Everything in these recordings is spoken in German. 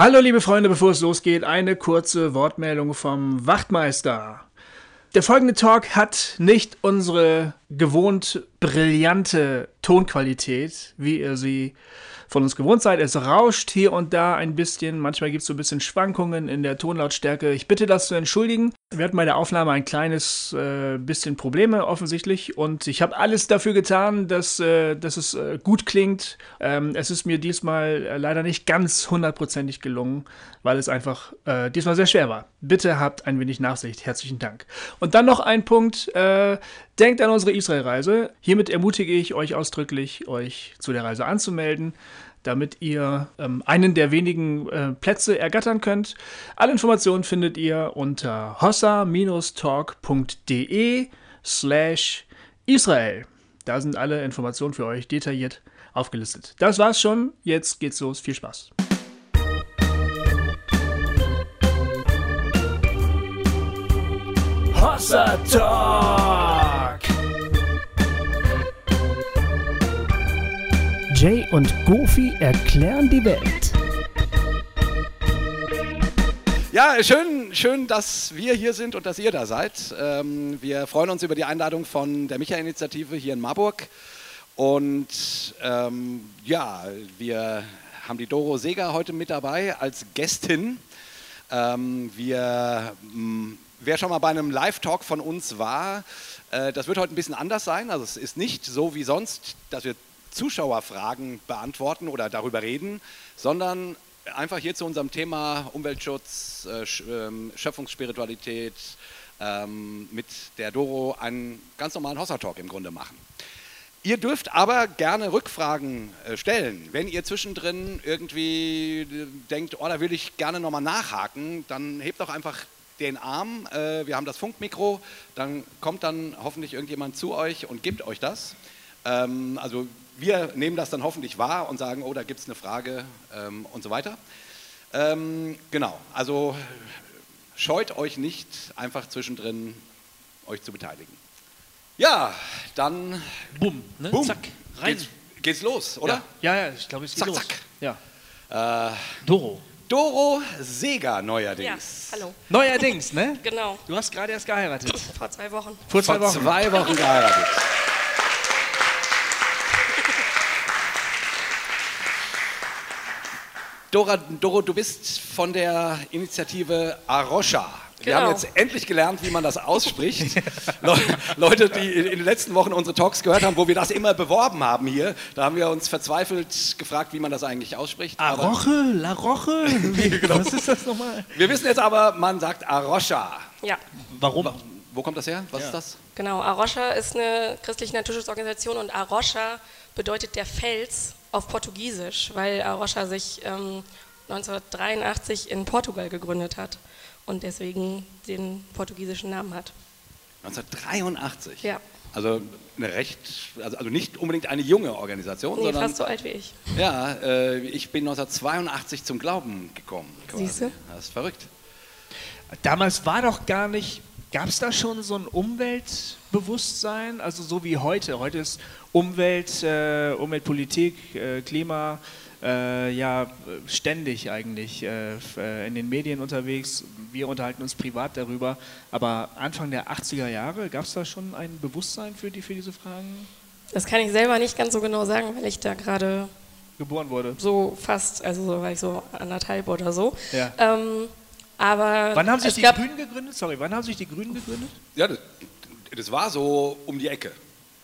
Hallo liebe Freunde, bevor es losgeht, eine kurze Wortmeldung vom Wachtmeister. Der folgende Talk hat nicht unsere gewohnt brillante Tonqualität, wie ihr sie von uns gewohnt seid. Es rauscht hier und da ein bisschen. Manchmal gibt es so ein bisschen Schwankungen in der Tonlautstärke. Ich bitte das zu entschuldigen. Wir hatten bei der Aufnahme ein kleines äh, bisschen Probleme offensichtlich und ich habe alles dafür getan, dass, äh, dass es äh, gut klingt. Ähm, es ist mir diesmal äh, leider nicht ganz hundertprozentig gelungen, weil es einfach äh, diesmal sehr schwer war. Bitte habt ein wenig Nachsicht. Herzlichen Dank. Und dann noch ein Punkt. Äh, denkt an unsere Israel-Reise. Hiermit ermutige ich euch ausdrücklich, euch zu der Reise anzumelden damit ihr ähm, einen der wenigen äh, Plätze ergattern könnt. Alle Informationen findet ihr unter hossa-talk.de slash Israel. Da sind alle Informationen für euch detailliert aufgelistet. Das war's schon. Jetzt geht's los. Viel Spaß. Hossa Talk! Jay und Goofy erklären die Welt. Ja, schön, schön, dass wir hier sind und dass ihr da seid. Ähm, wir freuen uns über die Einladung von der Micha-Initiative hier in Marburg. Und ähm, ja, wir haben die Doro Seger heute mit dabei als Gästin. Ähm, wir, mh, wer schon mal bei einem Live-Talk von uns war, äh, das wird heute ein bisschen anders sein. Also es ist nicht so wie sonst, dass wir Zuschauerfragen beantworten oder darüber reden, sondern einfach hier zu unserem Thema Umweltschutz, äh, ähm, Schöpfungsspiritualität ähm, mit der Doro einen ganz normalen Hossa-Talk im Grunde machen. Ihr dürft aber gerne Rückfragen äh, stellen. Wenn ihr zwischendrin irgendwie äh, denkt, oh, da will ich gerne nochmal nachhaken, dann hebt doch einfach den Arm. wir haben das Funkmikro, dann kommt dann hoffentlich irgendjemand zu euch und gibt euch das. Ähm, also wir nehmen das dann hoffentlich wahr und sagen, oh, da gibt es eine Frage ähm, und so weiter. Ähm, genau, also scheut euch nicht, einfach zwischendrin euch zu beteiligen. Ja, dann. Bumm, ne? Boom. zack, rein. Geht's, geht's los, oder? Ja, ja, ja ich glaube, es geht Zack, los. zack. Ja. Äh, Doro. Doro Seger Ja, neuerdings. hallo. Neuerdings, ne? Genau, Du hast gerade erst geheiratet. vor zwei Wochen. Vor zwei Vor Wochen. zwei Wochen geheiratet. Dora, Doro, du bist von der Initiative Arosha. Wir Genau. haben jetzt endlich gelernt, wie man das ausspricht. Le Leute, die in den letzten Wochen unsere Talks gehört haben, wo wir das immer beworben haben hier, da haben wir uns verzweifelt gefragt, wie man das eigentlich ausspricht. Aroche, La Roche. Wie, Was ist das nochmal? wir wissen jetzt aber, man sagt Arosha. Ja, Warum? Wo kommt das her? Was ist das? genau. Arosha ist eine christliche Naturschutzorganisation und Arosha bedeutet der Fels auf Portugiesisch, weil Arosha sich ähm, 1983 in Portugal gegründet hat und deswegen den portugiesischen Namen hat. 1983. Ja, Also eine recht, also, also nicht unbedingt eine junge Organisation, nee, sondern fast so alt wie ich. ja, äh, ich bin 1982 zum Glauben gekommen. quasi. Siehste? Das ist verrückt. Damals war doch gar nicht, gab es da schon so ein Umweltbewusstsein? Also so wie heute. Heute ist Umwelt, äh, Umweltpolitik, äh, Klima äh, ja ständig eigentlich äh, äh, in den Medien unterwegs. Wir unterhalten uns privat darüber. Aber Anfang der 80er Jahre gab es da schon ein Bewusstsein für, die, für diese Fragen? Das kann ich selber nicht ganz so genau sagen, weil ich da gerade Geboren wurde. so fast, also so war ich so anderthalb oder so. Ja. Ähm, aber Wann haben sich die Grünen gegründet? Sorry, wann haben sich die Grünen gegründet? Ja, das, das war so um die Ecke.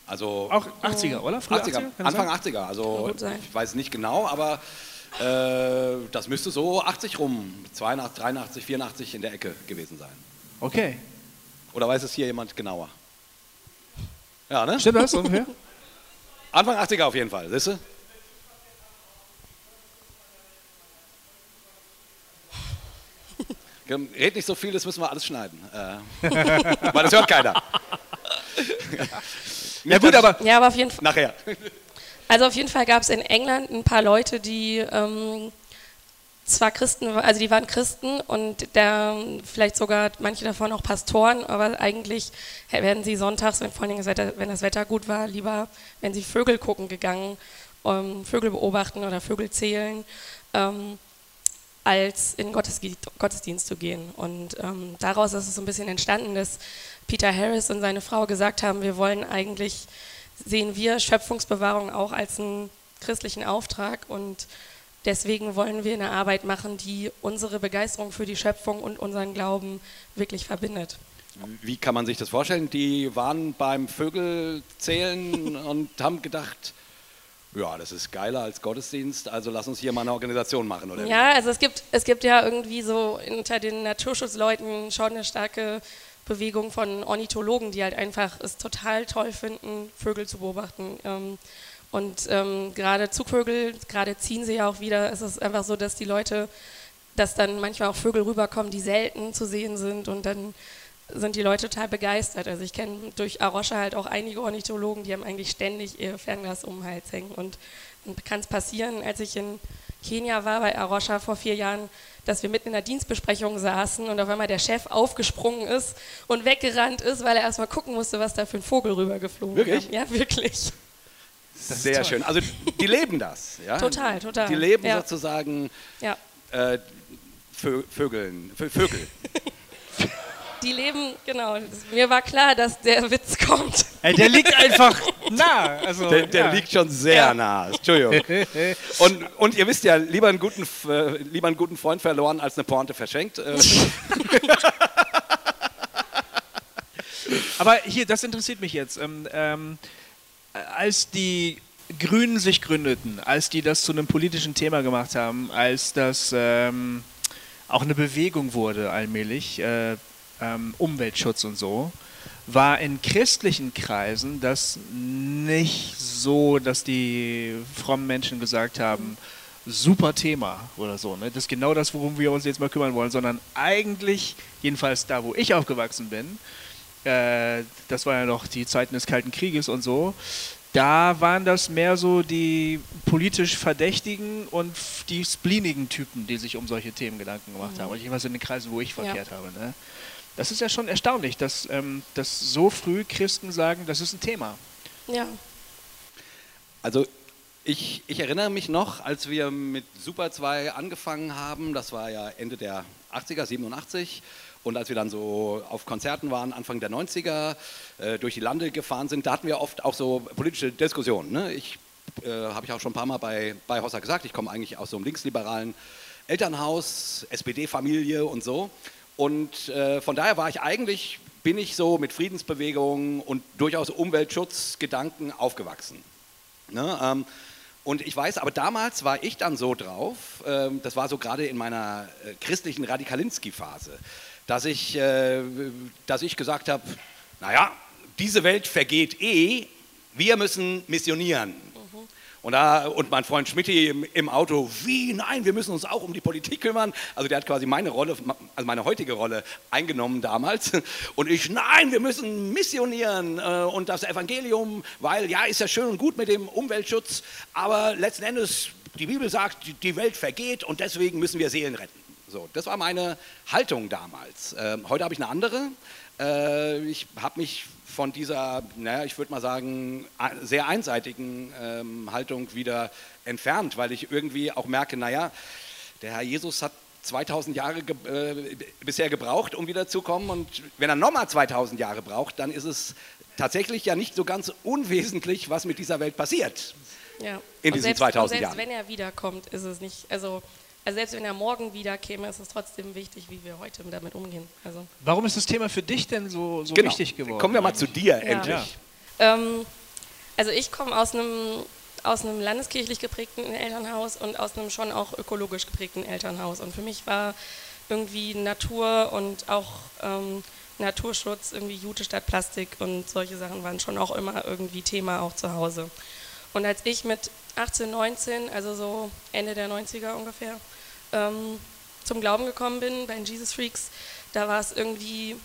Also Auch 80er, oder? Frühe 80er, Kann das Anfang sein? 80er. Also ich weiß nicht genau, aber äh, das müsste so 80 rum, 82, 83, 84 in der Ecke gewesen sein. Okay. Oder weiß es hier jemand genauer? Ja, ne? Stimmt das ungefähr? Anfang 80er auf jeden Fall, siehst du? Red nicht so viel, das müssen wir alles schneiden. Äh, weil das hört keiner. Ja gut, aber ja, aber auf jeden Fall. Nachher. Also auf jeden Fall gab es in England ein paar Leute, die ähm, zwar Christen, also die waren Christen und der, vielleicht sogar manche davon auch Pastoren, aber eigentlich werden sie sonntags, wenn vor allen Dingen das Wetter, wenn das Wetter gut war, lieber, wenn sie Vögel gucken gegangen, ähm, Vögel beobachten oder Vögel zählen. Ähm, als in Gottesdienst, Gottesdienst zu gehen. Und ähm, daraus ist es so ein bisschen entstanden, dass Peter Harris und seine Frau gesagt haben, wir wollen eigentlich, sehen wir Schöpfungsbewahrung auch als einen christlichen Auftrag und deswegen wollen wir eine Arbeit machen, die unsere Begeisterung für die Schöpfung und unseren Glauben wirklich verbindet. Wie kann man sich das vorstellen? Die waren beim Vögelzählen und haben gedacht, ja, das ist geiler als Gottesdienst, also lass uns hier mal eine Organisation machen, oder? Ja, also es gibt, es gibt ja irgendwie so unter den Naturschutzleuten schon eine starke Bewegung von Ornithologen, die halt einfach es total toll finden, Vögel zu beobachten. Ähm, und ähm, gerade Zugvögel, gerade ziehen sie ja auch wieder. Es ist einfach so, dass die Leute, dass dann manchmal auch Vögel rüberkommen, die selten zu sehen sind und dann sind die Leute total begeistert. Also ich kenne durch Arosha halt auch einige Ornithologen, die haben eigentlich ständig ihr Fernglas um den Hals hängen. Und kann es passieren, als ich in Kenia war bei Arosha vor vier Jahren, dass wir mitten in der Dienstbesprechung saßen und auf einmal der Chef aufgesprungen ist und weggerannt ist, weil er erstmal gucken musste, was da für ein Vogel rübergeflogen ist. Wirklich? Ja, wirklich. Sehr schön. Also die leben das. Ja? Total, total. Die leben ja. sozusagen Ja. äh, Vö Vögeln, Vö Vögel. Die leben, genau. Mir war klar, dass der Witz kommt. Ey, der liegt einfach nah. Also, Der, der ja. liegt schon sehr Ja. nah. Entschuldigung. Und, und ihr wisst ja, lieber einen, guten, äh, lieber einen guten Freund verloren als eine Pointe verschenkt. Äh, Aber hier, das interessiert mich jetzt. Ähm, ähm, als die Grünen sich gründeten, als die das zu einem politischen Thema gemacht haben, als das ähm, auch eine Bewegung wurde allmählich, äh, ähm, Umweltschutz und so, war in christlichen Kreisen das nicht so, dass die frommen Menschen gesagt haben, super Thema oder so. Ne? Das ist genau das, worum wir uns jetzt mal kümmern wollen, sondern eigentlich, jedenfalls da, wo ich aufgewachsen bin, äh, das war ja noch die Zeiten des Kalten Krieges und so, da waren das mehr so die politisch Verdächtigen und die spleenigen Typen, die sich um solche Themen Gedanken gemacht haben. Und jedenfalls in den Kreisen, wo ich verkehrt habe. Ne? Das ist ja schon erstaunlich, dass, ähm, dass so früh Christen sagen, das ist ein Thema. Ja. Also ich, ich erinnere mich noch, als wir mit Super 2 angefangen haben, das war ja Ende der 80er, 87, und als wir dann so auf Konzerten waren, Anfang der 90er, äh, durch die Lande gefahren sind, da hatten wir oft auch so politische Diskussionen. Ne? Ich äh, habe ich auch schon ein paar Mal bei, bei Hossa gesagt, ich komme eigentlich aus so einem linksliberalen Elternhaus, SPD-Familie und so. Und äh, von daher war ich eigentlich, bin ich so mit Friedensbewegungen und durchaus Umweltschutzgedanken aufgewachsen. Ne, ähm, und ich weiß, aber damals war ich dann so drauf, ähm, das war so gerade in meiner äh, christlichen Radikalinski-Phase, dass äh, dass ich gesagt habe, naja, diese Welt vergeht eh, wir müssen missionieren. Und, da, und mein Freund Schmitti im, im Auto, wie, nein, wir müssen uns auch um die Politik kümmern. Also der hat quasi meine Rolle, also meine heutige Rolle eingenommen damals. Und ich, nein, wir müssen missionieren äh, und das Evangelium, weil ja, ist ja schön und gut mit dem Umweltschutz, aber letzten Endes, die Bibel sagt, die- die Welt vergeht und deswegen müssen wir Seelen retten. So, das war meine Haltung damals. Ähm, heute habe ich eine andere. Äh, ich habe mich von dieser, naja, ich würde mal sagen, sehr einseitigen ähm, Haltung wieder entfernt, weil ich irgendwie auch merke, naja, der Herr Jesus hat 2000 Jahre ge äh, bisher gebraucht, um wiederzukommen und wenn er nochmal 2000 Jahre braucht, dann ist es tatsächlich ja nicht so ganz unwesentlich, was mit dieser Welt passiert. Ja. In und diesen selbst, 2000 und selbst Jahren. wenn er wiederkommt, ist es nicht, also, also selbst wenn er morgen wiederkäme, ist es trotzdem wichtig, wie wir heute damit umgehen. Also, Warum ist das Thema für dich denn so, so Genau. wichtig geworden? Kommen wir mal zu dir endlich. Ja. ähm, also ich komme aus einem aus einem landeskirchlich geprägten Elternhaus und aus einem schon auch ökologisch geprägten Elternhaus. Und für mich war irgendwie Natur und auch ähm, Naturschutz, irgendwie Jute statt Plastik und solche Sachen waren schon auch immer irgendwie Thema auch zu Hause. Und als ich mit 18, 19, also so Ende der 90er ungefähr, ähm, zum Glauben gekommen bin bei den Jesus Freaks, da war es irgendwie,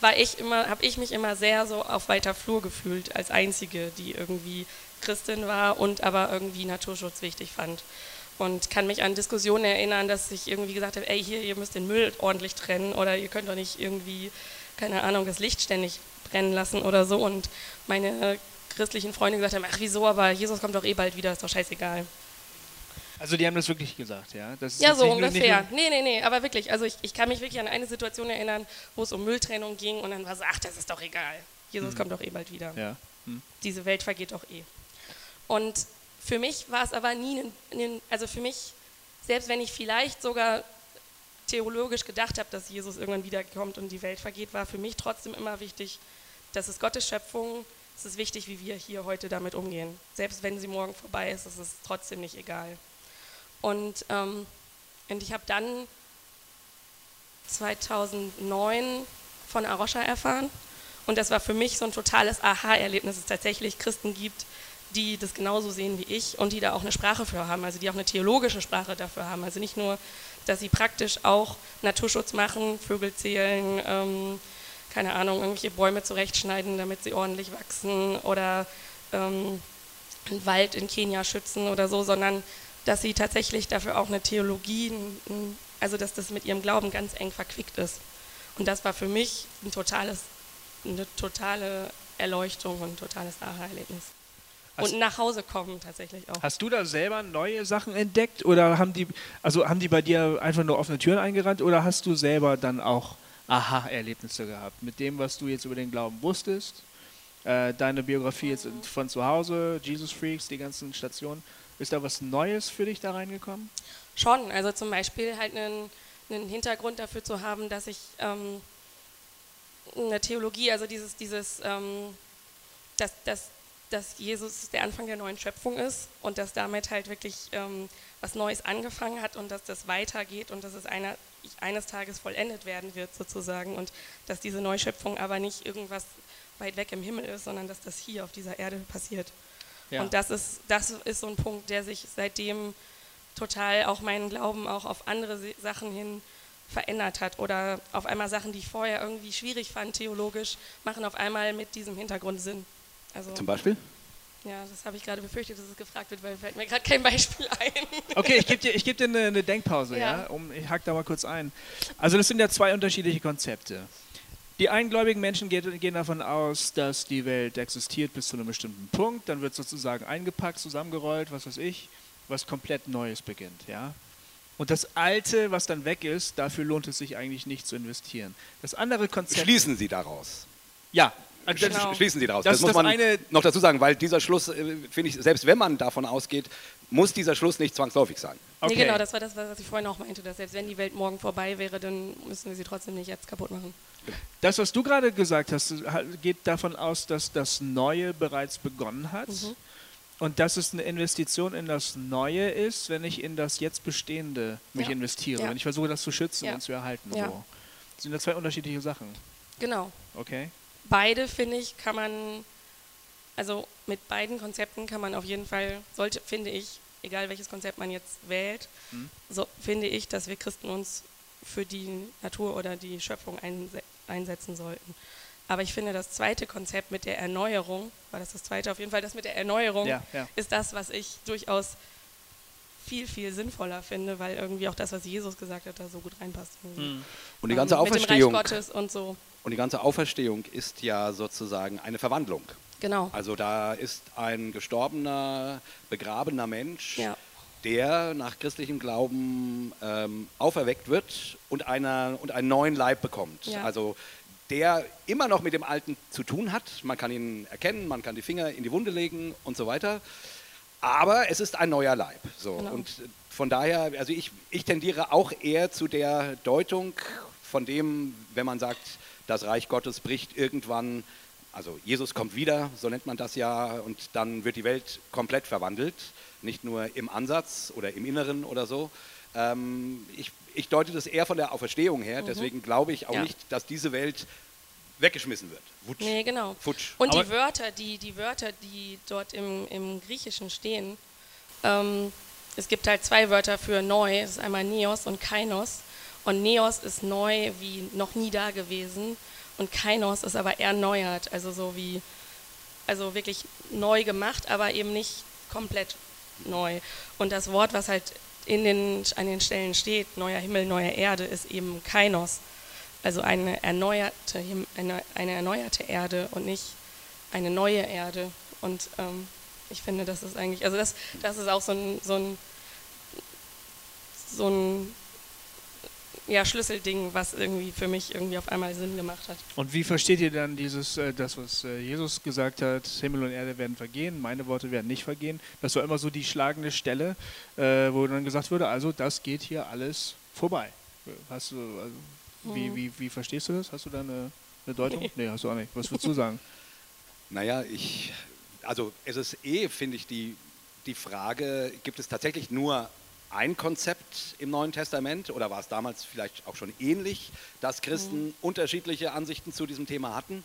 war ich immer, habe ich mich immer sehr so auf weiter Flur gefühlt als einzige, die irgendwie Christin war und aber irgendwie Naturschutz wichtig fand. Und kann mich an Diskussionen erinnern, dass ich irgendwie gesagt habe, ey, hier, ihr müsst den Müll ordentlich trennen oder ihr könnt doch nicht irgendwie, keine Ahnung, das Licht ständig brennen lassen oder so. Und meine christlichen Freunde gesagt haben, ach wieso, aber Jesus kommt doch eh bald wieder, ist doch scheißegal. Also die haben das wirklich gesagt, ja? Ist Ja, so ungefähr. Nee, nee, nee, aber wirklich. Also ich, ich kann mich wirklich an eine Situation erinnern, wo es um Mülltrennung ging und dann war so, ach, das ist doch egal. Jesus kommt doch eh bald wieder. ja. Diese Welt vergeht doch eh. Und für mich war es aber nie, ein, also für mich, selbst wenn ich vielleicht sogar theologisch gedacht habe, dass Jesus irgendwann wiederkommt und die Welt vergeht, war für mich trotzdem immer wichtig, das ist Gottes Schöpfung, es ist wichtig, wie wir hier heute damit umgehen. Selbst wenn sie morgen vorbei ist, ist es trotzdem nicht egal. Und, ähm, und ich habe dann 2009 von Arosha erfahren. Und das war für mich so ein totales Aha-Erlebnis, dass es tatsächlich Christen gibt, die das genauso sehen wie ich und die da auch eine Sprache für haben, also die auch eine theologische Sprache dafür haben. Also nicht nur, dass sie praktisch auch Naturschutz machen, Vögel zählen, ähm, keine Ahnung, irgendwelche Bäume zurechtschneiden, damit sie ordentlich wachsen oder ähm, einen Wald in Kenia schützen oder so, sondern dass sie tatsächlich dafür auch eine Theologie, also dass das mit ihrem Glauben ganz eng verquickt ist. Und das war für mich ein totales, eine totale Erleuchtung und ein totales Aha-Erlebnis. Und nach Hause kommen tatsächlich auch. Hast du da selber neue Sachen entdeckt oder haben die, also haben die bei dir einfach nur offene Türen eingerannt oder hast du selber dann auch Aha-Erlebnisse gehabt mit dem, was du jetzt über den Glauben wusstest? Äh, deine Biografie jetzt von zu Hause, Jesus Freaks, die ganzen Stationen. Ist da was Neues für dich da reingekommen? Schon, also zum Beispiel halt einen, einen Hintergrund dafür zu haben, dass ich ähm, eine Theologie, also dieses, dieses ähm, dass, dass, dass Jesus der Anfang der neuen Schöpfung ist und dass damit halt wirklich ähm, was Neues angefangen hat und dass das weitergeht und dass es einer, eines Tages vollendet werden wird sozusagen und dass diese Neuschöpfung aber nicht irgendwas weit weg im Himmel ist, sondern dass das hier auf dieser Erde passiert. Ja. Und das ist, das ist so ein Punkt, der sich seitdem total auch meinen Glauben auch auf andere Sachen hin verändert hat. Oder auf einmal Sachen, die ich vorher irgendwie schwierig fand, theologisch, machen auf einmal mit diesem Hintergrund Sinn. Also, Zum Beispiel? Ja, das habe ich gerade befürchtet, dass es gefragt wird, weil fällt mir gerade kein Beispiel ein. Okay, ich gebe dir, ich geb dir eine, eine Denkpause, ja. Ja. Um, ich hack da mal kurz ein. Also das sind ja zwei unterschiedliche Konzepte. Die eingläubigen Menschen geht, gehen davon aus, dass die Welt existiert bis zu einem bestimmten Punkt, dann wird sozusagen eingepackt, zusammengerollt, was weiß ich, was komplett Neues beginnt, ja. Und das Alte, was dann weg ist, dafür lohnt es sich eigentlich nicht zu investieren. Das andere Konzept. Schließen Sie daraus. Ja, also das, Genau. Schließen Sie daraus. Das Das, muss das man eine- noch dazu sagen, weil dieser Schluss, äh, finde ich, selbst wenn man davon ausgeht, muss dieser Schluss nicht zwangsläufig sein. okay. Nee, genau, das war das, was ich vorhin auch meinte, dass selbst wenn die Welt morgen vorbei wäre, dann müssen wir sie trotzdem nicht jetzt kaputt machen. Das, was du gerade gesagt hast, geht davon aus, dass das Neue bereits begonnen hat Mhm. und dass es eine Investition in das Neue ist, wenn ich in das jetzt Bestehende mich Ja. investiere, Ja. wenn ich versuche, das zu schützen Ja. und zu erhalten. Ja. So. Das sind ja zwei unterschiedliche Sachen. Genau. Okay? Beide, finde ich, kann man, also mit beiden Konzepten kann man auf jeden Fall, sollte, finde ich, egal welches Konzept man jetzt wählt, Hm. so finde ich, dass wir Christen uns für die Natur oder die Schöpfung einse einsetzen sollten. Aber ich finde, das zweite Konzept mit der Erneuerung, war das das zweite auf jeden Fall, das mit der Erneuerung, Ja, ja. ist das, was ich durchaus viel, viel sinnvoller finde, weil irgendwie auch das, was Jesus gesagt hat, da so gut reinpasst. irgendwie. Und die ganze Ähm, Mit dem Reich Auferstehung, Gottes und so. Und die ganze Auferstehung ist ja sozusagen eine Verwandlung. Genau. Also da ist ein gestorbener, begrabener Mensch, Ja. der nach christlichem Glauben ähm, auferweckt wird und, einer, und einen neuen Leib bekommt. Ja. Also der immer noch mit dem Alten zu tun hat. Man kann ihn erkennen, man kann die Finger in die Wunde legen und so weiter. Aber es ist ein neuer Leib. So. Genau. Und von daher, also ich, ich tendiere auch eher zu der Deutung von dem, wenn man sagt, das Reich Gottes bricht irgendwann, also Jesus kommt wieder, so nennt man das ja, und dann wird die Welt komplett verwandelt, nicht nur im Ansatz oder im Inneren oder so. Ähm, ich, ich deute das eher von der Auferstehung her, deswegen glaube ich auch Mhm. Ja. nicht, dass diese Welt weggeschmissen wird. Wutsch. Nee, genau. Futsch. Und Aber- die Wörter, die, die Wörter, die dort im, im Griechischen stehen, ähm, es gibt halt zwei Wörter für neu, das ist einmal Neos und Kainos. Und Neos ist neu wie noch nie da gewesen und Kainos ist aber erneuert, also so wie, also wirklich neu gemacht, aber eben nicht komplett neu. Und das Wort, was halt in den, an den Stellen steht, neuer Himmel, neue Erde, ist eben Kainos. Also eine erneuerte, eine, eine erneuerte Erde und nicht eine neue Erde. Und ähm, ich finde, das ist eigentlich, also das, das ist auch so ein, so ein so ein ja, Schlüsselding, was irgendwie für mich irgendwie auf einmal Sinn gemacht hat. Und wie versteht ihr dann dieses, äh, das, was äh, Jesus gesagt hat, Himmel und Erde werden vergehen, meine Worte werden nicht vergehen? Das war immer so die schlagende Stelle, äh, wo dann gesagt wurde, also das geht hier alles vorbei. Hast du, also, wie, Mhm. wie, wie verstehst du das? Hast du da eine, eine Deutung? Nee, hast du auch nicht. Was würdest du sagen? Naja, ich, also es ist eh, finde ich, die, die Frage, gibt es tatsächlich nur ein Konzept im Neuen Testament oder war es damals vielleicht auch schon ähnlich, dass Christen unterschiedliche Ansichten zu diesem Thema hatten?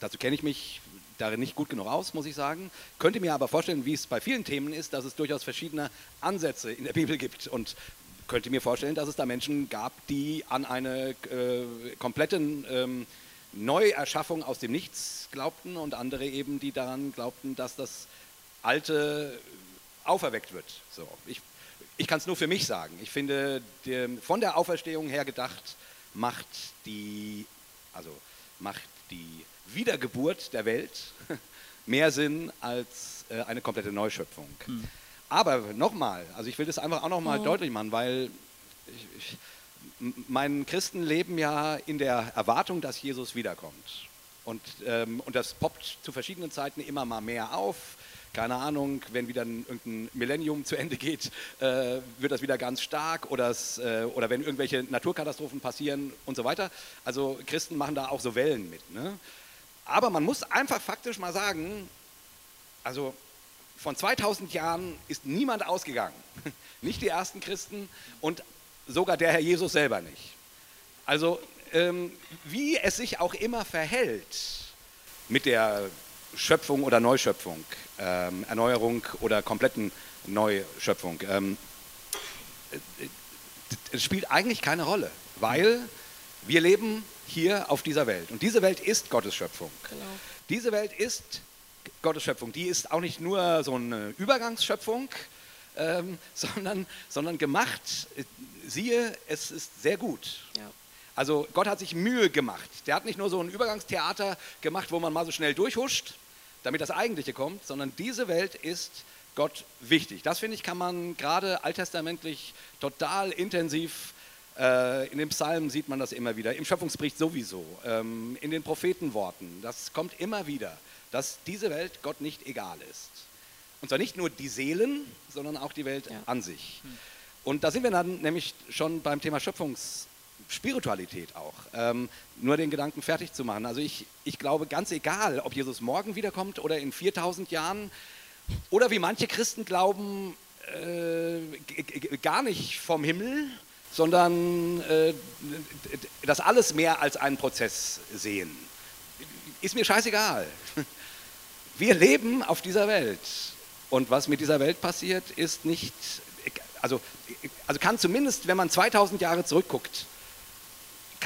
Dazu kenne ich mich darin nicht gut genug aus, muss ich sagen. Könnte mir aber vorstellen, wie es bei vielen Themen ist, dass es durchaus verschiedene Ansätze in der Bibel gibt und könnte mir vorstellen, dass es da Menschen gab, die an eine äh, komplette ähm, Neuerschaffung aus dem Nichts glaubten und andere eben, die daran glaubten, dass das Alte auferweckt wird. So, ich ich kann es nur für mich sagen. Ich finde, der, von der Auferstehung her gedacht, macht die, also macht die Wiedergeburt der Welt mehr Sinn als äh, eine komplette Neuschöpfung. Aber nochmal, also ich will das einfach auch nochmal deutlich machen, weil ich, ich, mein Christen leben ja in der Erwartung, dass Jesus wiederkommt. Und, ähm, und das poppt zu verschiedenen Zeiten immer mal mehr auf. Keine Ahnung, wenn wieder ein, irgendein Millennium zu Ende geht, äh, wird das wieder ganz stark oder, es, äh, oder wenn irgendwelche Naturkatastrophen passieren und so weiter. Also Christen machen da auch so Wellen mit. Ne? Aber man muss einfach faktisch mal sagen, also von 2000 Jahren ist niemand ausgegangen. Nicht die ersten Christen und sogar der Herr Jesus selber nicht. Also ähm, wie es sich auch immer verhält mit der Schöpfung oder Neuschöpfung, ähm, Erneuerung oder kompletten Neuschöpfung, ähm, äh, es spielt eigentlich keine Rolle, weil wir leben hier auf dieser Welt und diese Welt ist Gottes Schöpfung. Genau. Diese Welt ist Gottes Schöpfung. Die ist auch nicht nur so eine Übergangsschöpfung, ähm, sondern, sondern gemacht. äh, Siehe, es ist sehr gut. Ja. Also Gott hat sich Mühe gemacht. Der hat nicht nur so ein Übergangstheater gemacht, wo man mal so schnell durchhuscht, damit das Eigentliche kommt, sondern diese Welt ist Gott wichtig. Das finde ich, kann man gerade alttestamentlich total intensiv äh, in den Psalmen sieht man das immer wieder, im Schöpfungsbericht sowieso, ähm, in den Prophetenworten. Das kommt immer wieder, dass diese Welt Gott nicht egal ist. Und zwar nicht nur die Seelen, sondern auch die Welt Ja. an sich. Und da sind wir dann nämlich schon beim Thema Schöpfungsspiritualität auch. Ähm, nur den Gedanken fertig zu machen. Also ich, ich glaube, ganz egal, ob Jesus morgen wiederkommt oder in 4000 Jahren oder wie manche Christen glauben, äh, gar nicht vom Himmel, sondern äh, das alles mehr als einen Prozess sehen. Ist mir scheißegal. Wir leben auf dieser Welt. Und was mit dieser Welt passiert, ist nicht, also, also kann zumindest, wenn man 2000 Jahre zurückguckt,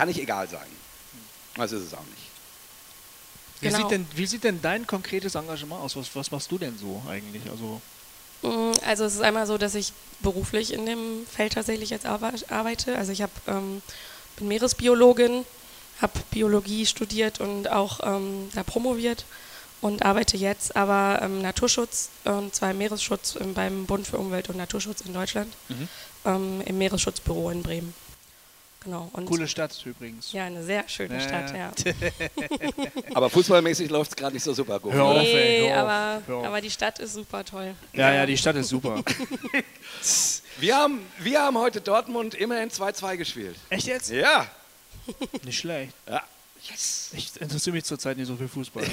kann nicht egal sein. Das ist es auch nicht. Wie, Genau. sieht denn, wie sieht denn dein konkretes Engagement aus? Was, was machst du denn so eigentlich? Also, Mm, Also es ist einmal so, dass ich beruflich in dem Feld tatsächlich jetzt arbe- arbeite. Also ich hab, ähm, bin Meeresbiologin, habe Biologie studiert und auch ähm, da promoviert und arbeite jetzt aber im Naturschutz, und zwar im Meeresschutz ähm, beim Bund für Umwelt und Naturschutz in Deutschland, ähm, im Meeresschutzbüro in Bremen. Genau. Und coole Stadt übrigens. Ja, eine sehr schöne Ja, Stadt, ja. Aber fußballmäßig läuft es gerade nicht so super gut. Hör auf, ey, hör auf, aber, hör auf. aber die Stadt ist super toll. Ja, ja, die Stadt ist super. Wir haben, wir haben heute Dortmund immerhin 2-2 gespielt. Echt jetzt? Ja. Nicht schlecht. ja. Yes. Ich interessiere mich zurzeit nicht so für Fußball.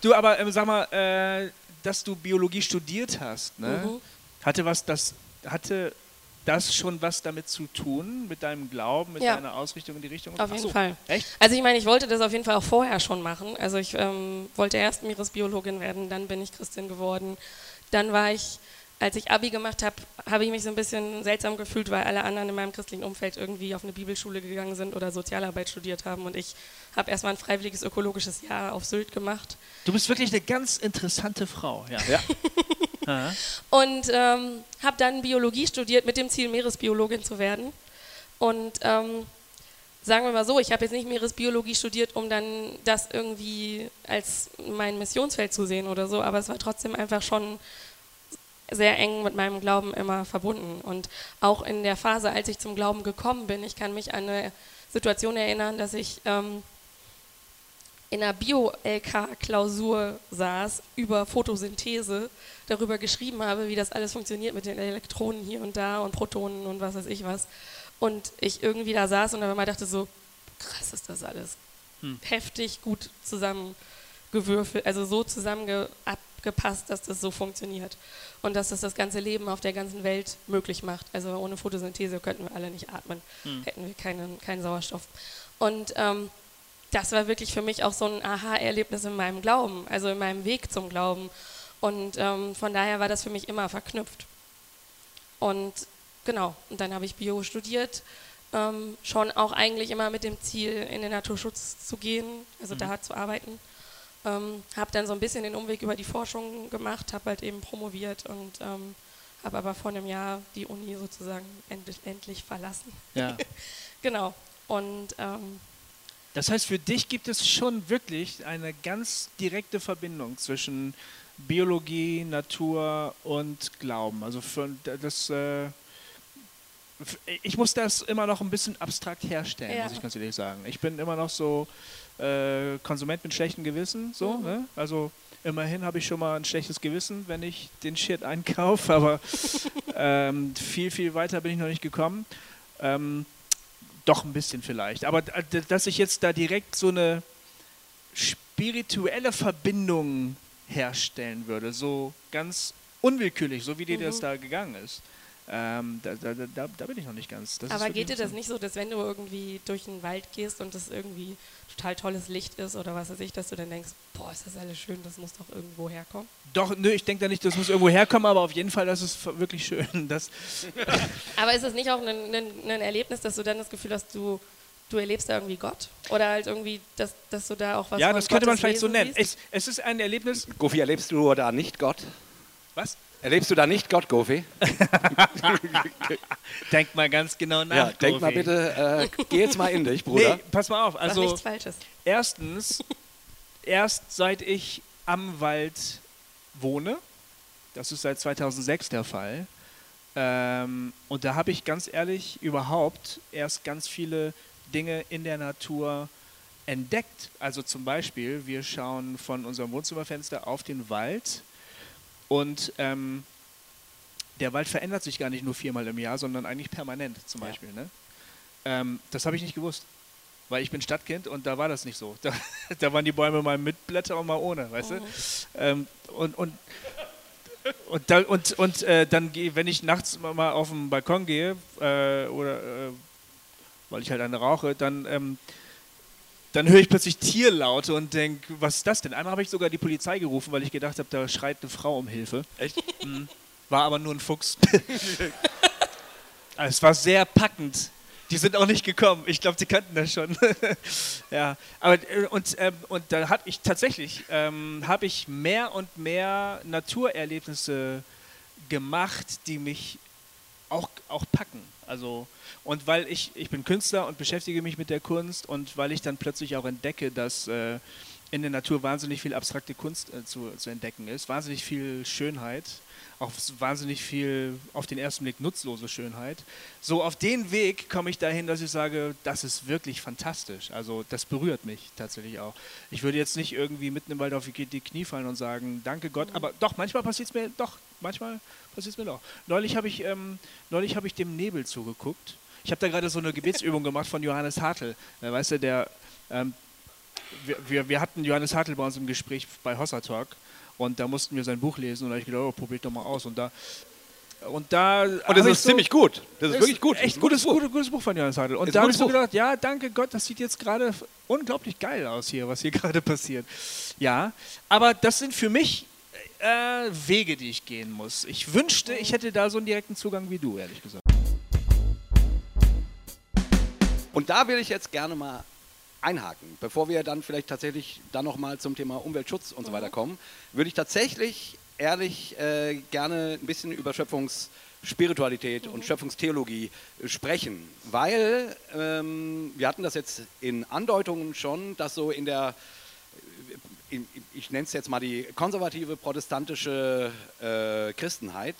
du, aber ähm, sag mal, äh, dass du Biologie studiert hast, ne? Mhm. Hatte was das hatte das schon was damit zu tun mit deinem Glauben, mit Ja. deiner Ausrichtung in die Richtung? Auf Ach jeden so. Fall. Echt? Also ich meine, ich wollte das auf jeden Fall auch vorher schon machen. Also ich ähm, wollte erst Meeresbiologin werden, dann bin ich Christin geworden. Dann war ich, als ich Abi gemacht habe, habe ich mich so ein bisschen seltsam gefühlt, weil alle anderen in meinem christlichen Umfeld irgendwie auf eine Bibelschule gegangen sind oder Sozialarbeit studiert haben. Und ich habe erstmal ein freiwilliges ökologisches Jahr auf Sylt gemacht. Du bist wirklich eine ganz interessante Frau. Ja. Ja. Und ähm, habe dann Biologie studiert mit dem Ziel, Meeresbiologin zu werden. Und ähm, sagen wir mal so, ich habe jetzt nicht Meeresbiologie studiert, um dann das irgendwie als mein Missionsfeld zu sehen oder so, aber es war trotzdem einfach schon sehr eng mit meinem Glauben immer verbunden. Und auch in der Phase, als ich zum Glauben gekommen bin, ich kann mich an eine Situation erinnern, dass ich ähm, in einer Bio-LK-Klausur saß über Photosynthese, darüber geschrieben habe, wie das alles funktioniert mit den Elektronen hier und da und Protonen und was weiß ich was. Und ich irgendwie da saß und dann mal dachte so, krass ist das alles. Hm. Heftig gut zusammengewürfelt, also so zusammen abgepasst, dass das so funktioniert. Und dass das das ganze Leben auf der ganzen Welt möglich macht. Also ohne Photosynthese könnten wir alle nicht atmen, hm. hätten wir keinen, keinen Sauerstoff. Und ähm, das war wirklich für mich auch so ein Aha-Erlebnis in meinem Glauben, also in meinem Weg zum Glauben. Und ähm, von daher war das für mich immer verknüpft. Und genau, und dann habe ich Bio studiert, ähm, schon auch eigentlich immer mit dem Ziel, in den Naturschutz zu gehen, also mhm. da zu arbeiten. Ähm, habe dann so ein bisschen den Umweg über die Forschung gemacht, habe halt eben promoviert und ähm, habe aber vor einem Jahr die Uni sozusagen endlich, endlich verlassen. Ja. genau. Und ähm, das heißt, für dich gibt es schon wirklich eine ganz direkte Verbindung zwischen Biologie, Natur und Glauben. Also für das, äh, ich muss das immer noch ein bisschen abstrakt herstellen, ja. muss ich ganz ehrlich sagen. Ich bin immer noch so äh, Konsument mit schlechtem Gewissen, so. Mhm. Ne? Also immerhin habe ich schon mal ein schlechtes Gewissen, wenn ich den Shit einkaufe, aber ähm, viel, viel weiter bin ich noch nicht gekommen. Ähm, doch ein bisschen vielleicht. Aber dass ich jetzt da direkt so eine spirituelle Verbindung herstellen würde, so ganz unwillkürlich, so wie dir mhm. das da gegangen ist. Ähm, da, da, da, da, bin ich noch nicht ganz. Das Aber geht dir das nicht so, dass wenn du irgendwie durch den Wald gehst und das irgendwie total tolles Licht ist oder was weiß ich, dass du dann denkst, boah, ist das alles schön, das muss doch irgendwo herkommen? Doch, nö, ich denke da nicht, das muss irgendwo herkommen, aber auf jeden Fall, das ist wirklich schön. Das aber ist es nicht auch ein, ein, ein Erlebnis, dass du dann das Gefühl hast, du du erlebst da irgendwie Gott? Oder halt irgendwie, dass, dass du da auch was Ja, das könnte Gottes man vielleicht Wesen so nennen. Es, es, ist ein Erlebnis. Gofi, erlebst du da nicht Gott? Was? Erlebst du da nicht Gott, Gofi? denk mal ganz genau nach. Ja, denk mal bitte, äh, geh jetzt mal in dich, Bruder. Nee, pass mal auf. Also, nichts Falsches. Erstens, erst seit ich am Wald wohne, das ist seit 2006 der Fall, ähm, und da habe ich ganz ehrlich überhaupt erst ganz viele Dinge in der Natur entdeckt. Also zum Beispiel, wir schauen von unserem Wohnzimmerfenster auf den Wald und ähm, der Wald verändert sich gar nicht nur viermal im Jahr, sondern eigentlich permanent zum Beispiel. Ja. Ne? Ähm, das habe ich nicht gewusst, weil ich bin Stadtkind und da war das nicht so. Da, da waren die Bäume mal mit Blätter und mal ohne, weißt mhm. du? Ähm, und, und, und, da, und, und äh, dann, wenn ich nachts mal auf den Balkon gehe äh, oder äh, weil ich halt eine rauche, dann ähm, dann höre ich plötzlich Tierlaute und denke, was ist das denn? Einmal habe ich sogar die Polizei gerufen, weil ich gedacht habe, da schreit eine Frau um Hilfe. Echt? Mhm. War aber nur ein Fuchs. es war sehr packend. Die sind auch nicht gekommen. Ich glaube, sie kannten das schon. ja, aber äh, und, ähm, und da habe ich tatsächlich ähm, habe ich mehr und mehr Naturerlebnisse gemacht, die mich auch, auch packen. Also und weil ich, ich bin Künstler und beschäftige mich mit der Kunst und weil ich dann plötzlich auch entdecke, dass äh, in der Natur wahnsinnig viel abstrakte Kunst äh, zu, zu entdecken ist, wahnsinnig viel Schönheit, auch wahnsinnig viel auf den ersten Blick nutzlose Schönheit. So auf den Weg komme ich dahin, dass ich sage, das ist wirklich fantastisch. Also das berührt mich tatsächlich auch. Ich würde jetzt nicht irgendwie mitten im Wald auf die Knie fallen und sagen, danke Gott, aber doch, manchmal passiert es mir, doch, manchmal passiert es mir doch. Neulich habe ich, ähm, neulich hab ich dem Nebel zugeguckt ich habe da gerade so eine Gebetsübung gemacht von Johannes Hartl. Äh, weißt du, der, ähm, wir, wir, wir, hatten Johannes Hartl bei uns im Gespräch bei Hossa Talk und da mussten wir sein Buch lesen und da habe ich gedacht, oh, probier doch mal aus. Und da und da und das ist so, ziemlich gut. Das ist wirklich gut. Echt gutes, gutes, Buch. gutes Buch von Johannes Hartl. Und ist da habe ich so gedacht, ja, danke Gott, das sieht jetzt gerade unglaublich geil aus hier, was hier gerade passiert. Ja, aber das sind für mich äh, Wege, die ich gehen muss. Ich wünschte, ich hätte da so einen direkten Zugang wie du, ehrlich gesagt. Und da will ich jetzt gerne mal einhaken, bevor wir dann vielleicht tatsächlich dann nochmal zum Thema Umweltschutz und so weiter mhm. kommen, würde ich tatsächlich ehrlich äh, gerne ein bisschen über Schöpfungsspiritualität mhm. und Schöpfungstheologie sprechen, weil ähm, wir hatten das jetzt in Andeutungen schon, dass so in der ich nenne es jetzt mal die konservative protestantische äh, Christenheit,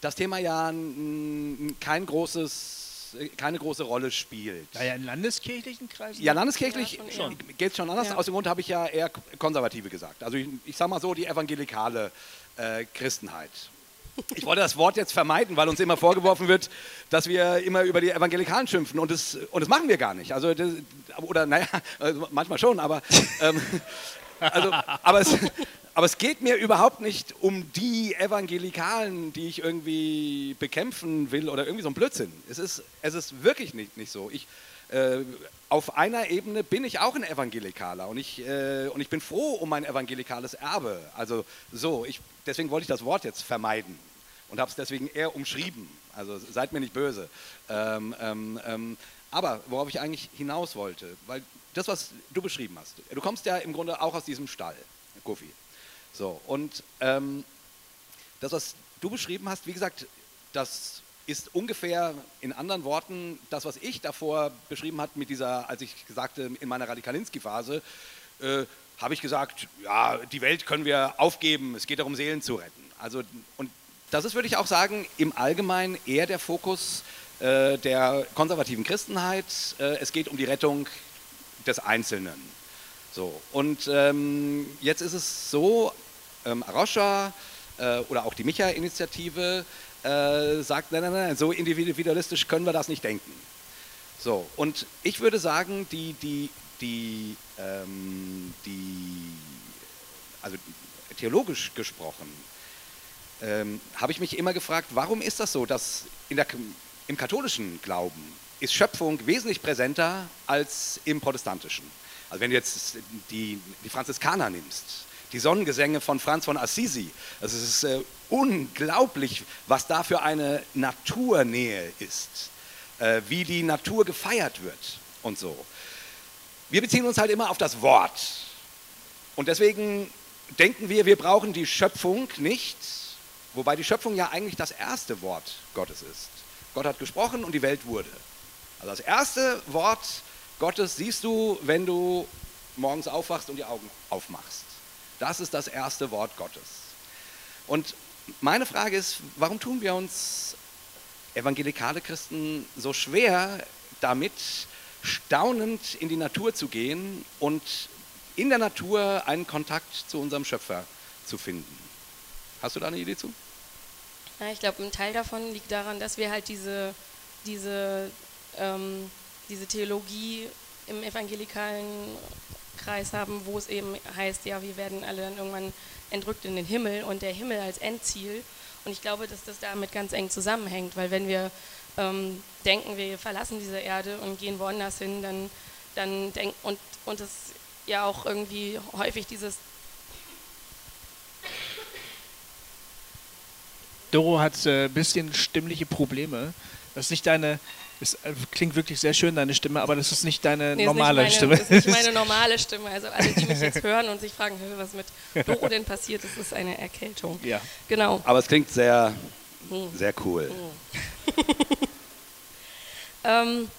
das Thema ja kein großes keine große Rolle spielt. Naja, in landeskirchlichen Kreisen? Ja, landeskirchlich ja, geht es schon anders. Ja. Aus dem Grund habe ich ja eher konservative gesagt. Also ich, ich sage mal so, die evangelikale äh, Christenheit. Ich wollte das Wort jetzt vermeiden, weil uns immer vorgeworfen wird, dass wir immer über die Evangelikalen schimpfen und das, und das machen wir gar nicht. Also, das, oder naja, also manchmal schon, aber, ähm, also, aber, es, aber es geht mir überhaupt nicht um die Evangelikalen, die ich irgendwie bekämpfen will oder irgendwie so ein Blödsinn. Es ist, es ist wirklich nicht, nicht so. Ich, äh, auf einer Ebene bin ich auch ein Evangelikaler und ich, äh, und ich bin froh um mein evangelikales Erbe. Also so, ich, deswegen wollte ich das Wort jetzt vermeiden und habe es deswegen eher umschrieben. Also seid mir nicht böse. Ähm, ähm, ähm, aber worauf ich eigentlich hinaus wollte, weil das, was du beschrieben hast, du kommst ja im Grunde auch aus diesem Stall, Kofi. So, und ähm, das, was du beschrieben hast, wie gesagt, das ist ungefähr in anderen Worten das, was ich davor beschrieben habe mit dieser, als ich sagte, in meiner Radikalinski-Phase, äh, habe ich gesagt, ja, die Welt können wir aufgeben, es geht darum, Seelen zu retten. Also, und das ist, würde ich auch sagen, im Allgemeinen eher der Fokus äh, der konservativen Christenheit. Äh, es geht um die Rettung des Einzelnen. So, und ähm, jetzt ist es so, ähm, Arosha äh, oder auch die Micha-Initiative äh, sagt, nein, nein, nein, so individualistisch können wir das nicht denken. So, und ich würde sagen, die, die, die, ähm, die also theologisch gesprochen, ähm, habe ich mich immer gefragt, warum ist das so, dass der, im katholischen Glauben ist Schöpfung wesentlich präsenter als im protestantischen. Also wenn du jetzt die, die Franziskaner nimmst, die Sonnengesänge von Franz von Assisi, also es ist äh, unglaublich, was da für eine Naturnähe ist, äh, wie die Natur gefeiert wird und so. Wir beziehen uns halt immer auf das Wort. Und deswegen denken wir, wir brauchen die Schöpfung nicht, Wobei die Schöpfung ja eigentlich das erste Wort Gottes ist. Gott hat gesprochen und die Welt wurde. Also das erste Wort Gottes siehst du, wenn du morgens aufwachst und die Augen aufmachst. Das ist das erste Wort Gottes. Und meine Frage ist, warum tun wir uns evangelikale Christen so schwer damit, staunend in die Natur zu gehen und in der Natur einen Kontakt zu unserem Schöpfer zu finden? Hast du da eine Idee zu? Ja, ich glaube, ein Teil davon liegt daran, dass wir halt diese, diese, ähm, diese Theologie im evangelikalen Kreis haben, wo es eben heißt, ja, wir werden alle dann irgendwann entrückt in den Himmel und der Himmel als Endziel. Und ich glaube, dass das damit ganz eng zusammenhängt, weil wenn wir ähm, denken, wir verlassen diese Erde und gehen woanders hin, dann, dann denken und, und es ja auch irgendwie häufig dieses Doro hat ein äh, bisschen stimmliche Probleme. Das ist nicht deine, es äh, klingt wirklich sehr schön, deine Stimme, aber das ist nicht deine nee, normale ist nicht meine, Stimme. Das ist nicht meine normale Stimme. Also alle, die mich jetzt hören und sich fragen, was mit Doro denn passiert, das ist eine Erkältung. Ja. Genau. Aber es klingt sehr, hm. sehr cool. Hm. ähm,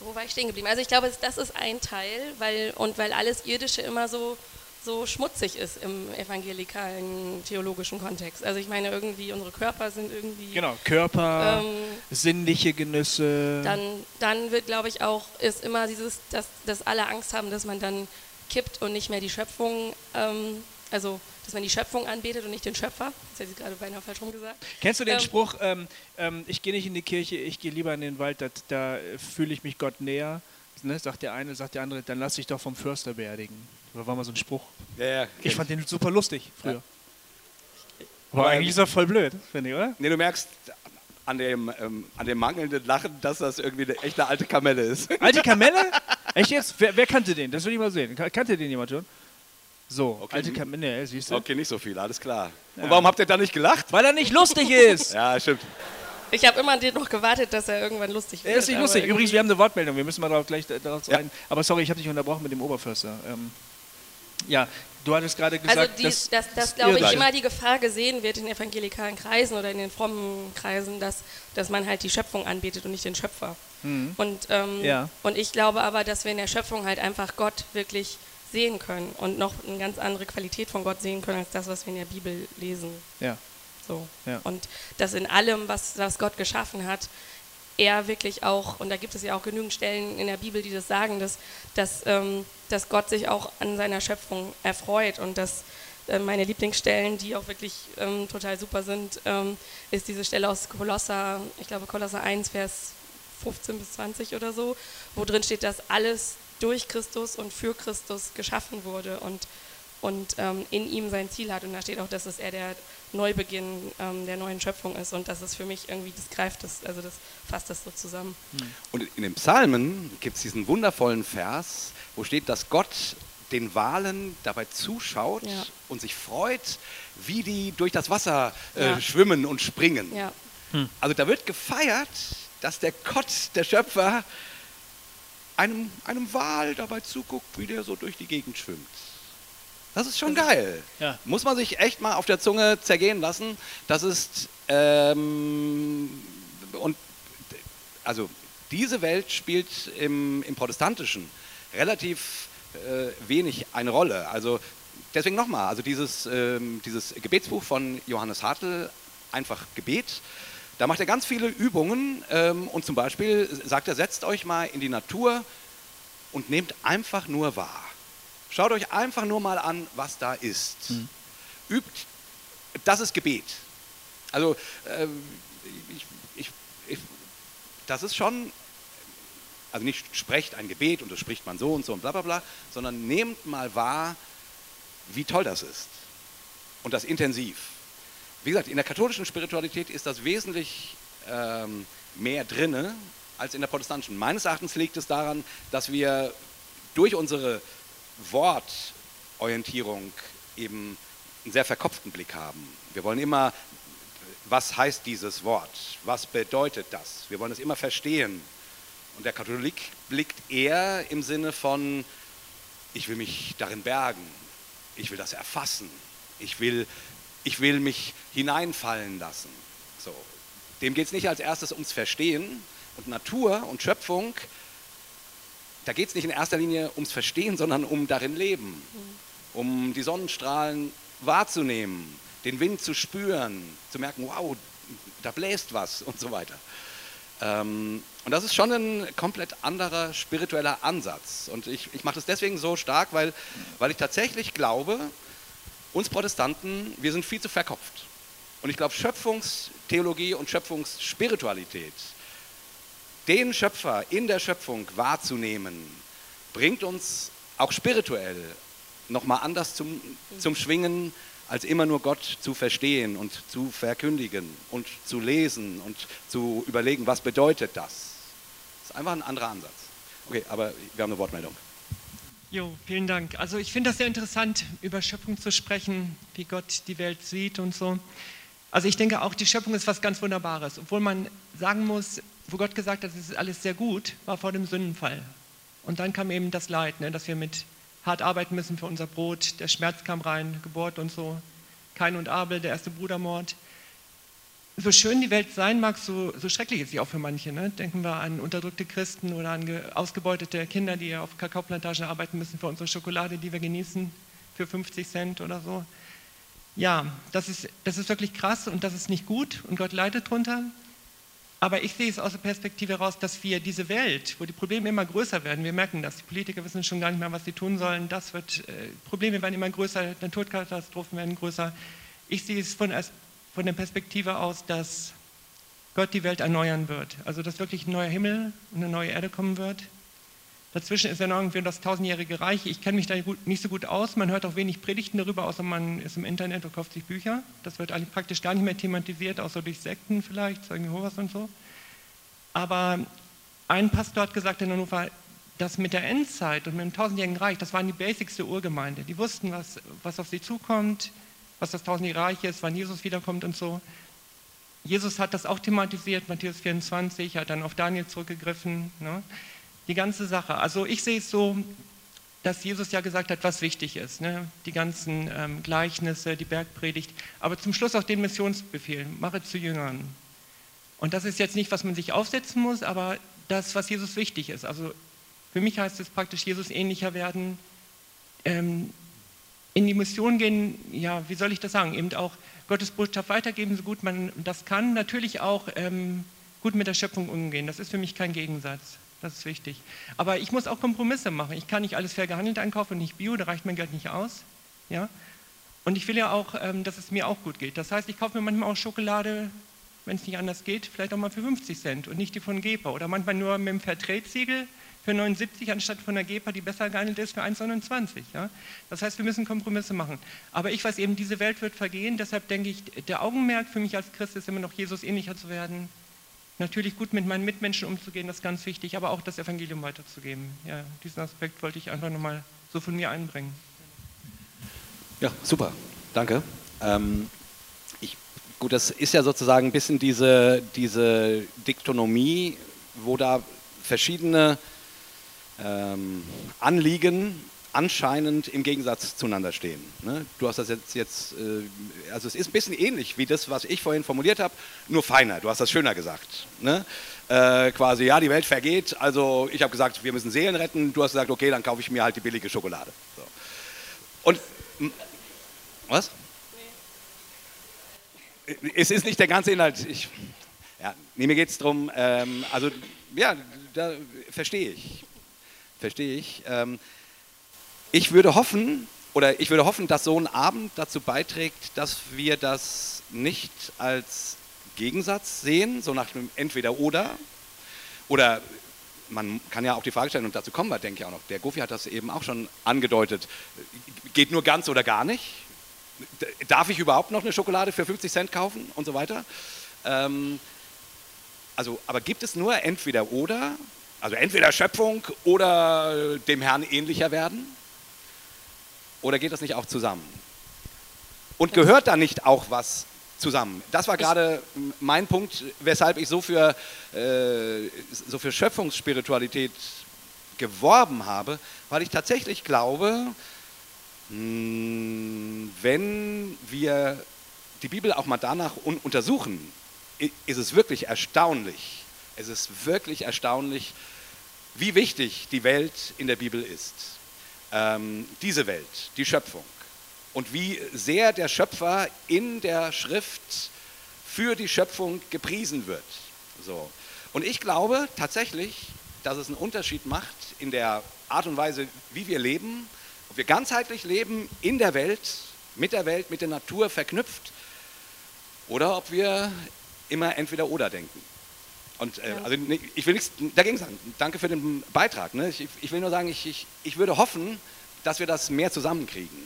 wo war ich stehen geblieben? Also ich glaube, das ist ein Teil, weil und weil alles Irdische immer so so schmutzig ist im evangelikalen theologischen Kontext. Also ich meine, irgendwie unsere Körper sind irgendwie... Genau, Körper, ähm, sinnliche Genüsse. Dann, dann wird, glaube ich, auch, ist immer dieses, dass, dass alle Angst haben, dass man dann kippt und nicht mehr die Schöpfung, ähm, also dass man die Schöpfung anbetet und nicht den Schöpfer. Das hätte ich gerade beinahe falsch rum gesagt. Kennst du den ähm, Spruch, ähm, ähm, ich gehe nicht in die Kirche, ich gehe lieber in den Wald, da, da fühle ich mich Gott näher? Ne, sagt der eine, sagt der andere, dann lass dich doch vom Förster beerdigen. Da war mal so ein Spruch. Ja, ja, ich fand den super lustig früher. Ja. Aber eigentlich ist er voll blöd, finde ich, oder? Nee, du merkst an dem, ähm, an dem mangelnden Lachen, dass das irgendwie eine echte alte Kamelle ist. Alte Kamelle? Echt jetzt? Wer, wer, kannte den? Das will ich mal sehen. Kannte den jemand schon? So, okay. alte Kamelle, siehst du? Okay, nicht so viel, alles klar. Ja. Und warum habt ihr da nicht gelacht? Weil er nicht lustig ist. ja, stimmt. Ich habe immer noch gewartet, dass er irgendwann lustig wird. Er ist nicht lustig. Übrigens, wir haben eine Wortmeldung. Wir müssen mal darauf gleich darauf ja. rein. Aber sorry, ich habe dich unterbrochen mit dem Oberförster. Ähm, ja, du hattest gerade gesagt, also die, dass, dass, dass glaube ich, immer die Gefahr gesehen wird in evangelikalen Kreisen oder in den frommen Kreisen, dass, dass man halt die Schöpfung anbetet und nicht den Schöpfer. Mhm. Und, ähm, ja. und ich glaube aber, dass wir in der Schöpfung halt einfach Gott wirklich sehen können und noch eine ganz andere Qualität von Gott sehen können als das, was wir in der Bibel lesen. Ja. So. Ja. Und dass in allem, was, was Gott geschaffen hat, er wirklich auch, und da gibt es ja auch genügend Stellen in der Bibel, die das sagen, dass, dass, ähm, dass Gott sich auch an seiner Schöpfung erfreut und dass äh, meine Lieblingsstellen, die auch wirklich ähm, total super sind, ähm, ist diese Stelle aus Kolosser, ich glaube Kolosser 1, Vers 15 bis 20 oder so, wo drin steht, dass alles durch Christus und für Christus geschaffen wurde und, und ähm, in ihm sein Ziel hat. Und da steht auch, dass es er der Neubeginn ähm, der neuen Schöpfung ist. Und das ist für mich irgendwie, das greift das, also das fasst das so zusammen. Und in den Psalmen gibt es diesen wundervollen Vers, wo steht, dass Gott den Walen dabei zuschaut Ja. und sich freut, wie die durch das Wasser äh, Ja. schwimmen und springen. Ja, Also da wird gefeiert, dass der Gott, der Schöpfer, einem, einem Wal dabei zuguckt, wie der so durch die Gegend schwimmt. Das ist schon geil. Ja. Muss man sich echt mal auf der Zunge zergehen lassen. Das ist, ähm, und also diese Welt spielt im, im Protestantischen relativ äh, wenig eine Rolle. Also deswegen nochmal, also dieses, ähm, dieses Gebetsbuch von Johannes Hartl, einfach Gebet, da macht er ganz viele Übungen ähm, und zum Beispiel sagt er, setzt euch mal in die Natur und nehmt einfach nur wahr. Schaut euch einfach nur mal an, was da ist. Übt, das ist Gebet. Also ähm, ich, ich, ich, das ist schon, also nicht sprecht ein Gebet und das spricht man so und so und bla bla bla, sondern nehmt mal wahr, wie toll das ist. Und das intensiv. Wie gesagt, in der katholischen Spiritualität ist das wesentlich ähm, mehr drinne als in der protestantischen. Meines Erachtens liegt es daran, dass wir durch unsere Wortorientierung eben einen sehr verkopften Blick haben. Wir wollen immer, was heißt dieses Wort? Was bedeutet das? Wir wollen es immer verstehen. Und der Katholik blickt eher im Sinne von, ich will mich darin bergen, ich will das erfassen, ich will, ich will mich hineinfallen lassen. So. Dem geht es nicht als erstes ums Verstehen und Natur und Schöpfung. Da geht es nicht in erster Linie ums Verstehen, sondern um darin leben, um die Sonnenstrahlen wahrzunehmen, den Wind zu spüren, zu merken, wow, da bläst was und so weiter. Ähm, und das ist schon ein komplett anderer spiritueller Ansatz. Und ich, ich mache das deswegen so stark, weil, weil ich tatsächlich glaube, uns Protestanten, wir sind viel zu verkopft. Und ich glaube, Schöpfungstheologie und Schöpfungsspiritualität, den Schöpfer in der Schöpfung wahrzunehmen, bringt uns auch spirituell nochmal anders zum, zum Schwingen, als immer nur Gott zu verstehen und zu verkündigen und zu lesen und zu überlegen, was bedeutet das. Das ist einfach ein anderer Ansatz. Okay, aber wir haben eine Wortmeldung. Jo, vielen Dank. Also ich finde das sehr interessant, über Schöpfung zu sprechen, wie Gott die Welt sieht und so. Also ich denke auch, die Schöpfung ist was ganz Wunderbares. Obwohl man sagen muss, wo Gott gesagt hat, es ist alles sehr gut, war vor dem Sündenfall. Und dann kam eben das Leid, ne, dass wir mit hart arbeiten müssen für unser Brot. Der Schmerz kam rein, Geburt und so. Kain und Abel, der erste Brudermord. So schön die Welt sein mag, so, so schrecklich ist sie auch für manche. Ne? Denken wir an unterdrückte Christen oder an ge- ausgebeutete Kinder, die auf Kakaoplantagen arbeiten müssen für unsere Schokolade, die wir genießen, für 50 Cent oder so. Ja, das ist, das ist wirklich krass und das ist nicht gut und Gott leidet drunter. Aber ich sehe es aus der Perspektive heraus, dass wir diese Welt, wo die Probleme immer größer werden, wir merken das, die Politiker wissen schon gar nicht mehr, was sie tun sollen, das wird, äh, Probleme werden immer größer, Naturkatastrophen werden größer. Ich sehe es von, von der Perspektive aus, dass Gott die Welt erneuern wird. Also dass wirklich ein neuer Himmel und eine neue Erde kommen wird. Dazwischen ist ja noch irgendwie das tausendjährige Reich. Ich kenne mich da nicht so gut aus. Man hört auch wenig Predigten darüber, außer man ist im Internet und kauft sich Bücher. Das wird eigentlich praktisch gar nicht mehr thematisiert, außer durch Sekten vielleicht, Zeugen Jehovas und so. Aber ein Pastor hat gesagt in Hannover, das mit der Endzeit und mit dem tausendjährigen Reich, das waren die Basics der Urgemeinde. Die wussten, was, was auf sie zukommt, was das tausendjährige Reich ist, wann Jesus wiederkommt und so. Jesus hat das auch thematisiert, Matthäus 24, hat dann auf Daniel zurückgegriffen. Ne? Die ganze Sache. Also ich sehe es so, dass Jesus ja gesagt hat, was wichtig ist. Ne? Die ganzen ähm, Gleichnisse, die Bergpredigt, aber zum Schluss auch den Missionsbefehl, mache zu Jüngern. Und das ist jetzt nicht, was man sich aufsetzen muss, aber das, was Jesus wichtig ist. Also für mich heißt es praktisch, Jesus ähnlicher werden, ähm, in die Mission gehen, ja, wie soll ich das sagen, eben auch Gottes Botschaft weitergeben, so gut man das kann. Natürlich auch ähm, gut mit der Schöpfung umgehen. Das ist für mich kein Gegensatz. Das ist wichtig. Aber ich muss auch Kompromisse machen. Ich kann nicht alles fair gehandelt einkaufen und nicht bio, da reicht mein Geld nicht aus. Ja? Und ich will ja auch, ähm, dass es mir auch gut geht. Das heißt, ich kaufe mir manchmal auch Schokolade, wenn es nicht anders geht, vielleicht auch mal für 50 Cent und nicht die von Gepa. Oder manchmal nur mit dem Fairtrade-Siegel für 79 anstatt von der GEPA, die besser gehandelt ist, für 1,29. Ja? Das heißt, wir müssen Kompromisse machen. Aber ich weiß eben, diese Welt wird vergehen, deshalb denke ich, der Augenmerk für mich als Christ ist immer noch, Jesus ähnlicher zu werden. Natürlich gut mit meinen Mitmenschen umzugehen, das ist ganz wichtig, aber auch das Evangelium weiterzugeben. Ja, diesen Aspekt wollte ich einfach nochmal so von mir einbringen. Ja, super, danke. Ähm, ich, gut, das ist ja sozusagen ein bisschen diese, diese Diktonomie, wo da verschiedene ähm, Anliegen anscheinend im Gegensatz zueinander stehen. Ne? Du hast das jetzt, jetzt äh, also es ist ein bisschen ähnlich wie das, was ich vorhin formuliert habe, nur feiner. Du hast das schöner gesagt. Ne? Äh, quasi, ja, die Welt vergeht, also ich habe gesagt, wir müssen Seelen retten. Du hast gesagt, okay, dann kaufe ich mir halt die billige Schokolade. So. Und, was? Es ist nicht der ganze Inhalt. Ich, ja, nee, mir geht es darum, ähm, also, ja, da verstehe ich verstehe ich. Ähm, ich würde hoffen, oder ich würde hoffen, dass so ein Abend dazu beiträgt, dass wir das nicht als Gegensatz sehen, so nach dem Entweder-Oder. Oder man kann ja auch die Frage stellen, und dazu kommen wir, denke ich auch noch. Der Gofi hat das eben auch schon angedeutet. Geht nur ganz oder gar nicht? Darf ich überhaupt noch eine Schokolade für 50 Cent kaufen und so weiter? Ähm, also, aber gibt es nur entweder oder also entweder Schöpfung oder dem Herrn ähnlicher werden? Oder geht das nicht auch zusammen? Und gehört da nicht auch was zusammen? Das war gerade mein Punkt, weshalb ich so für, äh, so für Schöpfungsspiritualität geworben habe, weil ich tatsächlich glaube, hm, wenn wir die Bibel auch mal danach untersuchen, ist es wirklich erstaunlich. Es ist wirklich erstaunlich, wie wichtig die Welt in der Bibel ist. Ähm, diese Welt, die Schöpfung. Und wie sehr der Schöpfer in der Schrift für die Schöpfung gepriesen wird. So. Und ich glaube tatsächlich, dass es einen Unterschied macht in der Art und Weise, wie wir leben, ob wir ganzheitlich leben in der Welt, mit der Welt, mit der Natur verknüpft, oder ob wir immer entweder oder denken. Und äh, also, ich will nichts dagegen sagen. Danke für den Beitrag. Ne? Ich, ich, will nur sagen, ich, ich, ich würde hoffen, dass wir das mehr zusammenkriegen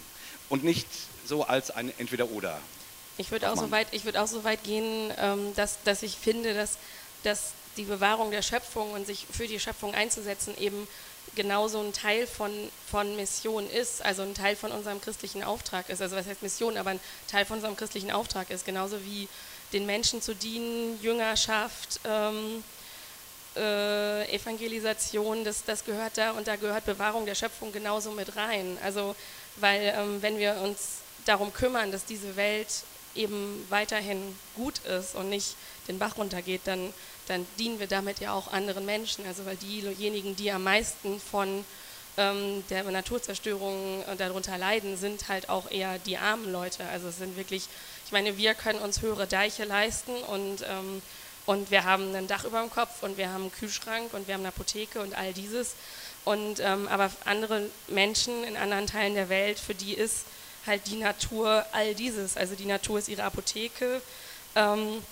und nicht so als ein Entweder-Oder. Ich würde auch, so weit, würd auch so weit gehen, ähm, dass, dass ich finde, dass, dass die Bewahrung der Schöpfung und sich für die Schöpfung einzusetzen eben genauso ein Teil von, von Mission ist, also ein Teil von unserem christlichen Auftrag ist. Also was heißt Mission, aber ein Teil von unserem christlichen Auftrag ist, genauso wie den Menschen zu dienen, Jüngerschaft, ähm, äh, Evangelisation, das, das gehört da und da gehört Bewahrung der Schöpfung genauso mit rein. Also, weil ähm, wenn wir uns darum kümmern, dass diese Welt eben weiterhin gut ist und nicht den Bach runtergeht, dann, dann dienen wir damit ja auch anderen Menschen. Also weil diejenigen, die am meisten von ähm, der Naturzerstörung darunter leiden, sind halt auch eher die armen Leute. Also es sind wirklich, ich meine, wir können uns höhere Deiche leisten und, ähm, und wir haben ein Dach über dem Kopf und wir haben einen Kühlschrank und wir haben eine Apotheke und all dieses. Und, ähm, aber andere Menschen in anderen Teilen der Welt, für die ist halt die Natur all dieses. Also die Natur ist ihre Apotheke. Ähm,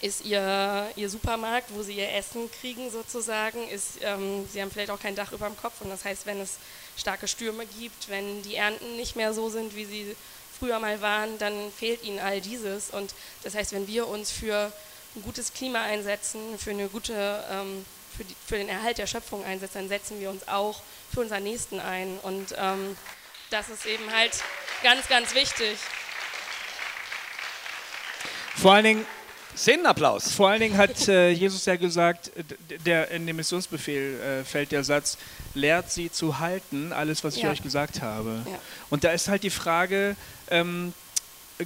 ist ihr, ihr Supermarkt, wo sie ihr Essen kriegen sozusagen, ist, ähm, sie haben vielleicht auch kein Dach über dem Kopf und das heißt, wenn es starke Stürme gibt, wenn die Ernten nicht mehr so sind, wie sie früher mal waren, dann fehlt ihnen all dieses und das heißt, wenn wir uns für ein gutes Klima einsetzen, für eine gute, ähm, für, die, für, den Erhalt der Schöpfung einsetzen, dann setzen wir uns auch für unseren Nächsten ein und ähm, das ist eben halt ganz, ganz wichtig. Vor allen Dingen Szenenapplaus. Vor allen Dingen hat äh, Jesus ja gesagt, der, in dem Missionsbefehl äh, fällt der Satz, lehrt sie zu halten, alles, was ich euch gesagt habe. Ja. Und da ist halt die Frage, ähm,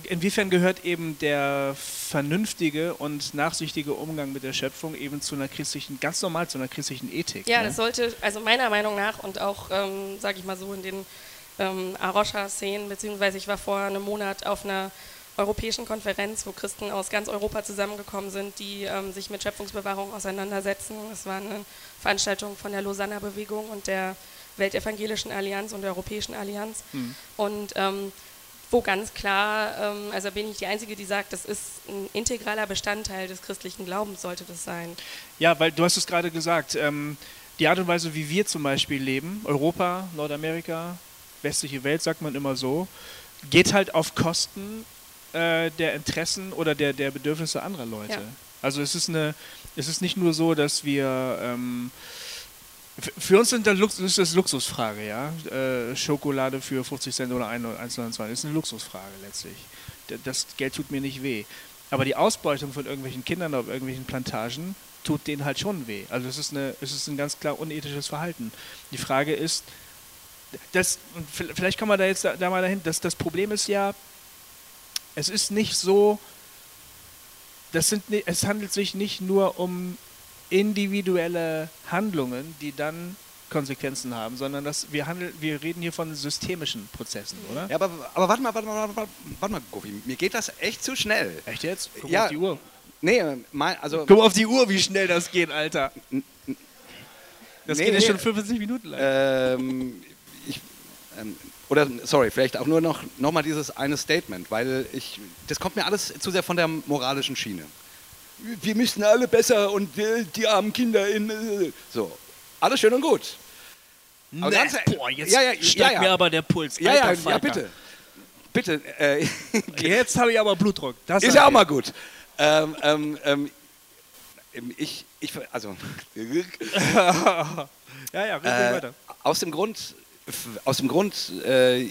inwiefern gehört eben der vernünftige und nachsichtige Umgang mit der Schöpfung eben zu einer christlichen, ganz normal zu einer christlichen Ethik? Ja, ne? das sollte, also meiner Meinung nach und auch, ähm, sage ich mal so, in den ähm, Arosha-Szenen, beziehungsweise ich war vor einem Monat auf einer europäischen Konferenz, wo Christen aus ganz Europa zusammengekommen sind, die ähm, sich mit Schöpfungsbewahrung auseinandersetzen. Es war eine Veranstaltung von der Lausanner Bewegung und der Weltevangelischen Allianz und der Europäischen Allianz. Mhm. Und ähm, wo ganz klar, ähm, also bin ich die Einzige, die sagt, das ist ein integraler Bestandteil des christlichen Glaubens, sollte das sein. Ja, weil du hast es gerade gesagt, ähm, die Art und Weise, wie wir zum Beispiel leben, Europa, Nordamerika, westliche Welt, sagt man immer so, geht halt auf Kosten äh, der Interessen oder der, der Bedürfnisse anderer Leute. Ja. Also es ist eine, es ist nicht nur so, dass wir ähm, für uns sind das, Lux ist das Luxusfrage, ja. Äh, Schokolade für 50 Cent oder 1,29 ist eine Luxusfrage letztlich. Das Geld tut mir nicht weh. Aber die Ausbeutung von irgendwelchen Kindern auf irgendwelchen Plantagen tut denen halt schon weh. Also es ist, ist ein ganz klar unethisches Verhalten. Die Frage ist, das, vielleicht kommen wir da jetzt da, da mal dahin, dass das Problem ist ja, es ist nicht so, das sind, es handelt sich nicht nur um individuelle Handlungen, die dann Konsequenzen haben, sondern dass wir handeln, wir reden hier von systemischen Prozessen, oder? Ja, aber, aber warte mal, warte mal, warte mal, warte mal, Gofi, mir geht das echt zu schnell. Echt jetzt? Guck ja, auf die Uhr. Nee, mein, also. Guck auf die Uhr, wie schnell das geht, Alter. Das nee, geht nee, schon 50 Minuten lang. Ähm, ich, ähm, oder, sorry, vielleicht auch nur noch, noch mal dieses eine Statement, weil ich, das kommt mir alles zu sehr von der moralischen Schiene wir müssen alle besser und äh, die armen Kinder in. Äh, so, alles schön und gut. Aber nee, ganz, boah, jetzt ja, ja, steigt ja, ja. mir aber der Puls. Ja, ja, ja, bitte. Bitte. Äh, jetzt habe ich aber Blutdruck. Das ist ja auch mal gut. Ähm, ähm, ähm, ich, ich, also. ja, ja, äh, weiter. Aus dem Grund, aus dem Grund äh,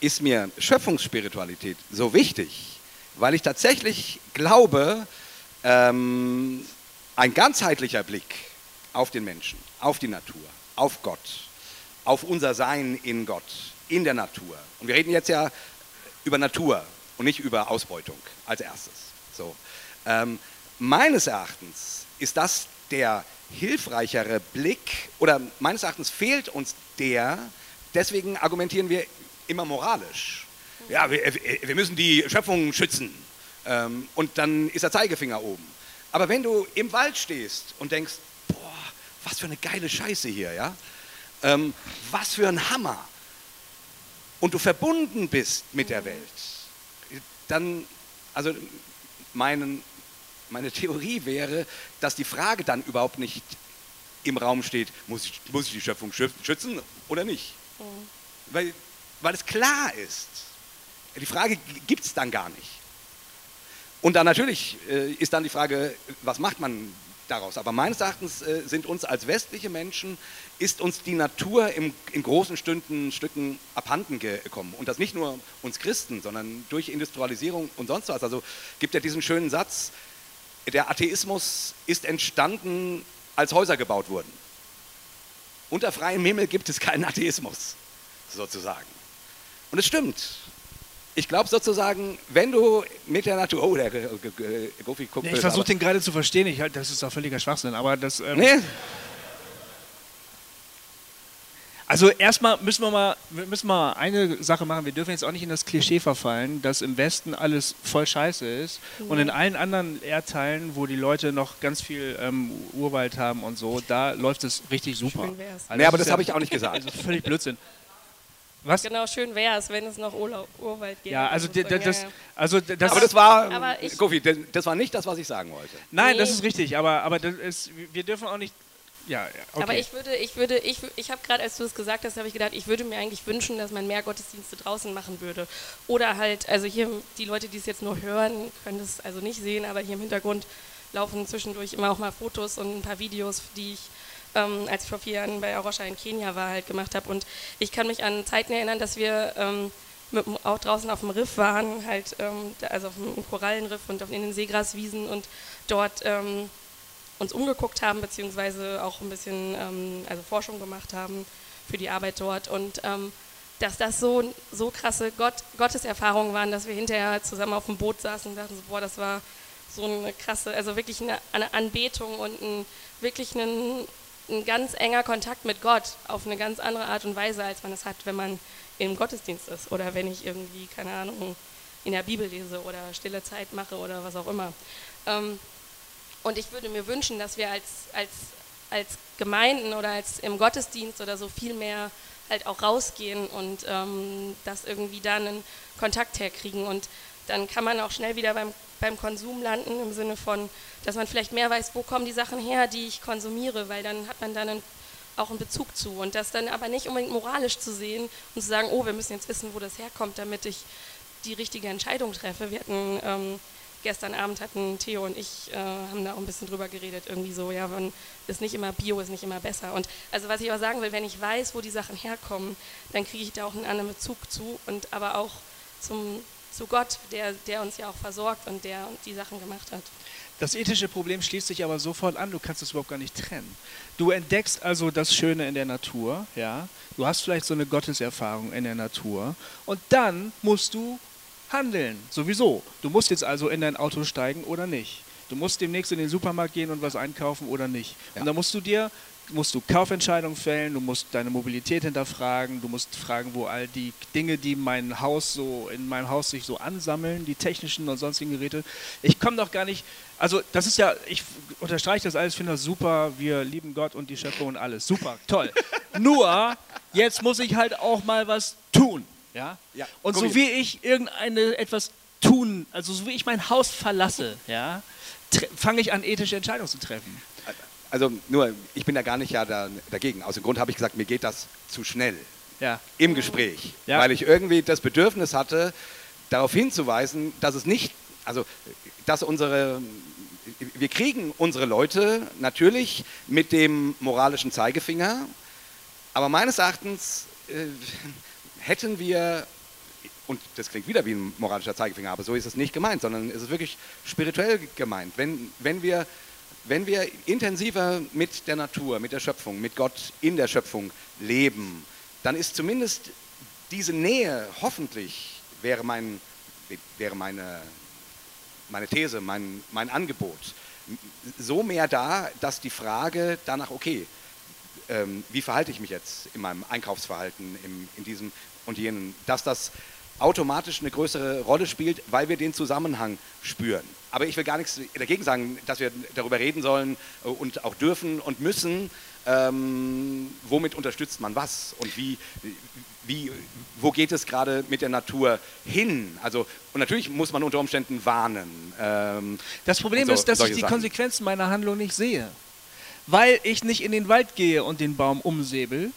ist mir Schöpfungsspiritualität so wichtig, weil ich tatsächlich glaube, ähm, ein ganzheitlicher Blick auf den Menschen, auf die Natur, auf Gott, auf unser Sein in Gott, in der Natur. Und wir reden jetzt ja über Natur und nicht über Ausbeutung als erstes. So. Ähm, meines Erachtens ist das der hilfreichere Blick, oder meines Erachtens fehlt uns der, deswegen argumentieren wir immer moralisch. Ja, wir, wir müssen die Schöpfung schützen. Ähm, und dann ist der Zeigefinger oben. Aber wenn du im Wald stehst und denkst, boah, was für eine geile Scheiße hier, ja? Ähm, was für ein Hammer. Und du verbunden bist mit der Welt, dann, also meinen, meine Theorie wäre, dass die Frage dann überhaupt nicht im Raum steht, muss ich, muss ich die Schöpfung schützen oder nicht? Mhm. Weil, weil es klar ist. Die Frage gibt es dann gar nicht. Und dann natürlich äh, ist dann die Frage, was macht man daraus? Aber meines Erachtens äh, sind uns als westliche Menschen, ist uns die Natur im, in großen Stunden, Stücken abhanden gekommen. Und das nicht nur uns Christen, sondern durch Industrialisierung und sonst was. Also gibt ja diesen schönen Satz, der Atheismus ist entstanden, als Häuser gebaut wurden. Unter freiem Himmel gibt es keinen Atheismus, sozusagen. Und es stimmt. Ich glaube sozusagen, wenn du mit der Natur. Oh, der Goofy guckt. Nee, ich versuche den gerade zu verstehen. Ich halt, das ist auch völliger Schwachsinn. Aber das. Ähm, nee. Also erstmal müssen wir mal müssen wir eine Sache machen. Wir dürfen jetzt auch nicht in das Klischee verfallen, dass im Westen alles voll Scheiße ist mhm. und in allen anderen Erdteilen, wo die Leute noch ganz viel ähm, Urwald haben und so, da läuft es richtig super. Also nee, aber das ja, habe ich auch nicht gesagt. Also völlig Blödsinn. Was? Genau, schön wäre es, wenn es noch Urlaub, Urwald gäbe. Ja, also, das, das, also das, aber das war, aber ich, Kofi, das war nicht das, was ich sagen wollte. Nein, nee. das ist richtig, aber, aber das ist, wir dürfen auch nicht ja, okay. Aber ich würde, ich würde, ich, ich habe gerade, als du es gesagt hast, habe ich gedacht, ich würde mir eigentlich wünschen, dass man mehr Gottesdienste draußen machen würde. Oder halt, also hier, die Leute, die es jetzt nur hören, können das also nicht sehen, aber hier im Hintergrund laufen zwischendurch immer auch mal Fotos und ein paar Videos, die ich ähm, als ich vor vier Jahren bei Arosha in Kenia war, halt gemacht habe. Und ich kann mich an Zeiten erinnern, dass wir ähm, mit, auch draußen auf dem Riff waren, halt, ähm, also auf dem Korallenriff und in den Seegraswiesen und dort ähm, uns umgeguckt haben, beziehungsweise auch ein bisschen ähm, also Forschung gemacht haben für die Arbeit dort. Und ähm, dass das so, so krasse Gott, Gotteserfahrungen waren, dass wir hinterher zusammen auf dem Boot saßen und dachten, so, boah, das war so eine krasse, also wirklich eine, eine Anbetung und ein, wirklich ein ein ganz enger Kontakt mit Gott auf eine ganz andere Art und Weise, als man es hat, wenn man im Gottesdienst ist oder wenn ich irgendwie, keine Ahnung, in der Bibel lese oder stille Zeit mache oder was auch immer. Ähm, und ich würde mir wünschen, dass wir als, als, als Gemeinden oder als im Gottesdienst oder so viel mehr halt auch rausgehen und ähm, das irgendwie dann einen Kontakt herkriegen. Und dann kann man auch schnell wieder beim, beim Konsum landen, im Sinne von, dass man vielleicht mehr weiß, wo kommen die Sachen her, die ich konsumiere, weil dann hat man dann einen, auch einen Bezug zu. Und das dann aber nicht unbedingt moralisch zu sehen und zu sagen, oh, wir müssen jetzt wissen, wo das herkommt, damit ich die richtige Entscheidung treffe. Wir hatten ähm, gestern Abend hatten Theo und ich äh, haben da auch ein bisschen drüber geredet, irgendwie so, ja, man ist nicht immer Bio, ist nicht immer besser. Und also was ich aber sagen will, wenn ich weiß, wo die Sachen herkommen, dann kriege ich da auch einen anderen Bezug zu und aber auch zum, zu Gott, der, der uns ja auch versorgt und der die Sachen gemacht hat. Das ethische Problem schließt sich aber sofort an, du kannst es überhaupt gar nicht trennen. Du entdeckst also das Schöne in der Natur, ja. Du hast vielleicht so eine Gotteserfahrung in der Natur und dann musst du handeln, sowieso. Du musst jetzt also in dein Auto steigen oder nicht. Du musst demnächst in den Supermarkt gehen und was einkaufen oder nicht. Ja. Und dann musst du dir musst du Kaufentscheidungen fällen, du musst deine Mobilität hinterfragen, du musst fragen, wo all die Dinge, die mein Haus so in meinem Haus sich so ansammeln, die technischen und sonstigen Geräte. Ich komme doch gar nicht, also das ist ja, ich unterstreiche das alles, finde das super, wir lieben Gott und die Schöpfung und alles, super, toll. Nur jetzt muss ich halt auch mal was tun. Ja? ja und so wie ich irgendeine etwas tun, also so wie ich mein Haus verlasse, ja, fange ich an, ethische Entscheidungen zu treffen. Also nur, ich bin ja gar nicht ja da, dagegen. Aus dem Grund habe ich gesagt, mir geht das zu schnell ja. im Gespräch, ja. weil ich irgendwie das Bedürfnis hatte, darauf hinzuweisen, dass es nicht, also dass unsere, wir kriegen unsere Leute natürlich mit dem moralischen Zeigefinger, aber meines Erachtens äh, hätten wir, und das klingt wieder wie ein moralischer Zeigefinger, aber so ist es nicht gemeint, sondern es ist wirklich spirituell gemeint. Wenn, wenn, wir, wenn wir intensiver mit der Natur, mit der Schöpfung, mit Gott in der Schöpfung leben, dann ist zumindest diese Nähe, hoffentlich wäre, mein, wäre meine, meine These, mein, mein Angebot, so mehr da, dass die Frage danach, okay, ähm, wie verhalte ich mich jetzt in meinem Einkaufsverhalten, in diesem und jenen, dass das automatisch eine größere Rolle spielt, weil wir den Zusammenhang spüren. Aber ich will gar nichts dagegen sagen, dass wir darüber reden sollen und auch dürfen und müssen, ähm, womit unterstützt man was und wie, wie, wo geht es gerade mit der Natur hin? Also, und natürlich muss man unter Umständen warnen. Ähm, das Problem so, ist, dass ich die Sachen. Konsequenzen meiner Handlung nicht sehe. Weil ich nicht in den Wald gehe und den Baum umsäbel,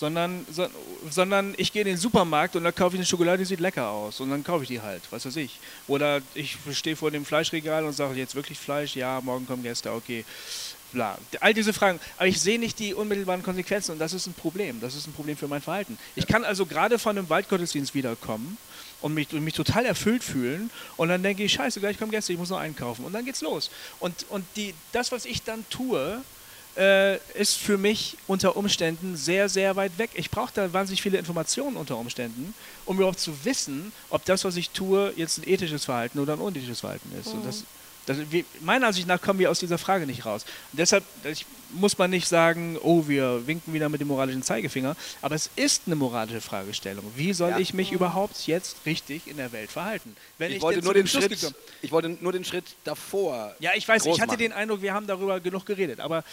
sondern, so, sondern ich gehe in den Supermarkt und da kaufe ich eine Schokolade, die sieht lecker aus und dann kaufe ich die halt, was weiß ich. Oder ich stehe vor dem Fleischregal und sage, jetzt wirklich Fleisch? Ja, morgen kommen Gäste, okay. Bla. All diese Fragen. Aber ich sehe nicht die unmittelbaren Konsequenzen und das ist ein Problem. Das ist ein Problem für mein Verhalten. Ich kann also gerade von einem Waldgottesdienst wiederkommen und mich, und mich total erfüllt fühlen und dann denke ich, scheiße, gleich kommen Gäste, ich muss noch einkaufen und dann geht's los. Und, und die, das, was ich dann tue, äh, ist für mich unter Umständen sehr, sehr weit weg. Ich brauche da wahnsinnig viele Informationen unter Umständen, um überhaupt zu wissen, ob das, was ich tue, jetzt ein ethisches Verhalten oder ein unethisches Verhalten ist. Mhm. Und das, das, wir, meiner Ansicht nach kommen wir aus dieser Frage nicht raus. Und deshalb ich, muss man nicht sagen, oh, wir winken wieder mit dem moralischen Zeigefinger, aber es ist eine moralische Fragestellung. Wie soll ja. ich mich überhaupt jetzt richtig in der Welt verhalten? Wenn ich, ich wollte nur den Schritt, ich wollte nur den Schritt davor. Ja, ich weiß, ich hatte machen. den Eindruck, wir haben darüber genug geredet, aber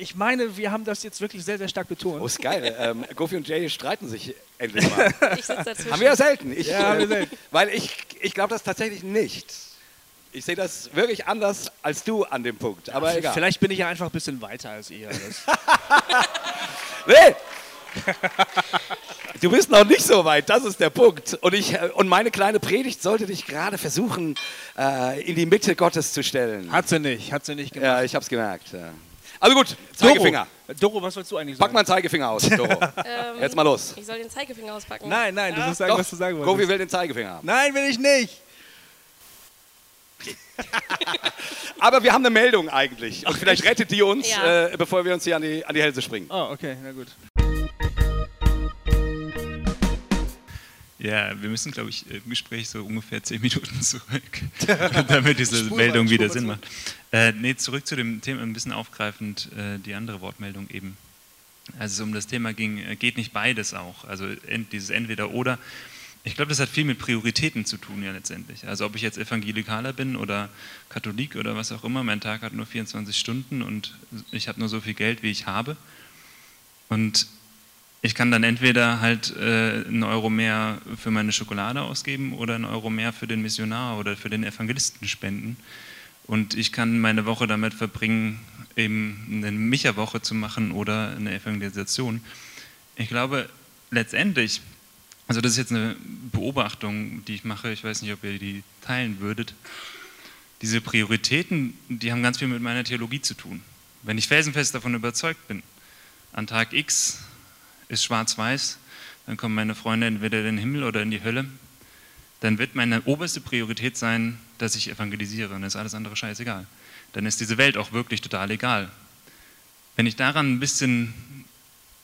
ich meine, wir haben das jetzt wirklich sehr, sehr stark betont. Oh, ist geil. Ähm, Goofy und Jay streiten sich endlich mal. Ich sitze dazwischen. Haben wir ja selten. Ich, ja, haben wir selten. Weil ich, ich glaube das tatsächlich nicht. Ich sehe das wirklich anders als du an dem Punkt. Aber ja, egal. Vielleicht bin ich ja einfach ein bisschen weiter als ihr. nee! Du bist noch nicht so weit, das ist der Punkt. Und, ich, und meine kleine Predigt sollte dich gerade versuchen, äh, in die Mitte Gottes zu stellen. Hat sie nicht, hat sie nicht gemacht. Ja, ich hab's gemerkt. Ja. Also gut, Zeigefinger. Doro, Doro, was wolltest du eigentlich sagen? Pack mal einen Zeigefinger aus, Doro. ähm, Jetzt mal los. Ich soll den Zeigefinger auspacken. Nein, nein, du musst sagen, Doch, was du sagen wolltest. Gofi will den Zeigefinger haben. Nein, will ich nicht. Aber wir haben eine Meldung eigentlich. Und vielleicht rettet die uns, ja. äh, bevor wir uns hier an die, an die Hälse springen. Oh, okay, na gut. Ja, wir müssen, glaube ich, im Gespräch so ungefähr zehn Minuten zurück, damit diese Meldung wieder Sinn macht. Äh, nee, zurück zu dem Thema, ein bisschen aufgreifend, äh, die andere Wortmeldung eben. Als es um das Thema ging, äh, geht nicht beides auch, also ent, dieses Entweder-Oder. Ich glaube, das hat viel mit Prioritäten zu tun, ja letztendlich. Also ob ich jetzt Evangelikaler bin oder Katholik oder was auch immer, mein Tag hat nur 24 Stunden und ich habe nur so viel Geld, wie ich habe. Und ich kann dann entweder halt äh, einen Euro mehr für meine Schokolade ausgeben oder einen Euro mehr für den Missionar oder für den Evangelisten spenden. Und ich kann meine Woche damit verbringen, eben eine Micha-Woche zu machen oder eine Evangelisation. Ich glaube, letztendlich, also das ist jetzt eine Beobachtung, die ich mache, ich weiß nicht, ob ihr die teilen würdet, diese Prioritäten, die haben ganz viel mit meiner Theologie zu tun. Wenn ich felsenfest davon überzeugt bin, an Tag X ist schwarz-weiß, dann kommen meine Freunde entweder in den Himmel oder in die Hölle, dann wird meine oberste Priorität sein, dass ich evangelisiere und dann ist alles andere scheißegal. Dann ist diese Welt auch wirklich total egal. Wenn ich daran ein bisschen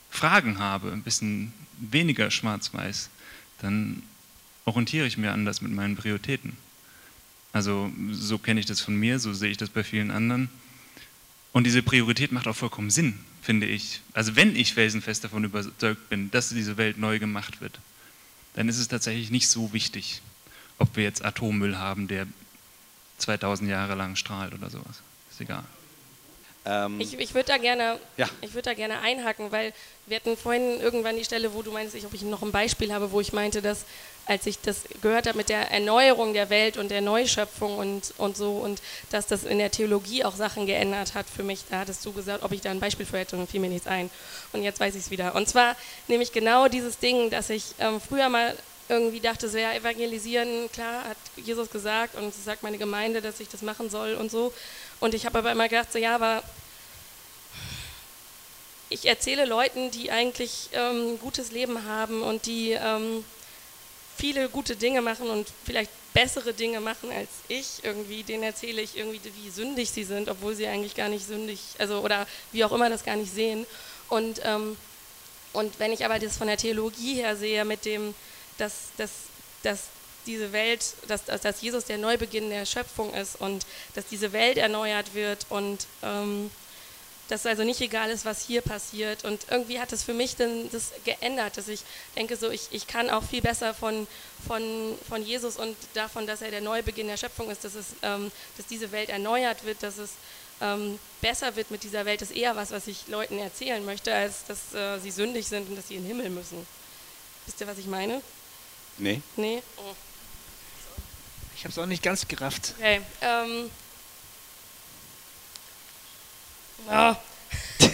Fragen habe, ein bisschen weniger schwarz-weiß, dann orientiere ich mir anders mit meinen Prioritäten. Also so kenne ich das von mir, so sehe ich das bei vielen anderen. Und diese Priorität macht auch vollkommen Sinn, finde ich. Also wenn ich felsenfest davon überzeugt bin, dass diese Welt neu gemacht wird, dann ist es tatsächlich nicht so wichtig, ob wir jetzt Atommüll haben, der 2000 Jahre lang strahlt oder sowas. Ist egal. Ähm ich, ich würde da, gerne, ja. würd da gerne einhaken, weil wir hatten vorhin irgendwann die Stelle, wo du meinst, ob ich noch ein Beispiel habe, wo ich meinte, dass als ich das gehört habe mit der Erneuerung der Welt und der Neuschöpfung und, und so und dass das in der Theologie auch Sachen geändert hat für mich, da hattest du gesagt, ob ich da ein Beispiel für hätte und fiel mir nichts ein. Und jetzt weiß ich es wieder. Und zwar nämlich genau dieses Ding, dass ich ähm, früher mal irgendwie dachte, so ja, evangelisieren, klar, hat Jesus gesagt und sagt meine Gemeinde, dass ich das machen soll und so. Und ich habe aber immer gedacht, so ja, aber ich erzähle Leuten, die eigentlich ähm, ein gutes Leben haben und die ähm, viele gute Dinge machen und vielleicht bessere Dinge machen als ich irgendwie, denen erzähle ich irgendwie, wie sündig sie sind, obwohl sie eigentlich gar nicht sündig, also oder wie auch immer das gar nicht sehen. Und, ähm, und wenn ich aber das von der Theologie her sehe, mit dem, dass, dass, dass diese Welt, dass, dass Jesus der Neubeginn der Schöpfung ist und dass diese Welt erneuert wird und ähm, dass es also nicht egal ist, was hier passiert. Und irgendwie hat es für mich dann das geändert, dass ich denke, so ich, ich kann auch viel besser von, von, von Jesus und davon, dass er der Neubeginn der Schöpfung ist, dass, es, ähm, dass diese Welt erneuert wird, dass es ähm, besser wird mit dieser Welt, ist eher was, was ich Leuten erzählen möchte, als dass äh, sie sündig sind und dass sie in den Himmel müssen. Wisst ihr, was ich meine? Nee. Nee? Oh. Ich habe es auch nicht ganz gerafft. Okay. Ähm, ja.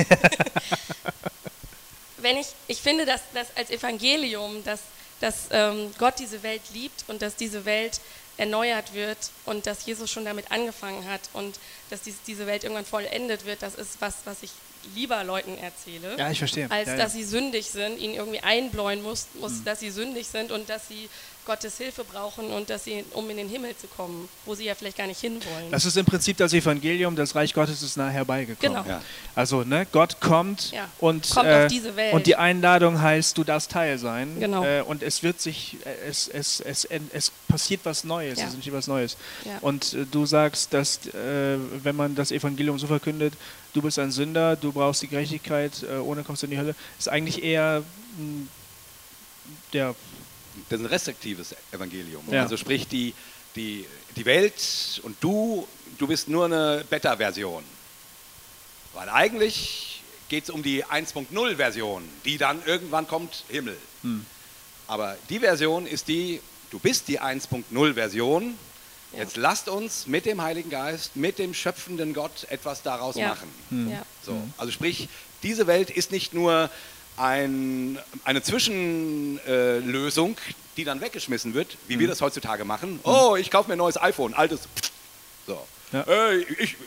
Wenn ich, ich finde, dass, dass als Evangelium, dass, dass ähm, Gott diese Welt liebt und dass diese Welt erneuert wird und dass Jesus schon damit angefangen hat und dass dies, diese Welt irgendwann vollendet wird, das ist was, was ich lieber Leuten erzähle, ja, ich verstehe. als ja, dass sie sündig sind, ihnen irgendwie einbläuen muss, muss mhm. dass sie sündig sind und dass sie Gottes Hilfe brauchen und dass sie, um in den Himmel zu kommen, wo sie ja vielleicht gar nicht hinwollen. Das ist im Prinzip das Evangelium, das Reich Gottes ist nahe herbeigekommen. Genau. Ja. Also, ne, Gott kommt ja. und, kommt äh, auf diese Welt. und die Einladung heißt, du darfst Teil sein. Genau. Äh, und es wird sich, äh, es, es, es, es, passiert was Neues, ja. es ist nicht was Neues. Ja. Und äh, du sagst, dass äh, wenn man das Evangelium so verkündet, du bist ein Sünder, du brauchst die Gerechtigkeit, äh, ohne kommst du in die Hölle, ist eigentlich eher mh, der das ist ein restriktives Evangelium. Ja. Also sprich, die, die, die Welt und du, du bist nur eine Beta-Version. Weil eigentlich geht es um die 1.0-Version, die dann irgendwann kommt, Himmel. Hm. Aber die Version ist die, du bist die 1.0-Version. Ja. Jetzt lasst uns mit dem Heiligen Geist, mit dem schöpfenden Gott etwas daraus ja. machen. Hm. Ja. So, also sprich, diese Welt ist nicht nur ein, eine Zwischenlösung, äh, die dann weggeschmissen wird, wie mhm. wir das heutzutage machen. Mhm. Oh, ich kaufe mir ein neues iPhone, altes. So. Ja. Hey, ich,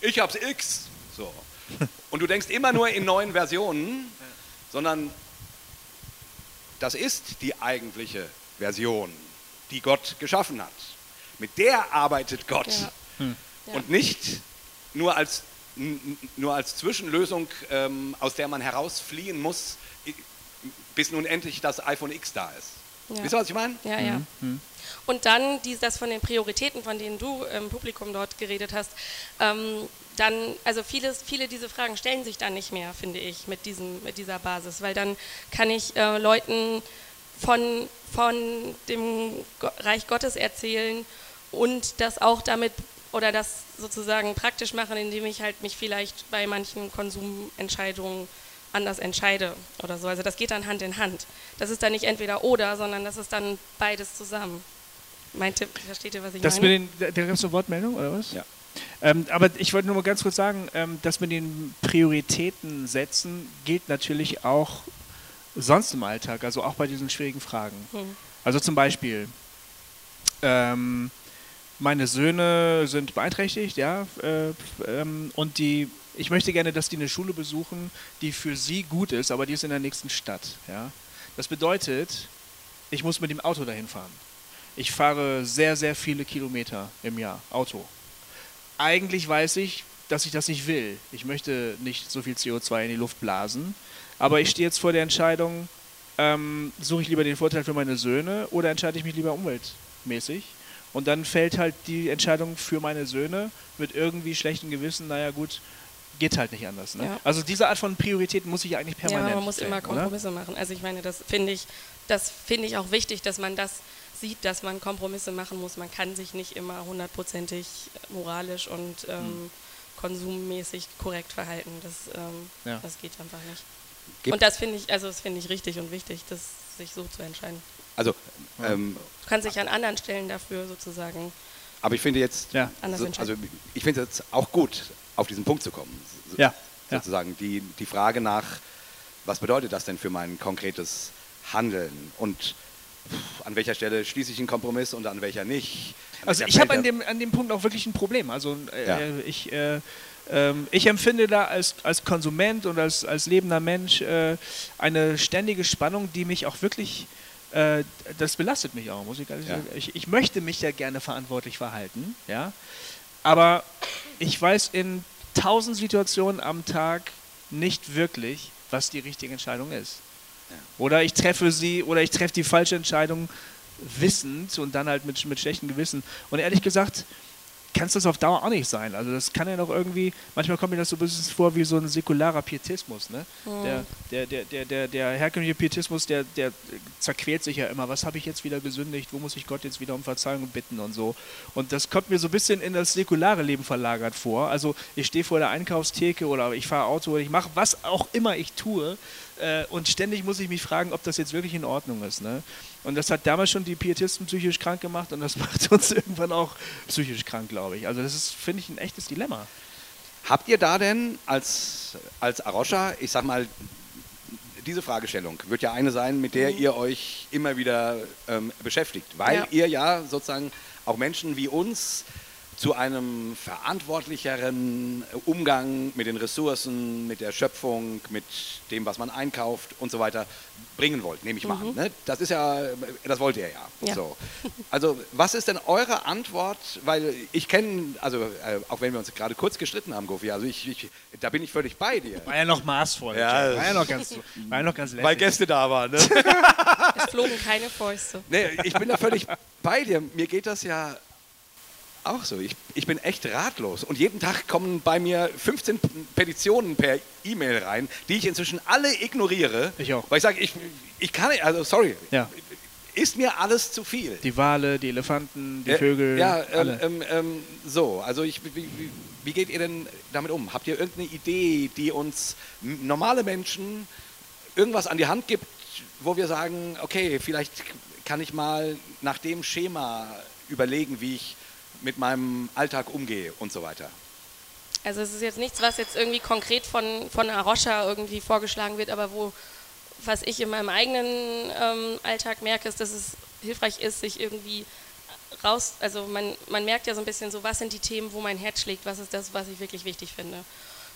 ich hab's X. So. Und du denkst immer nur in neuen Versionen, sondern das ist die eigentliche Version, die Gott geschaffen hat. Mit der arbeitet Gott. Ja. Hm. Und nicht nur als nur als Zwischenlösung, ähm, aus der man herausfliehen muss, bis nun endlich das iPhone X da ist. Ja. Wisst ihr, was ich meine? Ja, ja. Und dann dies, das von den Prioritäten, von denen du im Publikum dort geredet hast, ähm, dann, also vieles, viele dieser Fragen stellen sich dann nicht mehr, finde ich, mit, diesem, mit dieser Basis, weil dann kann ich äh, Leuten von, von dem Reich Gottes erzählen und das auch damit oder das sozusagen praktisch machen, indem ich halt mich vielleicht bei manchen Konsumentscheidungen anders entscheide oder so. Also das geht dann Hand in Hand. Das ist dann nicht entweder oder, sondern das ist dann beides zusammen. Meinte, versteht ihr, was ich Das meine? mit den, gibt's eine Wortmeldung, oder was? Ja. Ähm, aber ich wollte nur mal ganz kurz sagen, ähm, das mit den Prioritäten setzen gilt natürlich auch sonst im Alltag, also auch bei diesen schwierigen Fragen. Hm. Also zum Beispiel, ähm, meine Söhne sind beeinträchtigt, ja, äh, ähm, und die, ich möchte gerne, dass die eine Schule besuchen, die für sie gut ist, aber die ist in der nächsten Stadt, ja. Das bedeutet, ich muss mit dem Auto dahin fahren. Ich fahre sehr, sehr viele Kilometer im Jahr Auto. Eigentlich weiß ich, dass ich das nicht will. Ich möchte nicht so viel CO2 in die Luft blasen. Aber ich stehe jetzt vor der Entscheidung, ähm, suche ich lieber den Vorteil für meine Söhne oder entscheide ich mich lieber umweltmäßig? Und dann fällt halt die Entscheidung für meine Söhne mit irgendwie schlechtem Gewissen, naja gut, geht halt nicht anders. Ne? Ja. Also diese Art von Prioritäten muss ich eigentlich Ja, permanent man muss stellen, immer oder? Kompromisse machen. Also ich meine, das finde ich, das finde ich auch wichtig, dass man das sieht, dass man Kompromisse machen muss. Man kann sich nicht immer hundertprozentig moralisch und ähm, konsummäßig korrekt verhalten. Das, ähm, Ja. das geht einfach nicht. Gibt- und das finde ich, also das finde ich richtig und wichtig, das sich so zu entscheiden. Also, ähm, Du kannst dich an anderen Stellen dafür sozusagen aber ich finde jetzt, Ja. anders so, entscheiden. also ich finde es jetzt auch gut, auf diesen Punkt zu kommen. So- Ja, ja. Sozusagen die, die Frage nach, was bedeutet das denn für mein konkretes Handeln und pff, an welcher Stelle schließe ich einen Kompromiss und an welcher nicht. An Also welcher ich habe an dem, an dem Punkt auch wirklich ein Problem. Also äh, Ja. ich, äh, ähm, ich empfinde da als, als Konsument und als, als lebender Mensch äh, eine ständige Spannung, die mich auch wirklich, äh, das belastet mich auch, muss ich ehrlich Ja. sagen. Ich, ich möchte mich ja gerne verantwortlich verhalten, ja. Aber ich weiß in tausend Situationen am Tag nicht wirklich, was die richtige Entscheidung ist. Oder ich treffe sie oder ich treffe die falsche Entscheidung wissend und dann halt mit, mit schlechtem Gewissen. Und ehrlich gesagt, kann es das auf Dauer auch nicht sein. Also das kann ja noch irgendwie, manchmal kommt mir das so ein bisschen vor wie so ein säkularer Pietismus. Ne? Der, der, der, der, der, der herkömmliche Pietismus, der, der zerquält sich ja immer. Was habe ich jetzt wieder gesündigt? Wo muss ich Gott jetzt wieder um Verzeihung bitten und so. Und das kommt mir so ein bisschen in das säkulare Leben verlagert vor. Also ich stehe vor der Einkaufstheke oder ich fahre Auto oder ich mache was auch immer ich tue. Äh, und ständig muss ich mich fragen, ob das jetzt wirklich in Ordnung ist. Ne? Und das hat damals schon die Pietisten psychisch krank gemacht und das macht uns irgendwann auch psychisch krank, glaube ich. Also das ist, finde ich, ein echtes Dilemma. Habt ihr da denn als, als Aroscha, ich sag mal, diese Fragestellung wird ja eine sein, mit der ihr euch immer wieder ähm, beschäftigt, weil Ja. ihr ja sozusagen auch Menschen wie uns zu einem verantwortlicheren Umgang mit den Ressourcen, mit der Schöpfung, mit dem, was man einkauft und so weiter bringen wollt, nehme ich mal an. Ne? Das ist ja, das wollt ihr ja. Ja. So. Also was ist denn eure Antwort? Weil ich kenne, also äh, auch wenn wir uns gerade kurz gestritten haben, Gofi, also ich, ich, da bin ich völlig bei dir. War ja noch maßvoll. Ja, war ja noch ganz, war ja noch ganz lässig. Weil Gäste da waren. Ne? Es flogen keine Fäuste. nee, ich bin da völlig bei dir. Mir geht das ja auch so. Ich, ich bin echt ratlos. Und jeden Tag kommen bei mir 15 P- Petitionen per E-Mail rein, die ich inzwischen alle ignoriere. Ich auch. Weil ich sage, ich, ich kann nicht, also sorry, Ja. ist mir alles zu viel. Die Wale, die Elefanten, die Äh, Vögel, Ja, ähm, alle. ähm, ähm, so, also ich, wie, wie, geht ihr denn damit um? Habt ihr irgendeine Idee, die uns normale Menschen irgendwas an die Hand gibt, wo wir sagen, okay, vielleicht kann ich mal nach dem Schema überlegen, wie ich mit meinem Alltag umgehe und so weiter. Also es ist jetzt nichts, was jetzt irgendwie konkret von, von Arosha irgendwie vorgeschlagen wird, aber wo, was ich in meinem eigenen ähm, Alltag merke, ist, dass es hilfreich ist, sich irgendwie raus, also man, man merkt ja so ein bisschen so, was sind die Themen, wo mein Herz schlägt, was ist das, was ich wirklich wichtig finde.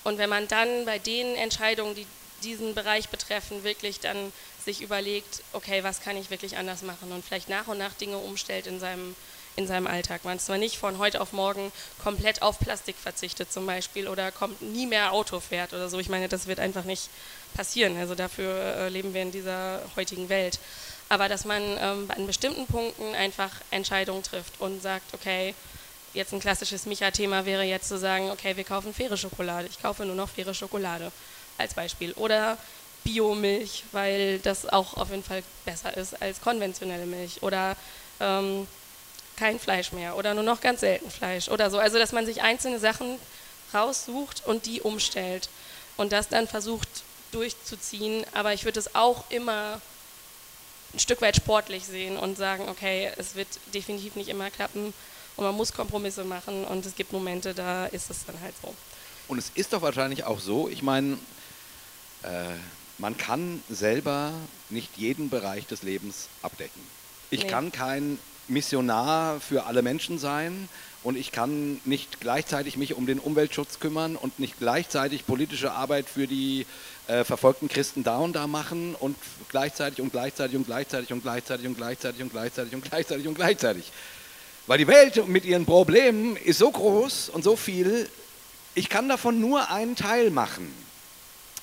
Und wenn man dann bei den Entscheidungen, die diesen Bereich betreffen, wirklich dann sich überlegt, okay, was kann ich wirklich anders machen und vielleicht nach und nach Dinge umstellt in seinem, in seinem Alltag. Man zwar nicht von heute auf morgen komplett auf Plastik verzichtet zum Beispiel oder kommt nie mehr Auto fährt oder so. Ich meine, das wird einfach nicht passieren. Also dafür äh, leben wir in dieser heutigen Welt. aber dass man ähm, an bestimmten Punkten einfach Entscheidungen trifft und sagt, okay, jetzt ein klassisches Micha-Thema wäre jetzt zu sagen, okay, wir kaufen faire Schokolade, ich kaufe nur noch faire Schokolade als Beispiel. Oder Biomilch, weil das auch auf jeden Fall besser ist als konventionelle Milch. Oder ähm, kein Fleisch mehr oder nur noch ganz selten Fleisch oder so. Also dass man sich einzelne Sachen raussucht und die umstellt und das dann versucht durchzuziehen. Aber ich würde es auch immer ein Stück weit sportlich sehen und sagen, okay, es wird definitiv nicht immer klappen und man muss Kompromisse machen und es gibt Momente, da ist es dann halt so. Und es ist doch wahrscheinlich auch so, ich meine, äh, man kann selber nicht jeden Bereich des Lebens abdecken. Ich nee. kann kein Missionar für alle Menschen sein und ich kann nicht gleichzeitig mich um den Umweltschutz kümmern und nicht gleichzeitig politische Arbeit für die äh, verfolgten Christen da und da machen und gleichzeitig und gleichzeitig und gleichzeitig und gleichzeitig und gleichzeitig und gleichzeitig und gleichzeitig und gleichzeitig. Weil die Welt mit ihren Problemen ist so groß und so viel, ich kann davon nur einen Teil machen.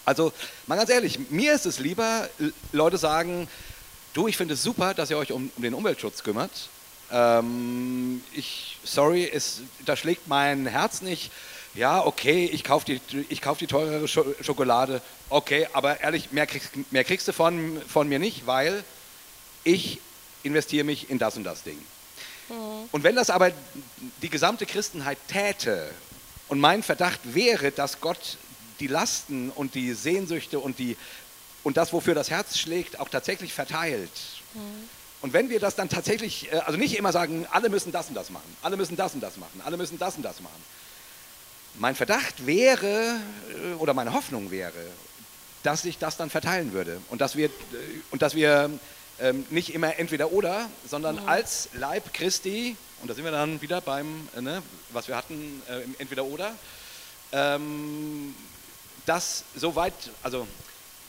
Also mal ganz ehrlich, mir ist es lieber, Leute sagen, du, ich finde es super, dass ihr euch um, um den Umweltschutz kümmert. Ähm, ich, sorry, es, da schlägt mein Herz nicht. Ja, okay, ich kaufe die, kauf die teurere Schokolade. Okay, aber ehrlich, mehr kriegst, mehr kriegst du von, von mir nicht, weil ich investiere mich in das und das Ding. Mhm. Und wenn das aber die gesamte Christenheit täte und mein Verdacht wäre, dass Gott die Lasten und die Sehnsüchte und, die, und das, wofür das Herz schlägt, auch tatsächlich verteilt. Mhm. Und wenn wir das dann tatsächlich, äh, also nicht immer sagen, alle müssen das und das machen, alle müssen das und das machen, alle müssen das und das machen. Mein Verdacht wäre, äh, oder meine Hoffnung wäre, dass sich das dann verteilen würde und dass wir, äh, und dass wir ähm, nicht immer entweder oder, sondern mhm. als Leib Christi, und da sind wir dann wieder beim, ne, was wir hatten, äh, entweder oder, ähm, das so weit, also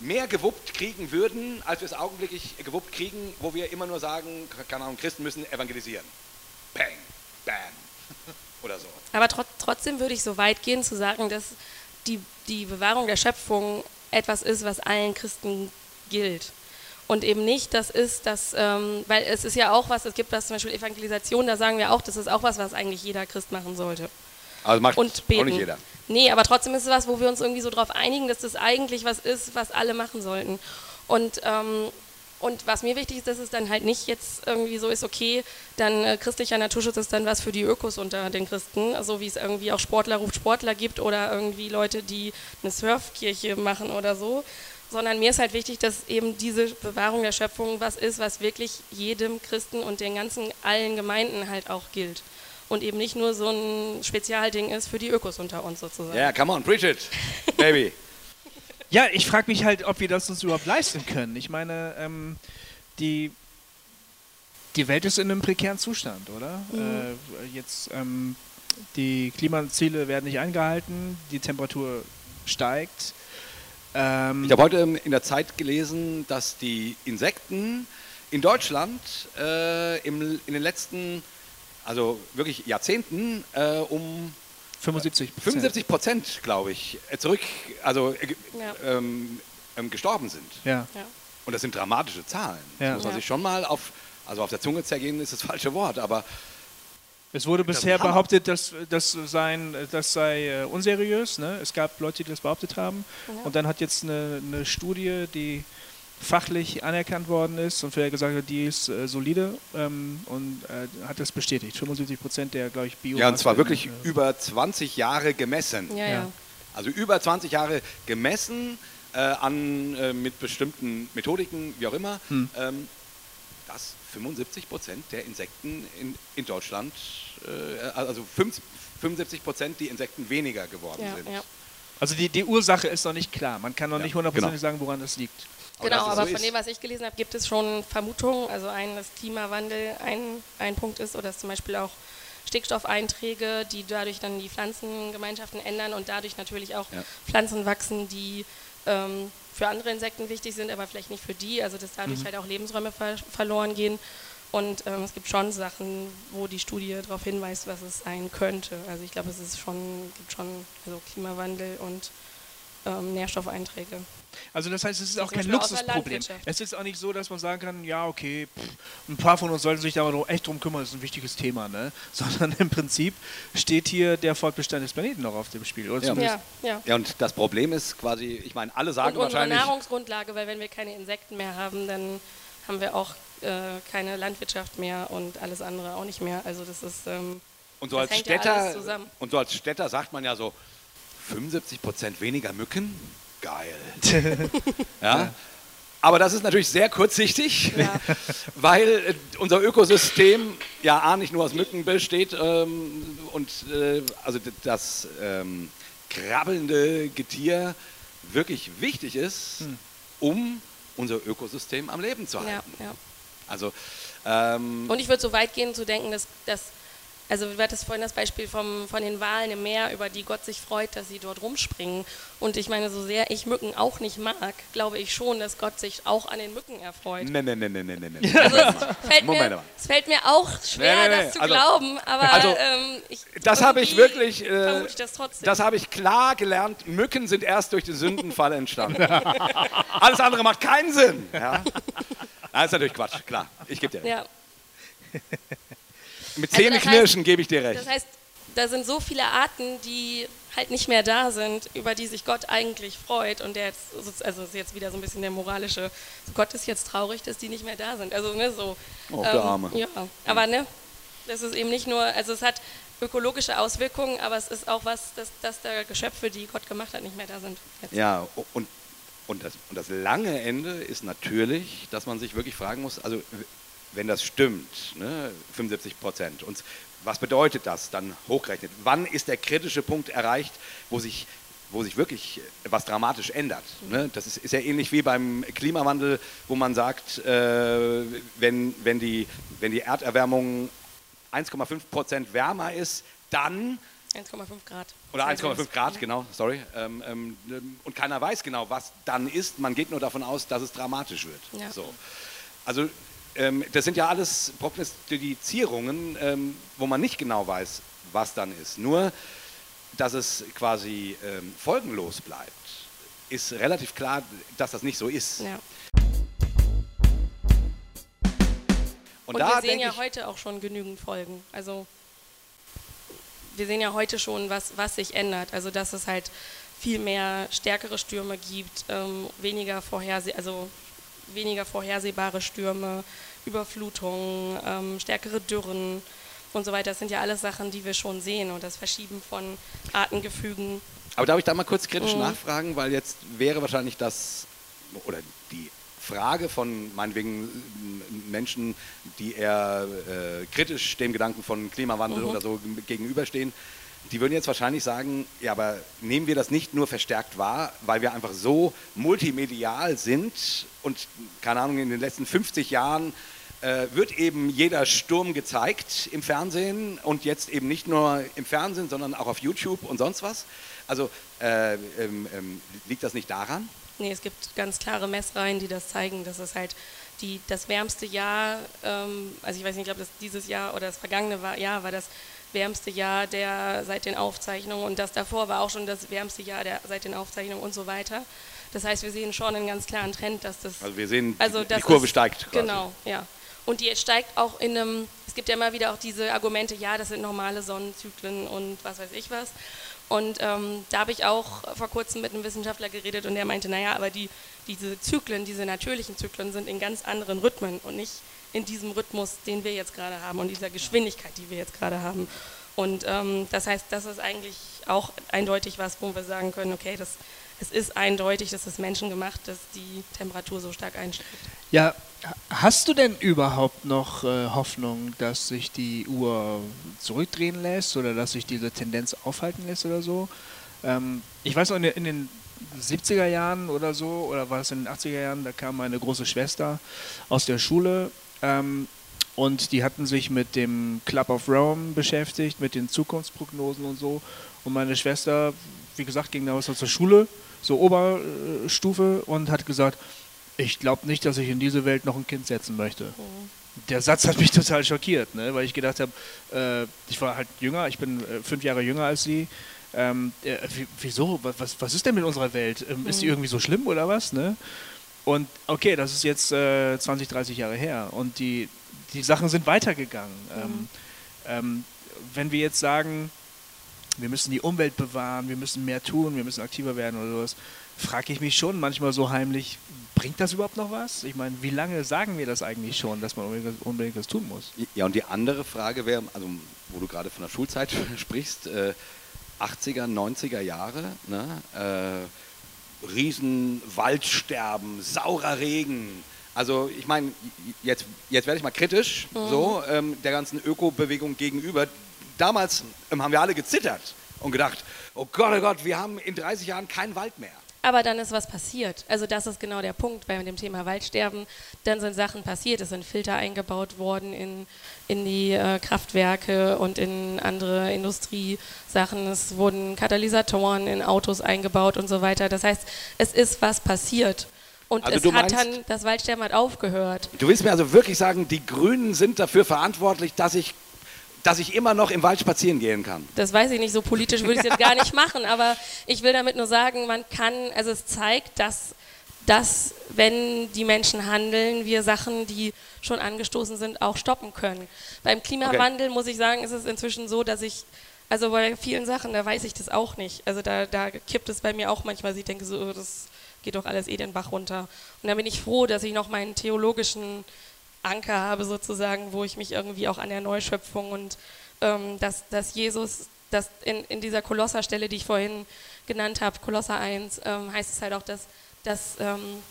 mehr gewuppt kriegen würden, als wir es augenblicklich gewuppt kriegen, wo wir immer nur sagen, keine Ahnung, Christen müssen evangelisieren. Bang, bam. Oder so. Aber tr trotzdem würde ich so weit gehen zu sagen, dass die, die Bewahrung der Schöpfung etwas ist, was allen Christen gilt. Und eben nicht, das ist das, ähm, weil es ist ja auch was, es gibt was zum Beispiel Evangelisation, da sagen wir auch, das ist auch was, was eigentlich jeder Christ machen sollte. Also macht und beten. auch nicht jeder. Nee, aber trotzdem ist es was, wo wir uns irgendwie so darauf einigen, dass das eigentlich was ist, was alle machen sollten. Und, ähm, und was mir wichtig ist, dass es dann halt nicht jetzt irgendwie so ist, okay, dann äh, christlicher Naturschutz ist dann was für die Ökos unter den Christen, so wie es irgendwie auch Sportler ruft Sportler gibt oder irgendwie Leute, die eine Surfkirche machen oder so. Sondern mir ist halt wichtig, dass eben diese Bewahrung der Schöpfung was ist, was wirklich jedem Christen und den ganzen allen Gemeinden halt auch gilt und eben nicht nur so ein Spezialding ist für die Ökos unter uns sozusagen. Ja, yeah, come on, preach it, baby. ja, ich frage mich halt, ob wir das uns überhaupt leisten können. Ich meine, ähm, die, die Welt ist in einem prekären Zustand, oder? Mhm. Äh, jetzt ähm, die Klimaziele werden nicht eingehalten, die Temperatur steigt. Ähm ich habe heute in der Zeit gelesen, dass die Insekten in Deutschland äh, im, in den letzten also wirklich Jahrzehnten äh, um 75 Prozent, 75 Prozent glaube ich, äh, zurück, also äh, ja. ähm, ähm, gestorben sind. Ja. ja. Und das sind dramatische Zahlen. Ja. Das muss man sich schon mal auf, also auf der Zunge zergehen ist das falsche Wort, aber es wurde bisher behauptet, dass das, sein, das sei äh, unseriös. Ne? Es gab Leute, die das behauptet haben. Und dann hat jetzt eine, eine Studie, die fachlich anerkannt worden ist und wer gesagt hat, die ist äh, solide ähm, und äh, hat das bestätigt. 75 Prozent der, glaube ich, Bio. Ja, und zwar wirklich äh, über 20 Jahre gemessen. Ja, ja. Also über 20 Jahre gemessen äh, an, äh, mit bestimmten Methodiken, wie auch immer, hm. ähm, dass 75 Prozent der Insekten in, in Deutschland, äh, also 75 Prozent die Insekten weniger geworden ja, sind. Also die, die Ursache ist noch nicht klar. Man kann noch nicht hundertprozentig genau. sagen, woran das liegt. Genau, aber so von dem, was ich gelesen habe, gibt es schon Vermutungen. Also ein, dass Klimawandel ein, ein Punkt ist oder dass zum Beispiel auch Stickstoffeinträge, die dadurch dann die Pflanzengemeinschaften ändern und dadurch natürlich auch ja. Pflanzen wachsen, die ähm, für andere Insekten wichtig sind, aber vielleicht nicht für die. Also dass dadurch mhm. halt auch Lebensräume ver verloren gehen. Und ähm, es gibt schon Sachen, wo die Studie darauf hinweist, was es sein könnte. Also ich glaube, es ist schon, gibt schon also Klimawandel und ähm, Nährstoffeinträge. Also das heißt, es ist auch kein Luxusproblem. Es ist auch nicht so, dass man sagen kann, ja, okay, pff, ein paar von uns sollten sich da mal echt drum kümmern, das ist ein wichtiges Thema, ne? Sondern im Prinzip steht hier der Fortbestand des Planeten noch auf dem Spiel. Oder Ja. Ja, ja. Ja, und das Problem ist quasi, ich meine, alle sagen Und unsere wahrscheinlich. Nahrungsgrundlage, weil wenn wir keine Insekten mehr haben, dann haben wir auch äh, keine Landwirtschaft mehr und alles andere auch nicht mehr. Also das ist ähm, Und so als ja Städter, zusammen. und so als Städter sagt man ja so, 75 Prozent weniger Mücken? Geil. ja? Aber das ist natürlich sehr kurzsichtig, Ja. weil äh, unser Ökosystem ja A nicht nur aus Mücken besteht ähm, und äh, also das ähm, krabbelnde Getier wirklich wichtig ist, Hm. um unser Ökosystem am Leben zu halten. ja, ja. Also ähm, Und ich würde so weit gehen zu denken, dass, dass also du hattest vorhin das Beispiel vom, von den Walen im Meer, über die Gott sich freut, dass sie dort rumspringen. Und ich meine, so sehr ich Mücken auch nicht mag, glaube ich schon, dass Gott sich auch an den Mücken erfreut. nee, nee, nee. Also es fällt, Moment mir, mal. es fällt mir auch schwer, Nee, nee, nee. das zu Also- glauben, aber also, ähm, ich, Das habe ich wirklich, äh, ich das das habe ich klar gelernt. Mücken sind erst durch den Sündenfall entstanden. Alles andere macht keinen Sinn. Ja? Das ist natürlich Quatsch, klar. Ich gebe dir ja. Mit Also das Zähneknirschen gebe ich dir recht. Das heißt, da sind so viele Arten, die halt nicht mehr da sind, über die sich Gott eigentlich freut und der jetzt, also ist jetzt wieder so ein bisschen der moralische, Gott ist jetzt traurig, dass die nicht mehr da sind. Also ne, so. Oh, der Arme. Ja, aber ne, das ist eben nicht nur, also es hat ökologische Auswirkungen, aber es ist auch was, dass, dass da Geschöpfe, die Gott gemacht hat, nicht mehr da sind. Jetzt. Ja, und, und, das, und das lange Ende ist natürlich, dass man sich wirklich fragen muss, also wenn das stimmt, ne, 75 Prozent, und was bedeutet das dann hochgerechnet? Wann ist der kritische Punkt erreicht, wo sich, wo sich wirklich was dramatisch ändert? Ne? Das ist, ist ja ähnlich wie beim Klimawandel, wo man sagt, äh, wenn, wenn, die, wenn die Erderwärmung 1,5 Prozent wärmer ist, dann 1,5 Grad. oder Celsius. 1,5 Grad, genau, sorry. Ähm, ähm, und keiner weiß genau, was dann ist. Man geht nur davon aus, dass es dramatisch wird. Ja. So. Also ähm, das sind ja alles Prognostizierungen, ähm, wo man nicht genau weiß, was dann ist. Nur, dass es quasi ähm, folgenlos bleibt, ist relativ klar, dass das nicht so ist. Ja. Und, Und, da wir sehen ja heute auch schon genügend Folgen. Also wir sehen ja heute schon, was, was sich ändert. Also dass es halt viel mehr stärkere Stürme gibt, ähm, weniger, vorherse also weniger vorhersehbare Stürme, Überflutungen, ähm, stärkere Dürren und so weiter. Das sind ja alles Sachen, die wir schon sehen und das Verschieben von Artengefügen. Aber darf ich da mal kurz kritisch Mhm. nachfragen, weil jetzt wäre wahrscheinlich das, oder die Frage von meinetwegen Menschen, die eher äh, kritisch dem Gedanken von Klimawandel Mhm. oder so gegenüberstehen, die würden jetzt wahrscheinlich sagen, ja, aber nehmen wir das nicht nur verstärkt wahr, weil wir einfach so multimedial sind und, keine Ahnung, in den letzten 50 Jahren äh, wird eben jeder Sturm gezeigt im Fernsehen und jetzt eben nicht nur im Fernsehen, sondern auch auf YouTube und sonst was. Also äh, ähm, ähm, liegt das nicht daran? Nee, es gibt ganz klare Messreihen, die das zeigen, dass es halt die, das wärmste Jahr, ähm, also ich weiß nicht, ich glaube, dieses Jahr oder das vergangene Jahr war das wärmste Jahr der seit den Aufzeichnungen und das davor war auch schon das wärmste Jahr der seit den Aufzeichnungen und so weiter. Das heißt, wir sehen schon einen ganz klaren Trend, dass das Also wir sehen, also die Kurve ist- steigt quasi. Genau, ja. Und die steigt auch in einem, es gibt ja immer wieder auch diese Argumente, ja, das sind normale Sonnenzyklen und was weiß ich was. Und ähm, da habe ich auch vor kurzem mit einem Wissenschaftler geredet und der meinte, naja, aber die, diese Zyklen, diese natürlichen Zyklen sind in ganz anderen Rhythmen und nicht in diesem Rhythmus, den wir jetzt gerade haben und dieser Geschwindigkeit, die wir jetzt gerade haben. Und ähm, das heißt, das ist eigentlich auch eindeutig was, wo wir sagen können, okay, das, es ist eindeutig, das ist menschengemacht, dass die Temperatur so stark einsteigt. Ja, hast du denn überhaupt noch äh, Hoffnung, dass sich die Uhr zurückdrehen lässt oder dass sich diese Tendenz aufhalten lässt oder so? Ähm, ich weiß noch, in, in den 70er Jahren oder so, oder war es in den 80er Jahren, da kam meine große Schwester aus der Schule ähm, und die hatten sich mit dem Club of Rome beschäftigt, mit den Zukunftsprognosen und so. Und meine Schwester, wie gesagt, ging damals noch zur Schule, so Oberstufe, und hat gesagt, ich glaube nicht, dass ich in diese Welt noch ein Kind setzen möchte. Der Satz hat mich total schockiert, ne? weil ich gedacht habe, äh, ich war halt jünger, ich bin äh, fünf Jahre jünger als sie. ähm, äh, wieso, was, was ist denn mit unserer Welt? Ähm, ist die mhm. irgendwie so schlimm oder was? Ne? Und okay, das ist jetzt äh, 20, 30 Jahre her und die, die Sachen sind weitergegangen. Mhm. Ähm, ähm, wenn wir jetzt sagen, wir müssen die Umwelt bewahren, wir müssen mehr tun, wir müssen aktiver werden oder sowas, frage ich mich schon manchmal so heimlich, bringt das überhaupt noch was? Ich meine, wie lange sagen wir das eigentlich schon, dass man unbedingt, unbedingt was tun muss? Ja, und die andere Frage wäre, also wo du gerade von der Schulzeit sprichst, äh, 80er, 90er Jahre, ne? äh, Riesenwaldsterben, saurer Regen. Also ich meine, jetzt, jetzt werde ich mal kritisch, mhm. so ähm, der ganzen Ökobewegung gegenüber. Damals ähm, haben wir alle gezittert und gedacht, oh Gott, oh Gott, wir haben in 30 Jahren keinen Wald mehr. Aber dann ist was passiert. Also das ist genau der Punkt bei dem Thema Waldsterben. Dann sind Sachen passiert. Es sind Filter eingebaut worden in, in die äh, Kraftwerke und in andere Industriesachen. Es wurden Katalysatoren in Autos eingebaut und so weiter. Das heißt, es ist was passiert. Und also es hat dann, das Waldsterben hat aufgehört. Du willst mir also wirklich sagen, die Grünen sind dafür verantwortlich, dass ich dass ich immer noch im Wald spazieren gehen kann. Das weiß ich nicht, so politisch würde ich es jetzt gar nicht machen, aber ich will damit nur sagen, man kann, also es zeigt, dass, dass wenn die Menschen handeln, wir Sachen, die schon angestoßen sind, auch stoppen können. Beim Klimawandel okay. muss ich sagen, ist es inzwischen so, dass ich also bei vielen Sachen, da weiß ich das auch nicht. Also da, da kippt es bei mir auch manchmal, ich denke so, oh, das geht doch alles eh den Bach runter. Und da bin ich froh, dass ich noch meinen theologischen Anker habe sozusagen, wo ich mich irgendwie auch an der Neuschöpfung und ähm, dass, dass Jesus, dass in, in dieser Kolosserstelle, die ich vorhin genannt habe, Kolosser 1, ähm, heißt es halt auch, dass, dass, ähm,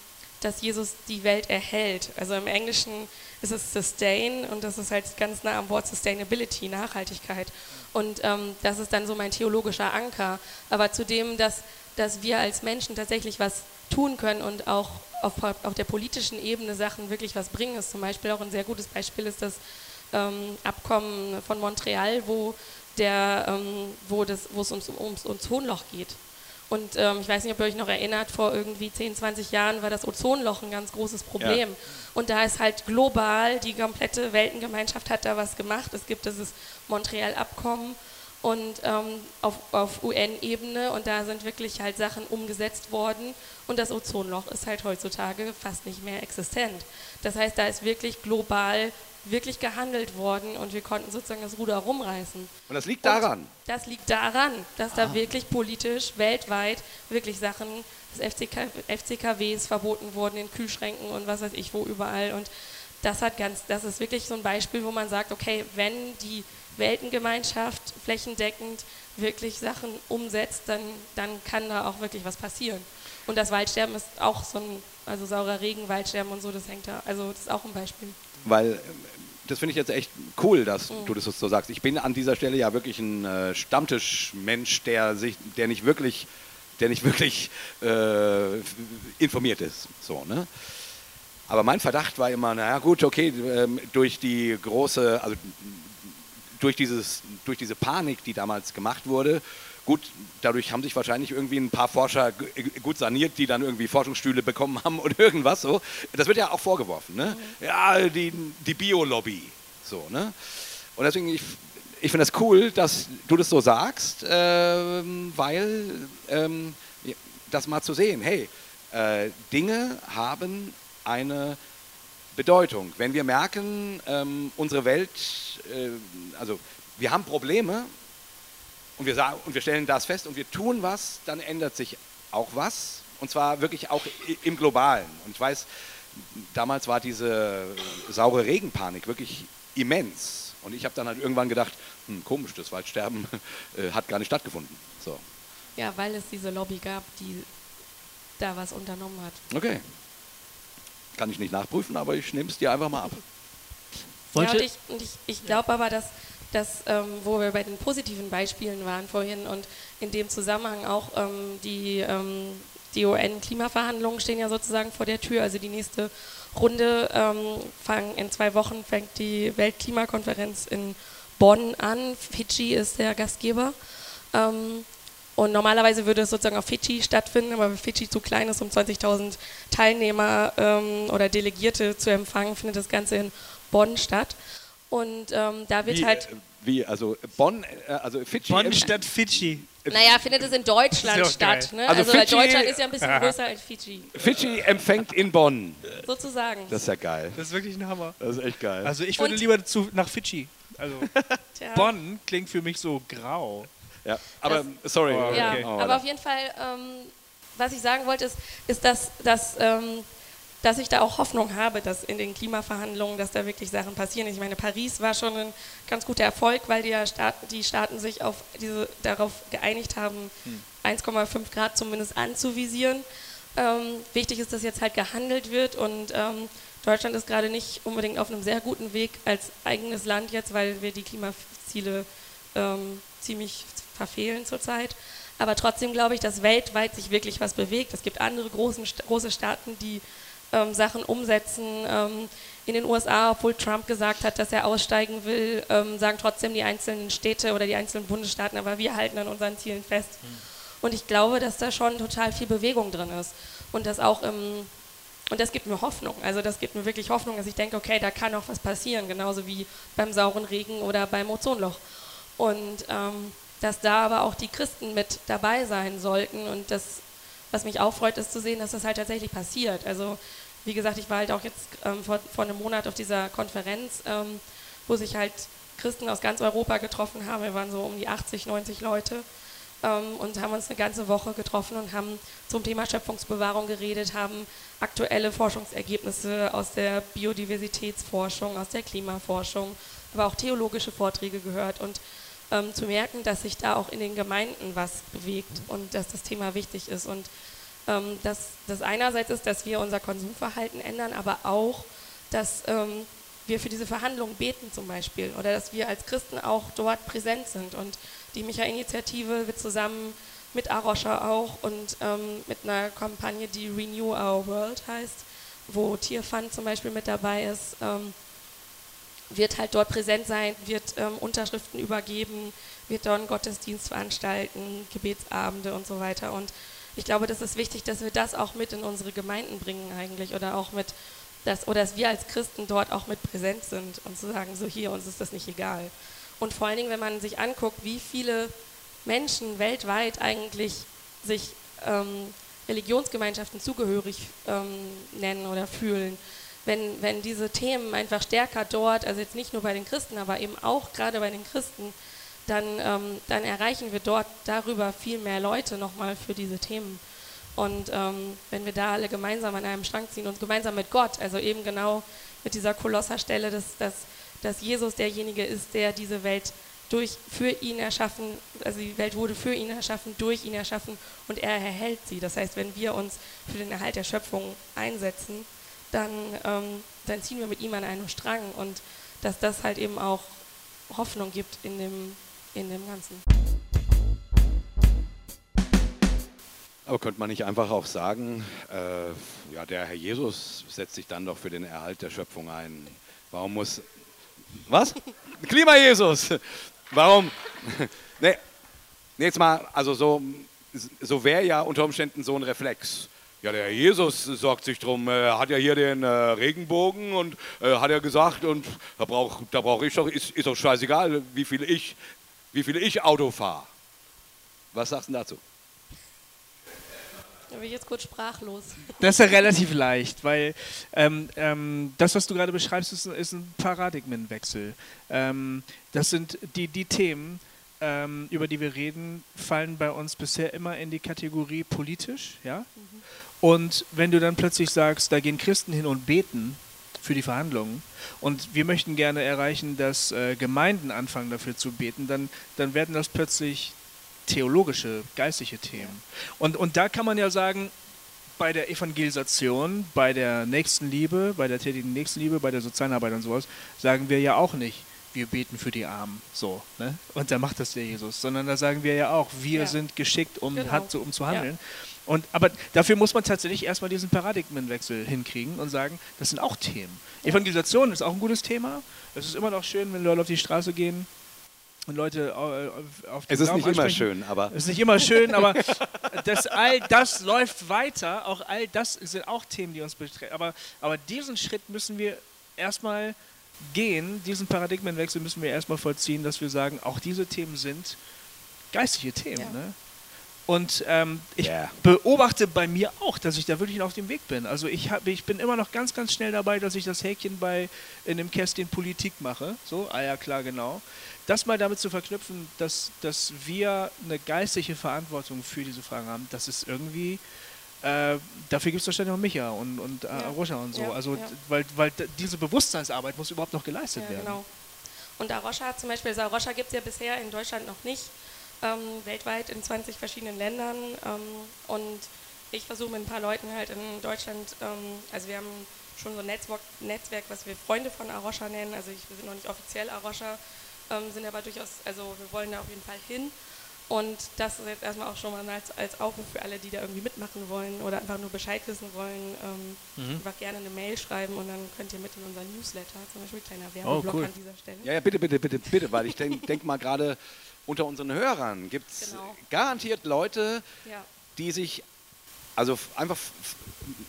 dass Jesus die Welt erhält. Also im Englischen ist es sustain und das ist halt ganz nah am Wort Sustainability, Nachhaltigkeit. Und ähm, das ist dann so mein theologischer Anker. Aber zudem, dass, dass wir als Menschen tatsächlich was tun können und auch auf, auf der politischen Ebene Sachen wirklich was bringen. Ist zum Beispiel auch ein sehr gutes Beispiel ist das ähm, Abkommen von Montreal, wo, der, ähm, wo, das, wo es ums, ums Ozonloch geht. Und ähm, ich weiß nicht, ob ihr euch noch erinnert, vor irgendwie 10, 20 Jahren war das Ozonloch ein ganz großes Problem. Ja. Und da ist halt global, die komplette Weltengemeinschaft hat da was gemacht. Es gibt dieses Montreal-Abkommen und ähm, auf, auf UN-Ebene und da sind wirklich halt Sachen umgesetzt worden und das Ozonloch ist halt heutzutage fast nicht mehr existent. Das heißt, da ist wirklich global wirklich gehandelt worden und wir konnten sozusagen das Ruder rumreißen. Und das liegt daran? Und das liegt daran, dass ah. da wirklich politisch weltweit wirklich Sachen des FCK, FCKWs verboten wurden in Kühlschränken und was weiß ich wo überall und das hat ganz, das ist wirklich so ein Beispiel, wo man sagt, okay, wenn die Weltengemeinschaft flächendeckend wirklich Sachen umsetzt, dann, dann kann da auch wirklich was passieren. Und das Waldsterben ist auch so ein, also saurer Regen, Waldsterben und so, das hängt da, also das ist auch ein Beispiel. Weil das finde ich jetzt echt cool, dass mhm. du das so sagst. Ich bin an dieser Stelle ja wirklich ein äh, Stammtischmensch, der sich, der nicht wirklich, der nicht wirklich äh, informiert ist. So, ne? Aber mein Verdacht war immer, naja gut, okay, äh, durch die große, also durch, dieses, durch diese Panik, die damals gemacht wurde, gut, dadurch haben sich wahrscheinlich irgendwie ein paar Forscher gut saniert, die dann irgendwie Forschungsstühle bekommen haben und irgendwas so. Das wird ja auch vorgeworfen, ne? Mhm. Ja, die, die Biolobby, so, ne? Und deswegen, ich, ich finde das cool, dass du das so sagst, äh, weil ähm, das mal zu sehen, hey, äh, Dinge haben eine Bedeutung. Wenn wir merken, ähm, unsere Welt, äh, also wir haben Probleme und wir, sagen, und wir stellen das fest und wir tun was, dann ändert sich auch was. Und zwar wirklich auch im Globalen. Und ich weiß, damals war diese saure Regenpanik wirklich immens. Und ich habe dann halt irgendwann gedacht, hm, komisch, das Waldsterben äh, hat gar nicht stattgefunden. So. Ja, weil es diese Lobby gab, die da was unternommen hat. Okay. Kann ich nicht nachprüfen, aber ich nehme es dir einfach mal ab. Ja, und ich, ich, ich glaube aber, dass, dass ähm, wo wir bei den positiven Beispielen waren vorhin und in dem Zusammenhang auch ähm, die, ähm, die UN-Klimaverhandlungen stehen ja sozusagen vor der Tür. Also die nächste Runde ähm, fang, in zwei Wochen fängt die Weltklimakonferenz in Bonn an. Fidschi ist der Gastgeber. Und normalerweise würde es sozusagen auf Fidschi stattfinden, aber weil Fidschi zu klein ist, um 20.000 Teilnehmer ähm, oder Delegierte zu empfangen, findet das Ganze in Bonn statt. Und ähm, da wird wie, halt. Äh, wie, also Bonn, äh, also Fidschi. Bonn statt Fidschi. Naja, findet es in Deutschland auch statt. Ne? Also Also, Fidschi- Deutschland ist ja ein bisschen größer als Fiji, Fidschi empfängt in Bonn. sozusagen. Das ist ja geil. Das ist wirklich ein Hammer. Das ist echt geil. Also ich würde Und- lieber zu, nach Fidschi. Also Tja. Bonn klingt für mich so grau. Ja, aber sorry. Oh, Ja, Okay. Oh, aber auf jeden Fall, ähm, was ich sagen wollte, ist, ist dass, dass, ähm, dass ich da auch Hoffnung habe, dass in den Klimaverhandlungen, dass da wirklich Sachen passieren. Ich meine, Paris war schon ein ganz guter Erfolg, weil die, ja Staaten, die Staaten sich auf diese, darauf geeinigt haben, 1,5 Grad zumindest anzuvisieren. Ähm, wichtig ist, dass jetzt halt gehandelt wird und ähm, Deutschland ist gerade nicht unbedingt auf einem sehr guten Weg als eigenes Land jetzt, weil wir die Klimaziele ähm, ziemlich verfehlen zurzeit. Aber trotzdem glaube ich, dass weltweit sich wirklich was bewegt. Es gibt andere großen, große Staaten, die ähm, Sachen umsetzen. Ähm, in den USA, obwohl Trump gesagt hat, dass er aussteigen will, ähm, sagen trotzdem die einzelnen Städte oder die einzelnen Bundesstaaten, aber wir halten an unseren Zielen fest. Und ich glaube, dass da schon total viel Bewegung drin ist. Und das auch im, und das gibt mir Hoffnung. Also das gibt mir wirklich Hoffnung, dass ich denke, okay, da kann auch was passieren, genauso wie beim sauren Regen oder beim Ozonloch. Und ähm, dass da aber auch die Christen mit dabei sein sollten. Und das, was mich auch freut, ist zu sehen, dass das halt tatsächlich passiert. Also wie gesagt, ich war halt auch jetzt ähm, vor, vor einem Monat auf dieser Konferenz, ähm, wo sich halt Christen aus ganz Europa getroffen haben. Wir waren so um die 80, 90 Leute ähm, und haben uns eine ganze Woche getroffen und haben zum Thema Schöpfungsbewahrung geredet, haben aktuelle Forschungsergebnisse aus der Biodiversitätsforschung, aus der Klimaforschung, aber auch theologische Vorträge gehört und ähm, zu merken, dass sich da auch in den Gemeinden was bewegt und dass das Thema wichtig ist und ähm, dass das einerseits ist, dass wir unser Konsumverhalten ändern, aber auch, dass ähm, wir für diese Verhandlungen beten zum Beispiel oder dass wir als Christen auch dort präsent sind. Und die Micha-Initiative wird zusammen mit Arosha auch und ähm, mit einer Kampagne, die Renew Our World heißt, wo Tierfund zum Beispiel mit dabei ist, ähm, wird halt dort präsent sein, wird ähm, Unterschriften übergeben, wird dort einen Gottesdienst veranstalten, Gebetsabende und so weiter. Und ich glaube, das ist wichtig, dass wir das auch mit in unsere Gemeinden bringen eigentlich oder auch mit das, oder dass wir als Christen dort auch mit präsent sind und zu sagen, so hier, uns ist das nicht egal. Und vor allen Dingen, wenn man sich anguckt, wie viele Menschen weltweit eigentlich sich ähm, Religionsgemeinschaften zugehörig ähm, nennen oder fühlen, wenn, wenn diese Themen einfach stärker dort, also jetzt nicht nur bei den Christen, aber eben auch gerade bei den Christen, dann, ähm, dann erreichen wir dort darüber viel mehr Leute nochmal für diese Themen. Und ähm, wenn wir da alle gemeinsam an einem Strang ziehen und gemeinsam mit Gott, also eben genau mit dieser Kolosserstelle, dass, dass, dass Jesus derjenige ist, der diese Welt durch, für ihn erschaffen, also die Welt wurde für ihn erschaffen, durch ihn erschaffen und er erhält sie. Das heißt, wenn wir uns für den Erhalt der Schöpfung einsetzen, dann, ähm, dann ziehen wir mit ihm an einem Strang und dass das halt eben auch Hoffnung gibt in dem, in dem Ganzen. Aber könnte man nicht einfach auch sagen, äh, ja, der Herr Jesus setzt sich dann doch für den Erhalt der Schöpfung ein. Warum muss. Was? Klima-Jesus! Warum? nee, nee, jetzt mal, also so, so wäre ja unter Umständen so ein Reflex. Ja, der Herr Jesus sorgt sich drum, er hat ja hier den äh, Regenbogen und äh, hat er gesagt, und da brauche da brauch ich doch, ist, ist doch scheißegal, wie viel ich, wie viel ich Auto fahre. Was sagst du dazu? Da bin ich jetzt kurz sprachlos. Das ist ja relativ leicht, weil ähm, ähm, das, was du gerade beschreibst, ist, ist ein Paradigmenwechsel. Ähm, das sind die, die Themen, ähm, über die wir reden, fallen bei uns bisher immer in die Kategorie politisch. Ja? Und wenn du dann plötzlich sagst, da gehen Christen hin und beten für die Verhandlungen und wir möchten gerne erreichen, dass äh, Gemeinden anfangen dafür zu beten, dann, dann werden das plötzlich theologische, geistliche Themen. Und, und da kann man ja sagen, bei der Evangelisation, bei der Nächstenliebe, bei der tätigen Nächstenliebe, bei der sozialen Arbeit und sowas, sagen wir ja auch nicht, wir beten für die Armen, so, ne? Und da macht das der Jesus, sondern da sagen wir ja auch, wir Ja. sind geschickt, um, Genau. hat, um zu handeln. Und, aber dafür muss man tatsächlich erstmal diesen Paradigmenwechsel hinkriegen und sagen, das sind auch Themen. Evangelisation ist auch ein gutes Thema. Es ist immer noch schön, wenn Leute auf die Straße gehen und Leute äh, auf den Es ist nicht immer schön, aber Es ist nicht immer schön, aber das, all das läuft weiter. Auch all das sind auch Themen, die uns betreffen. Aber, aber diesen Schritt müssen wir erstmal gehen, diesen Paradigmenwechsel müssen wir erstmal vollziehen, dass wir sagen, auch diese Themen sind geistliche Themen. Ja. Ne? Und ähm, ich Ja. beobachte bei mir auch, dass ich da wirklich auf dem Weg bin. Also ich, hab, ich bin immer noch ganz, ganz schnell dabei, dass ich das Häkchen bei in dem Kästchen Politik mache. So, ah ja, klar, genau. Das mal damit zu verknüpfen, dass, dass wir eine geistliche Verantwortung für diese Fragen haben, das ist irgendwie, äh, dafür gibt es wahrscheinlich noch Micha und, und äh, Ja. Arusha und so. Ja, Also, ja. weil, weil d- diese Bewusstseinsarbeit muss überhaupt noch geleistet Ja, werden. genau. Und Arosha hat zum Beispiel, also Arosha gibt es ja bisher in Deutschland noch nicht, ähm, weltweit in 20 verschiedenen Ländern. Ähm, und ich versuche mit ein paar Leuten halt in Deutschland, ähm, also wir haben schon so ein Netzwerk, Netzwerk, was wir Freunde von Arosha nennen. Also ich, wir sind noch nicht offiziell Arosha, ähm, sind aber durchaus, also wir wollen da auf jeden Fall hin. Und das ist jetzt erstmal auch schon mal als, als Aufruf für alle, die da irgendwie mitmachen wollen oder einfach nur Bescheid wissen wollen. Ähm, Einfach gerne eine Mail schreiben und dann könnt ihr mit in unseren Newsletter, zum Beispiel kleiner Werbeblock cool. an dieser Stelle. Ja, ja, bitte, bitte, bitte, bitte, weil ich denke denk mal gerade unter unseren Hörern gibt es Genau. garantiert Leute, Ja. die sich also einfach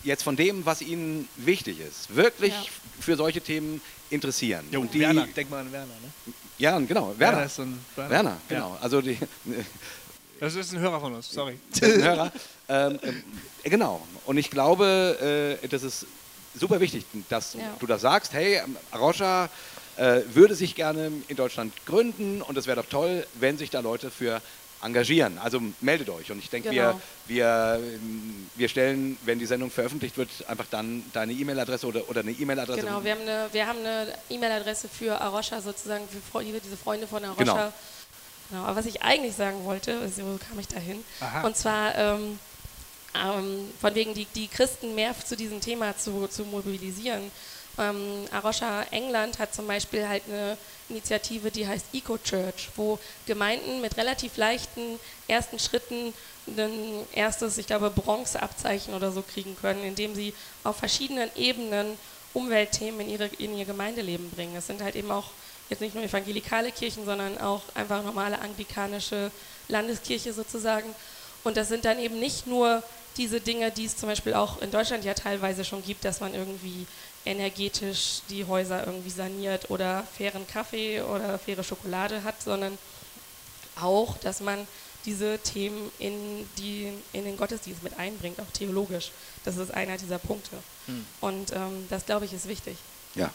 jetzt von dem, was ihnen wichtig ist, wirklich Ja. für solche Themen interessieren. Jo, Und die, Werner, denk mal an Werner. Ne? Ja, genau, Werner. ist so ein Werner. Werner, genau. Also die Das ist ein Hörer von uns, sorry. Hörer. ähm, ähm, genau. Und ich glaube, äh, das ist super wichtig, dass Ja. du das sagst. Hey, ähm, Arosha äh, würde sich gerne in Deutschland gründen und es wäre doch toll, wenn sich da Leute für engagieren. Also meldet euch. Und ich denke, Genau. wir, wir, ähm, wir stellen, wenn die Sendung veröffentlicht wird, einfach dann deine E-Mail-Adresse oder, oder eine E-Mail-Adresse. Genau, wir haben eine, wir haben eine E-Mail-Adresse für Arosha sozusagen, für diese Freunde von Arosha. Genau. Genau, aber was ich eigentlich sagen wollte, so kam ich dahin, Aha. und zwar ähm, ähm, von wegen die, die Christen mehr zu diesem Thema zu, zu mobilisieren. Ähm, Arosha England hat zum Beispiel halt eine Initiative, die heißt Eco Church, wo Gemeinden mit relativ leichten ersten Schritten ein erstes, ich glaube, Bronzeabzeichen oder so kriegen können, indem sie auf verschiedenen Ebenen Umweltthemen in, ihre, in ihr Gemeindeleben bringen. Es sind halt eben auch jetzt nicht nur evangelikale Kirchen, sondern auch einfach normale anglikanische Landeskirche sozusagen. Und das sind dann eben nicht nur diese Dinge, die es zum Beispiel auch in Deutschland ja teilweise schon gibt, dass man irgendwie energetisch die Häuser irgendwie saniert oder fairen Kaffee oder faire Schokolade hat, sondern auch, dass man diese Themen in, die, in den Gottesdienst mit einbringt, auch theologisch. Das ist einer dieser Punkte. Und ähm, das, glaube ich, ist wichtig. ja.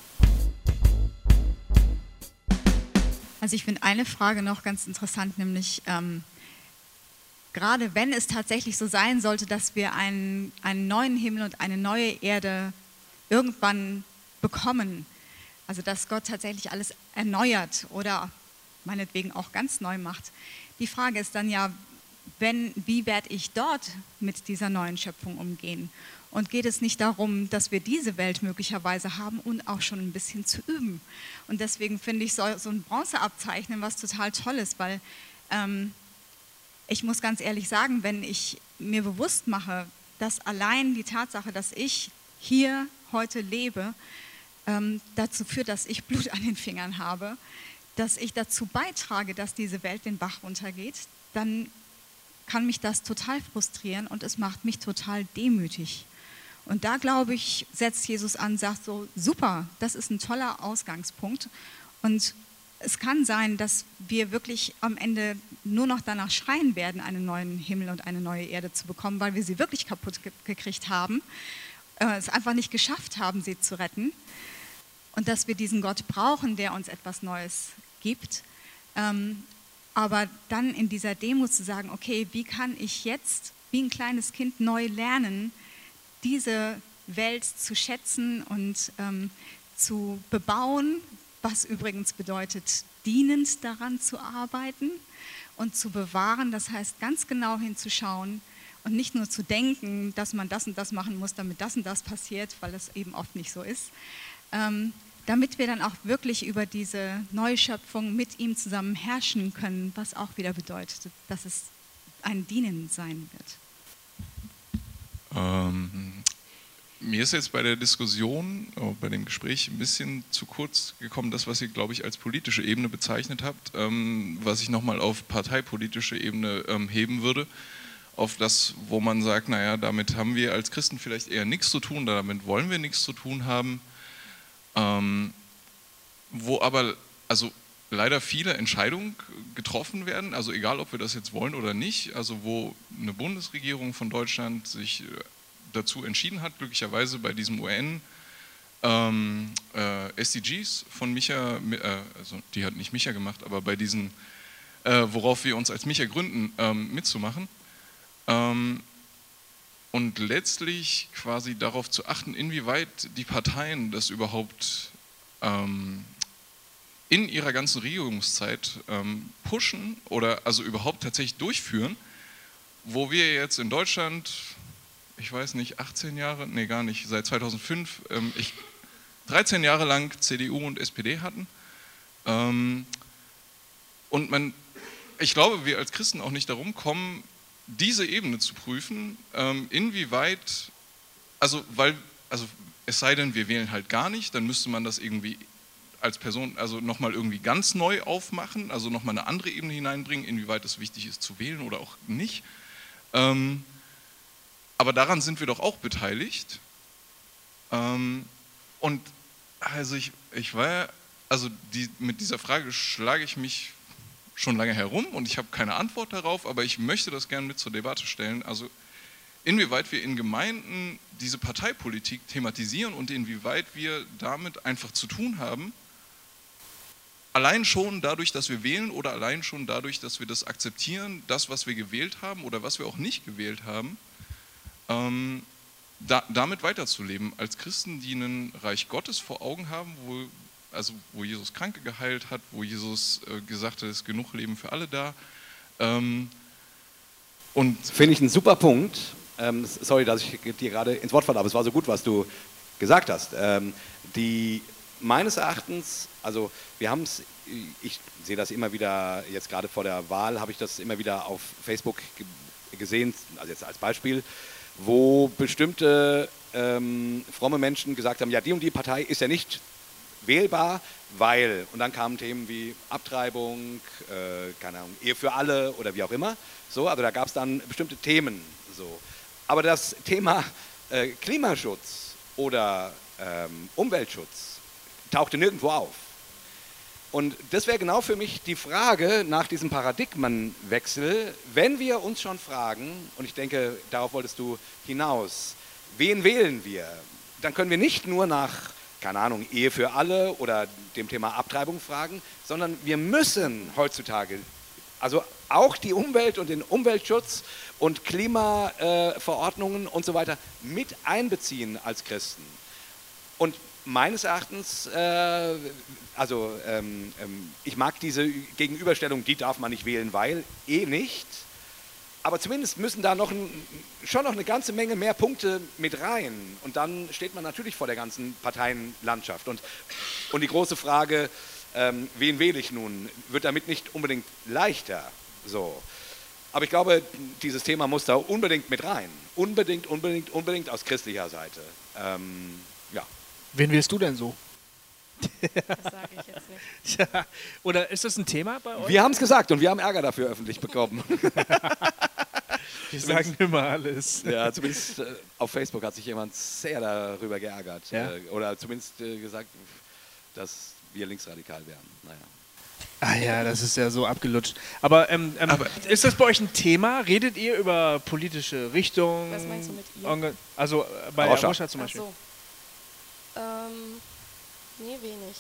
Also ich finde eine Frage noch ganz interessant, nämlich ähm, gerade wenn es tatsächlich so sein sollte, dass wir einen, einen neuen Himmel und eine neue Erde irgendwann bekommen, also dass Gott tatsächlich alles erneuert oder meinetwegen auch ganz neu macht. Die Frage ist dann ja, wenn, wie werde ich dort mit dieser neuen Schöpfung umgehen? Und geht es nicht darum, dass wir diese Welt möglicherweise haben und auch schon ein bisschen zu üben? Und deswegen finde ich so, so ein Bronzeabzeichnen was total Tolles, weil ähm, ich muss ganz ehrlich sagen, wenn ich mir bewusst mache, dass allein die Tatsache, dass ich hier heute lebe, ähm, dazu führt, dass ich Blut an den Fingern habe, dass ich dazu beitrage, dass diese Welt den Bach runtergeht, dann kann mich das total frustrieren und es macht mich total demütig. Und da glaube ich, setzt Jesus an, sagt so, super, das ist ein toller Ausgangspunkt. Und es kann sein, dass wir wirklich am Ende nur noch danach schreien werden, einen neuen Himmel und eine neue Erde zu bekommen, weil wir sie wirklich kaputt ge gekriegt haben, es einfach nicht geschafft haben, sie zu retten. Und dass wir diesen Gott brauchen, der uns etwas Neues gibt. Ähm, aber dann in dieser Demo zu sagen, okay, wie kann ich jetzt wie ein kleines Kind neu lernen, diese Welt zu schätzen und ähm, zu bebauen, was übrigens bedeutet, dienend daran zu arbeiten und zu bewahren. Das heißt, ganz genau hinzuschauen und nicht nur zu denken, dass man das und das machen muss, damit das und das passiert, weil das eben oft nicht so ist. Ähm, damit wir dann auch wirklich über diese Neuschöpfung mit ihm zusammen herrschen können, was auch wieder bedeutet, dass es ein Dienen sein wird. Ähm, mir ist jetzt bei der Diskussion, oh, bei dem Gespräch ein bisschen zu kurz gekommen, das, was ihr, glaube ich, als politische Ebene bezeichnet habt, ähm, was ich nochmal auf parteipolitische Ebene ähm, heben würde. Auf das, wo man sagt, naja, damit haben wir als Christen vielleicht eher nichts zu tun, damit wollen wir nichts zu tun haben. Ähm, wo aber, also leider viele Entscheidungen getroffen werden, also egal, ob wir das jetzt wollen oder nicht, also wo eine Bundesregierung von Deutschland sich äh, dazu entschieden hat, glücklicherweise bei diesem UN ähm, äh, SDGs von Micha, äh, also die hat nicht Micha gemacht, aber bei diesen, äh, worauf wir uns als Micha gründen, ähm, mitzumachen. Ähm, und letztlich quasi darauf zu achten, inwieweit die Parteien das überhaupt ähm, in ihrer ganzen Regierungszeit ähm, pushen oder also überhaupt tatsächlich durchführen, wo wir jetzt in Deutschland, ich weiß nicht, 18 Jahre, nee gar nicht, seit 2005, ähm, ich, 13 Jahre lang CDU und SPD hatten. Und man, ich glaube, wir als Christen auch nicht darum kommen, diese Ebene zu prüfen, ähm, inwieweit, also weil, also es sei denn, wir wählen halt gar nicht, dann müsste man das irgendwie als Person also nochmal irgendwie ganz neu aufmachen, also nochmal eine andere Ebene hineinbringen, inwieweit es wichtig ist zu wählen oder auch nicht. Ähm, aber daran sind wir doch auch beteiligt. Ähm, und also ich, ich war, also die, mit dieser Frage schlage ich mich schon lange herum und ich habe keine Antwort darauf, aber ich möchte das gerne mit zur Debatte stellen. Also inwieweit wir in Gemeinden diese Parteipolitik thematisieren und inwieweit wir damit einfach zu tun haben, allein schon dadurch, dass wir wählen oder allein schon dadurch, dass wir das akzeptieren, das, was wir gewählt haben oder was wir auch nicht gewählt haben, ähm, da, damit weiterzuleben als Christen, die ein Reich Gottes vor Augen haben, wo, also wo Jesus Kranke geheilt hat, wo Jesus äh, gesagt hat, es ist genug Leben für alle da. Ähm, und Finde ich einen super Punkt. Ähm, sorry, dass ich dir gerade ins Wort falle, aber es war so gut, was du gesagt hast. Ähm, die meines Erachtens, also wir haben es, ich sehe das immer wieder, jetzt gerade vor der Wahl habe ich das immer wieder auf Facebook gesehen, also jetzt als Beispiel, wo bestimmte ähm, fromme Menschen gesagt haben, ja, die und die Partei ist ja nicht wählbar, weil, und dann kamen Themen wie Abtreibung, äh, keine Ahnung, Ehe für alle oder wie auch immer, so, also da gab es dann bestimmte Themen, so. Aber das Thema äh, Klimaschutz oder ähm, Umweltschutz tauchte nirgendwo auf. Und das wäre genau für mich die Frage nach diesem Paradigmenwechsel, wenn wir uns schon fragen, und ich denke, darauf wolltest du hinaus, wen wählen wir? Dann können wir nicht nur nach, keine Ahnung, Ehe für alle oder dem Thema Abtreibung fragen, sondern wir müssen heutzutage, also auch die Umwelt und den Umweltschutz und Klimaverordnungen äh, und so weiter mit einbeziehen als Christen. Und meines Erachtens, äh, also ähm, ähm, ich mag diese Gegenüberstellung, die darf man nicht wählen, weil eh nicht. Aber zumindest müssen da noch ein, schon noch eine ganze Menge mehr Punkte mit rein. Und dann steht man natürlich vor der ganzen Parteienlandschaft. Und, und die große Frage, ähm, wen wähle ich nun, wird damit nicht unbedingt leichter. So. Aber ich glaube, dieses Thema muss da unbedingt mit rein. Unbedingt, unbedingt, unbedingt aus christlicher Seite. Ähm, ja. Wen willst du denn so? Das sage ich jetzt nicht. Ja. Oder ist das ein Thema bei euch? Wir haben es gesagt und wir haben Ärger dafür öffentlich bekommen. Wir sagen immer alles. Ja, zumindest äh, auf Facebook hat sich jemand sehr darüber geärgert. Ja? Äh, oder zumindest äh, gesagt, dass wir linksradikal wären. Naja. Ah ja, das ist ja so abgelutscht. Aber, ähm, ähm, Aber- ist das bei euch ein Thema? Redet ihr über politische Richtungen? Was meinst du mit ihr? Also äh, bei Arosha. Arosha zum Ach Beispiel. so. Ähm, nee, wenig.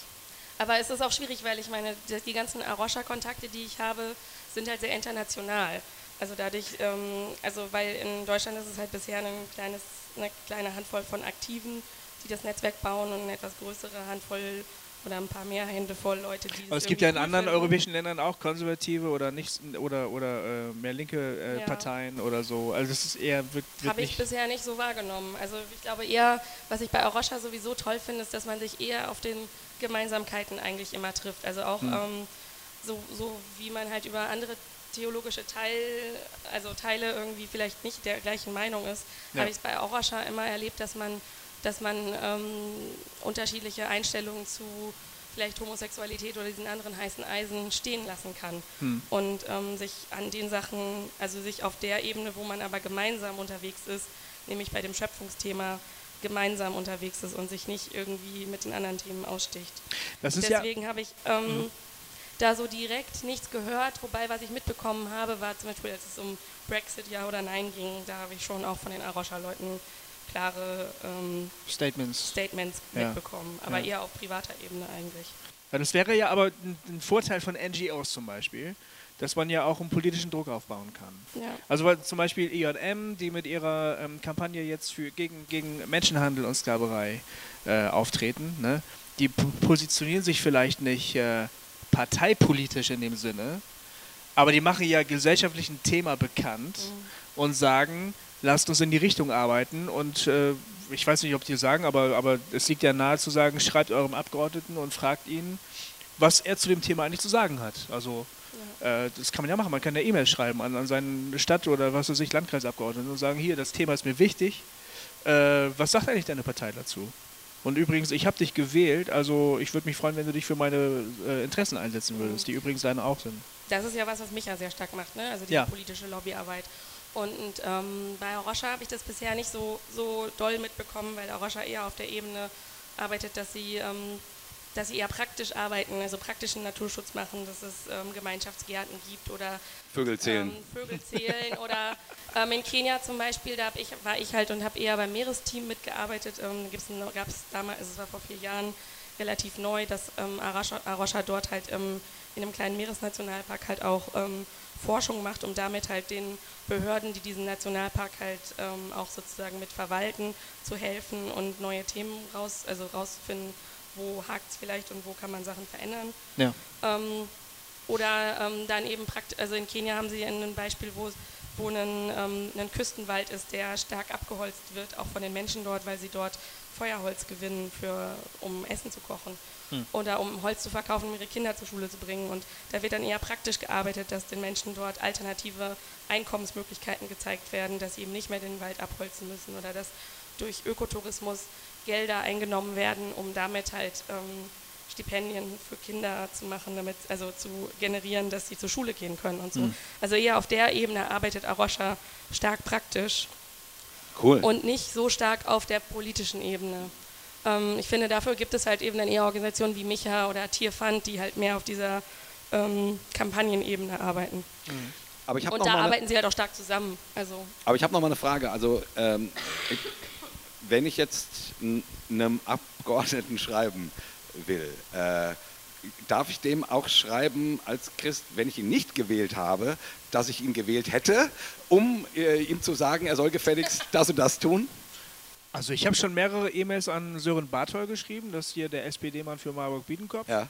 Aber es ist auch schwierig, weil ich meine, die, ganzen Arosha-Kontakte, die ich habe, sind halt sehr international. Also dadurch, ähm, also weil in Deutschland ist es halt bisher ein kleines, eine kleine Handvoll von Aktiven, die das Netzwerk bauen und eine etwas größere Handvoll oder ein paar mehr Hände voll Leute, die Aber es gibt ja in anderen europäischen Ländern auch konservative oder nicht oder oder äh, mehr linke äh, Ja. Parteien oder so. Also es ist eher wird, wird Habe ich bisher nicht so wahrgenommen. Also ich glaube eher, was ich bei Arosha sowieso toll finde, ist, dass man sich eher auf den Gemeinsamkeiten eigentlich immer trifft. Also auch Hm. ähm, so, so wie man halt über andere theologische Teil, also Teile irgendwie vielleicht nicht der gleichen Meinung ist, Ja. habe ich es bei Arosha immer erlebt, dass man, dass man ähm, unterschiedliche Einstellungen zu vielleicht Homosexualität oder diesen anderen heißen Eisen stehen lassen kann Hm. und ähm, sich an den Sachen, also sich auf der Ebene, wo man aber gemeinsam unterwegs ist, nämlich bei dem Schöpfungsthema gemeinsam unterwegs ist und sich nicht irgendwie mit den anderen Themen aussticht. Ist ja Deswegen habe ich, ähm, da so direkt nichts gehört. Wobei, was ich mitbekommen habe, war zum Beispiel, als es um Brexit ja oder nein ging, da habe ich schon auch von den Arosha-Leuten klare ähm, Statements, Statements Ja. mitbekommen. Aber Ja. eher auf privater Ebene eigentlich. Ja, das wäre ja aber ein, Vorteil von NGOs zum Beispiel, dass man ja auch einen politischen Druck aufbauen kann. Ja. Also weil zum Beispiel IJM, die mit ihrer ähm, Kampagne jetzt für, gegen, gegen Menschenhandel und Sklaverei äh, auftreten, ne? die positionieren sich vielleicht nicht äh, parteipolitisch in dem Sinne, aber die machen ja gesellschaftlich ein Thema bekannt und sagen, lasst uns in die Richtung arbeiten und äh, ich weiß nicht, ob die sagen, aber, aber es liegt ja nahe zu sagen, schreibt eurem Abgeordneten und fragt ihn, was er zu dem Thema eigentlich zu sagen hat. Also äh, das kann man ja machen. Man kann ja E-Mail schreiben an, an seinen Stadt- oder was weiß ich, Landkreisabgeordneten und sagen, hier, das Thema ist mir wichtig. Äh, was sagt eigentlich deine Partei dazu? Und übrigens, ich habe dich gewählt, also ich würde mich freuen, wenn du dich für meine äh, Interessen einsetzen würdest, die übrigens deine auch sind. Das ist ja was, was mich ja sehr stark macht, ne? also die Ja. politische Lobbyarbeit. Und ähm, bei Arosha habe ich das bisher nicht so, so doll mitbekommen, weil Arosha eher auf der Ebene arbeitet, dass sie, ähm, dass sie eher praktisch arbeiten, also praktischen Naturschutz machen, dass es ähm, Gemeinschaftsgärten gibt oder Vögel zählen. ähm, Vögel zählen oder ähm, in Kenia zum Beispiel, da ich, war ich halt und habe eher beim Meeresteam mitgearbeitet. Ähm, gab es damals, es war vor vier Jahren relativ neu, dass ähm, Arosha, Arosha dort halt ähm, in einem kleinen Meeresnationalpark halt auch ähm, Forschung macht, um damit halt den Behörden, die diesen Nationalpark halt ähm, auch sozusagen mit verwalten, zu helfen und neue Themen raus, also rauszufinden, wo hakt es vielleicht und wo kann man Sachen verändern. Ja. Ähm, oder ähm, dann eben praktisch, also in Kenia haben sie ein Beispiel, wo, wo ein, ähm, ein Küstenwald ist, der stark abgeholzt wird, auch von den Menschen dort, weil sie dort Feuerholz gewinnen, für, um Essen zu kochen. Hm. Oder um Holz zu verkaufen, um ihre Kinder zur Schule zu bringen. Und da wird dann eher praktisch gearbeitet, dass den Menschen dort alternative Einkommensmöglichkeiten gezeigt werden, dass sie eben nicht mehr den Wald abholzen müssen oder dass durch Ökotourismus Gelder eingenommen werden, um damit halt ähm, Stipendien für Kinder zu machen, damit, also zu generieren, dass sie zur Schule gehen können und so. Mhm. Also eher auf der Ebene arbeitet Arosha stark praktisch Cool. und nicht so stark auf der politischen Ebene. Ähm, ich finde, dafür gibt es halt eben dann eher Organisationen wie Micha oder Tierfund, die halt mehr auf dieser ähm, Kampagnenebene arbeiten. Aber ich habe Und noch, da mal eine- arbeiten sie halt auch stark zusammen. Also aber ich hab noch mal eine Frage. Also, ähm, ich, wenn ich jetzt einem Abgeordneten schreiben will, äh, darf ich dem auch schreiben als Christ, wenn ich ihn nicht gewählt habe, dass ich ihn gewählt hätte, um äh, ihm zu sagen, er soll gefälligst das und das tun? Also ich habe schon mehrere E-Mails an Sören Barthol geschrieben, das ist hier der SPD-Mann für Marburg-Biedenkopf. Ja.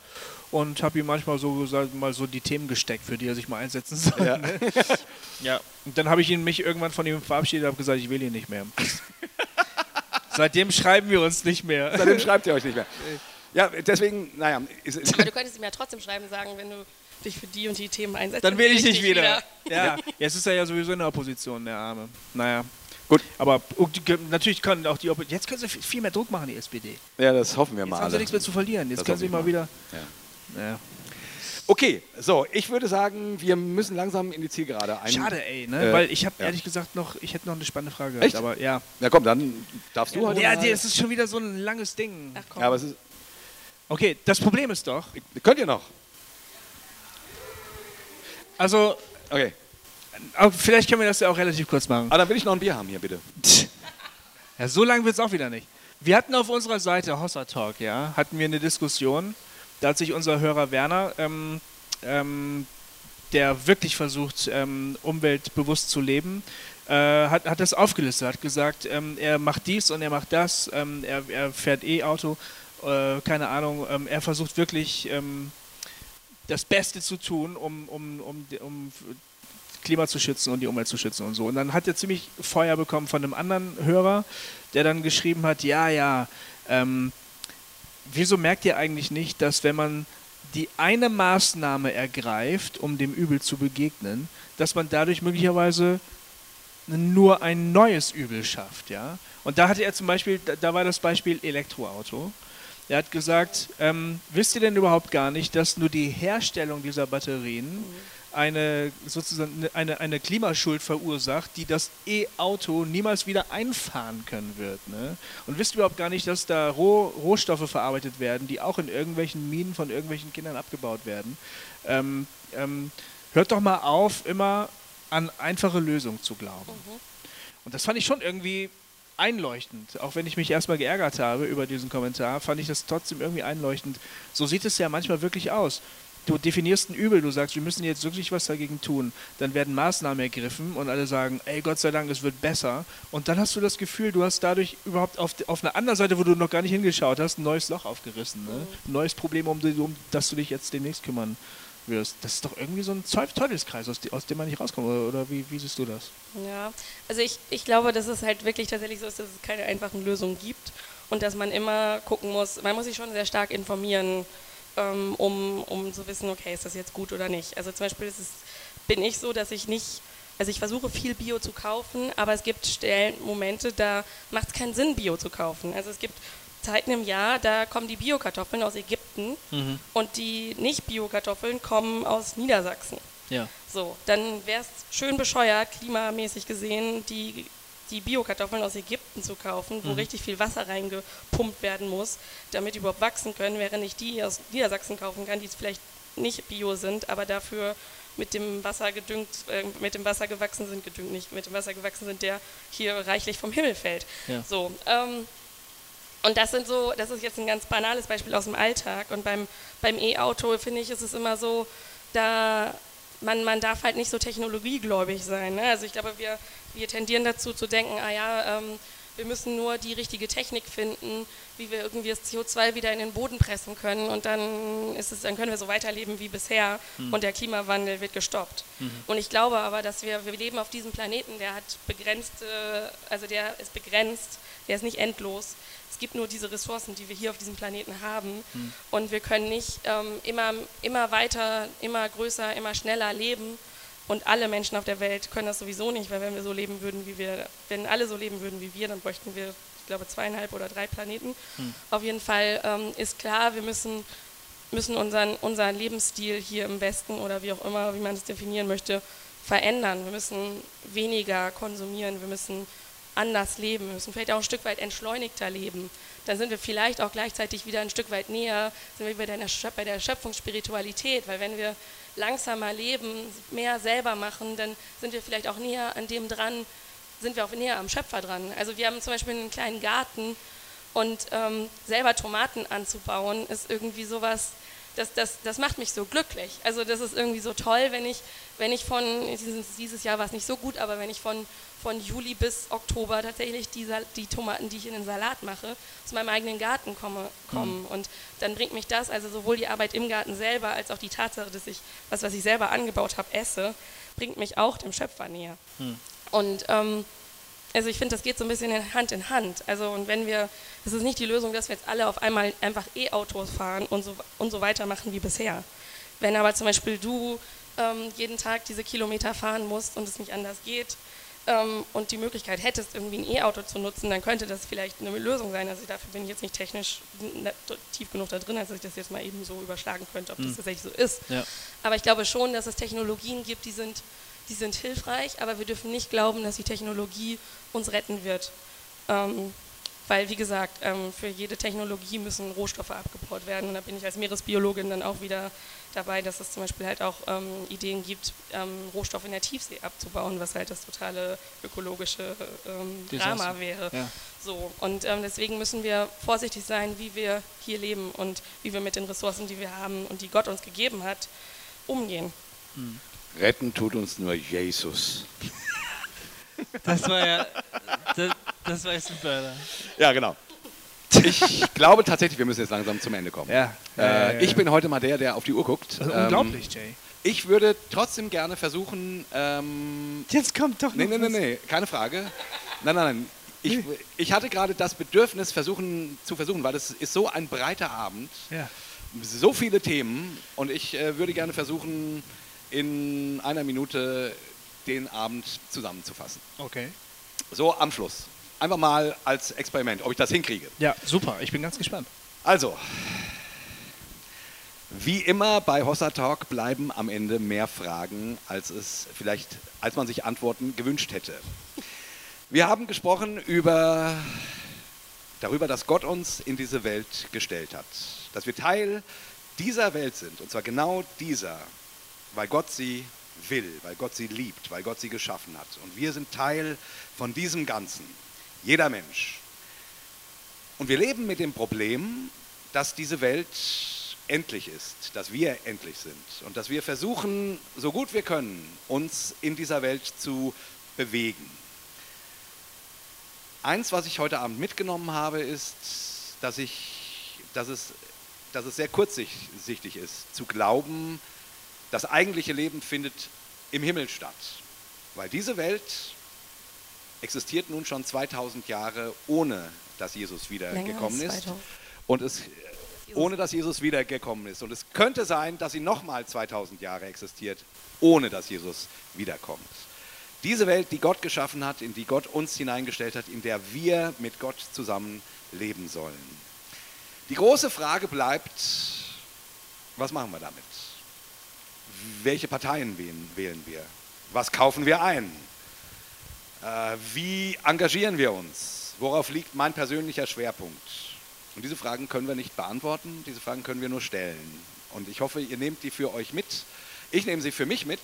Und habe ihm manchmal so gesagt, mal so die Themen gesteckt, für die er sich mal einsetzen soll. Ja. Ne? ja. Und dann habe ich ihn mich irgendwann von ihm verabschiedet und habe gesagt, ich will ihn nicht mehr. Seitdem schreiben wir uns nicht mehr. Seitdem schreibt ihr euch nicht mehr. Ja, deswegen, naja, ist, ist, Aber du könntest ihm ja trotzdem schreiben und sagen, wenn du dich für die und die Themen einsetzt. Dann will ich dich nicht wieder. Ja, jetzt ist er ja sowieso in der Opposition, der Arme. Naja. Gut. Aber natürlich können auch die Opposition. Jetzt können sie viel mehr Druck machen, die SPD. ja, das hoffen wir Jetzt mal haben sie nichts mehr zu verlieren. Jetzt Das können sie mal mal. wieder. Ja. Ja. Okay, so, ich würde sagen, wir müssen langsam in die Zielgerade ein. Schade, ey, ne? Äh, Weil ich habe ja. ehrlich gesagt noch, ich hätte noch eine spannende Frage gehabt, Echt? aber ja. Ja, komm, dann darfst du heute. Ja, die- es ist schon wieder so ein langes Ding. Ach komm. ja, aber es ist, Okay, das Problem ist doch, könnt ihr noch? also, Okay. Aber vielleicht können wir das ja auch relativ kurz machen. Aber dann will ich noch ein Bier haben hier, bitte. Ja, so lang wird es auch wieder nicht. Wir hatten auf unserer Seite Hossa Talk, ja, hatten wir eine Diskussion. Da hat sich unser Hörer Werner, ähm, ähm, der wirklich versucht, ähm, umweltbewusst zu leben, äh, hat, hat das aufgelistet, hat gesagt, ähm, er macht dies und er macht das, ähm, er, er fährt E-Auto, äh, keine Ahnung, ähm, er versucht wirklich das Beste zu tun, um, um, um, um Klima zu schützen und die Umwelt zu schützen und so. Und dann hat er ziemlich Feuer bekommen von einem anderen Hörer, der dann geschrieben hat, ja, ja, ähm, wieso merkt ihr eigentlich nicht, dass wenn man die eine Maßnahme ergreift, um dem Übel zu begegnen, dass man dadurch möglicherweise nur ein neues Übel schafft, ja? Und da hatte er zum Beispiel, da, war das Beispiel Elektroauto. Er hat gesagt, ähm, wisst ihr denn überhaupt gar nicht, dass nur die Herstellung dieser Batterien eine sozusagen eine, eine Klimaschuld verursacht, die das E-Auto niemals wieder einfahren können wird. Ne? Und wisst überhaupt gar nicht, dass da Roh Rohstoffe verarbeitet werden, die auch in irgendwelchen Minen von irgendwelchen Kindern abgebaut werden. Ähm, ähm, hört doch mal auf, immer an einfache Lösungen zu glauben. Mhm. Und das fand ich schon irgendwie einleuchtend. Auch wenn ich mich erstmal geärgert habe über diesen Kommentar, fand ich das trotzdem irgendwie einleuchtend. So sieht es ja manchmal wirklich aus. Du definierst ein Übel, du sagst, wir müssen jetzt wirklich was dagegen tun. Dann werden Maßnahmen ergriffen und alle sagen, ey, Gott sei Dank, es wird besser. Und dann hast du das Gefühl, du hast dadurch überhaupt auf, auf einer anderen Seite, wo du noch gar nicht hingeschaut hast, ein neues Loch aufgerissen. Ne? Ein neues Problem, um, um das du dich jetzt demnächst kümmern wirst. Das ist doch irgendwie so ein Teufelskreis, aus, aus, dem man nicht rauskommt. Oder, oder wie, wie, siehst du das? Ja, also ich, ich glaube, dass es halt wirklich tatsächlich so ist, dass es keine einfachen Lösungen gibt und dass man immer gucken muss, man muss sich schon sehr stark informieren ähm, um, um zu wissen, okay, ist das jetzt gut oder nicht. Also zum Beispiel es, bin ich so, dass ich nicht, also ich versuche viel Bio zu kaufen, aber es gibt Stellen, Momente, da macht es keinen Sinn, Bio zu kaufen. Also es gibt Zeiten im Jahr, da kommen die Bio-Kartoffeln aus Ägypten mhm. und die Nicht-Bio-Kartoffeln kommen aus Niedersachsen. Ja. So, dann wäre es schön bescheuert, klimamäßig gesehen, die die Bio-Kartoffeln aus Ägypten zu kaufen, wo mhm. richtig viel Wasser reingepumpt werden muss, damit die überhaupt wachsen können, während ich die aus Niedersachsen kaufen kann, die vielleicht nicht Bio sind, aber dafür mit dem Wasser gedüngt, äh, mit dem Wasser gewachsen sind, gedüngt nicht, mit dem Wasser gewachsen sind, der hier reichlich vom Himmel fällt. Ja. So, ähm, und das sind so, das ist jetzt ein ganz banales Beispiel aus dem Alltag. Und beim, beim E-Auto finde ich, ist es immer so, da man, man darf halt nicht so technologiegläubig sein. Ne? Also ich glaube, wir, wir tendieren dazu zu denken, ah ja, ähm, wir müssen nur die richtige Technik finden, wie wir irgendwie das CO2 wieder in den Boden pressen können und dann ist es, dann können wir so weiterleben wie bisher mhm. und der Klimawandel wird gestoppt. Mhm. Und ich glaube aber, dass wir, wir leben auf diesem Planeten, der hat begrenzte, also der ist begrenzt, der ist nicht endlos es gibt nur diese Ressourcen, die wir hier auf diesem Planeten haben. Mhm. Und wir können nicht ähm, immer, immer weiter, immer größer, immer schneller leben. Und alle Menschen auf der Welt können das sowieso nicht, weil wenn wir so leben würden, wie wir, wenn alle so leben würden wie wir, dann bräuchten wir, ich glaube, zweieinhalb oder drei Planeten. Mhm. Auf jeden Fall ähm, ist klar, wir müssen, müssen unseren, unseren Lebensstil hier im Westen oder wie auch immer, wie man es definieren möchte, verändern. Wir müssen weniger konsumieren, wir müssen anders leben, wir müssen vielleicht auch ein Stück weit entschleunigter leben. Dann sind wir vielleicht auch gleichzeitig wieder ein Stück weit näher, sind wir wieder bei der Schöpfungsspiritualität, weil wenn wir langsamer leben, mehr selber machen, dann sind wir vielleicht auch näher an dem dran, sind wir auch näher am Schöpfer dran. Also wir haben zum Beispiel einen kleinen Garten und ähm, selber Tomaten anzubauen ist irgendwie sowas, das, das, das macht mich so glücklich. Also das ist irgendwie so toll, wenn ich, wenn ich von, dieses Jahr war es nicht so gut, aber wenn ich von von Juli bis Oktober tatsächlich die, die, Tomaten, die ich in den Salat mache, aus meinem eigenen Garten komme, kommen. Mhm. Und dann bringt mich das, also sowohl die Arbeit im Garten selber, als auch die Tatsache, dass ich was, was ich selber angebaut habe, esse, bringt mich auch dem Schöpfer näher. Mhm. Und ähm, also ich finde, das geht so ein bisschen Hand in Hand. Also und wenn wir, es ist nicht die Lösung, dass wir jetzt alle auf einmal einfach E-Autos fahren und so, und so weitermachen wie bisher. Wenn aber zum Beispiel du ähm, jeden Tag diese Kilometer fahren musst und es nicht anders geht, ähm, und die Möglichkeit hättest, irgendwie ein E-Auto zu nutzen, dann könnte das vielleicht eine Lösung sein. Also dafür bin ich jetzt nicht technisch tief genug da drin, als dass ich das jetzt mal eben so überschlagen könnte, ob das mhm. tatsächlich so ist. Ja. Aber ich glaube schon, dass es Technologien gibt, die sind, die sind hilfreich, aber wir dürfen nicht glauben, dass die Technologie uns retten wird. Ähm, weil, wie gesagt, ähm, für jede Technologie müssen Rohstoffe abgebaut werden. Und da bin ich als Meeresbiologin dann auch wieder dabei, dass es zum Beispiel halt auch ähm, Ideen gibt, ähm, Rohstoffe in der Tiefsee abzubauen, was halt das totale ökologische ähm, Drama wäre. Ja. So, und ähm, deswegen müssen wir vorsichtig sein, wie wir hier leben und wie wir mit den Ressourcen, die wir haben und die Gott uns gegeben hat, umgehen. Hm. Retten tut uns nur Jesus. Das war ja, das, das war super. Ja, genau. Ich glaube tatsächlich, wir müssen jetzt langsam zum Ende kommen. Ja. Äh, ich bin heute mal der, der auf die Uhr guckt. Ähm, unglaublich, Jay. Ich würde trotzdem gerne versuchen. Ähm, jetzt kommt doch noch. Nee, nee, nee, nee, keine Frage. Nein, nein, nein. Ich, ich hatte gerade das Bedürfnis, versuchen, zu versuchen, weil es ist so ein breiter Abend, ja. so viele Themen und ich äh, würde gerne versuchen, in einer Minute den Abend zusammenzufassen. Okay. So am Schluss. Einfach mal als Experiment, ob ich das hinkriege. Ja, super. Ich bin ganz gespannt. Also, Wie immer bei Hossa Talk bleiben am Ende mehr Fragen, als es vielleicht, als man sich Antworten gewünscht hätte. Wir haben gesprochen über, darüber, dass Gott uns in diese Welt gestellt hat, dass wir Teil dieser Welt sind, und zwar genau dieser, weil Gott sie will, weil Gott sie liebt, weil Gott sie geschaffen hat. Und wir sind Teil von diesem Ganzen, jeder Mensch. Und wir leben mit dem Problem, dass diese Welt endlich ist, dass wir endlich sind und dass wir versuchen, so gut wir können, uns in dieser Welt zu bewegen. Eins, was ich heute Abend mitgenommen habe, ist, dass, ich, dass, es, dass es sehr kurzsichtig ist, zu glauben, das eigentliche Leben findet im Himmel statt. Weil diese Welt existiert nun schon 2000 Jahre, ohne dass Jesus wiedergekommen ist. Und es ohne dass Jesus wiedergekommen ist. Und es könnte sein, dass sie nochmal 2000 Jahre existiert, ohne dass Jesus wiederkommt. Diese Welt, die Gott geschaffen hat, in die Gott uns hineingestellt hat, in der wir mit Gott zusammen leben sollen. Die große Frage bleibt, was machen wir damit? Welche Parteien wählen, wählen wir? Was kaufen wir ein? Äh, wie engagieren wir uns? Worauf liegt mein persönlicher Schwerpunkt? Und diese Fragen können wir nicht beantworten, diese Fragen können wir nur stellen. Und ich hoffe, ihr nehmt die für euch mit. Ich nehme sie für mich mit.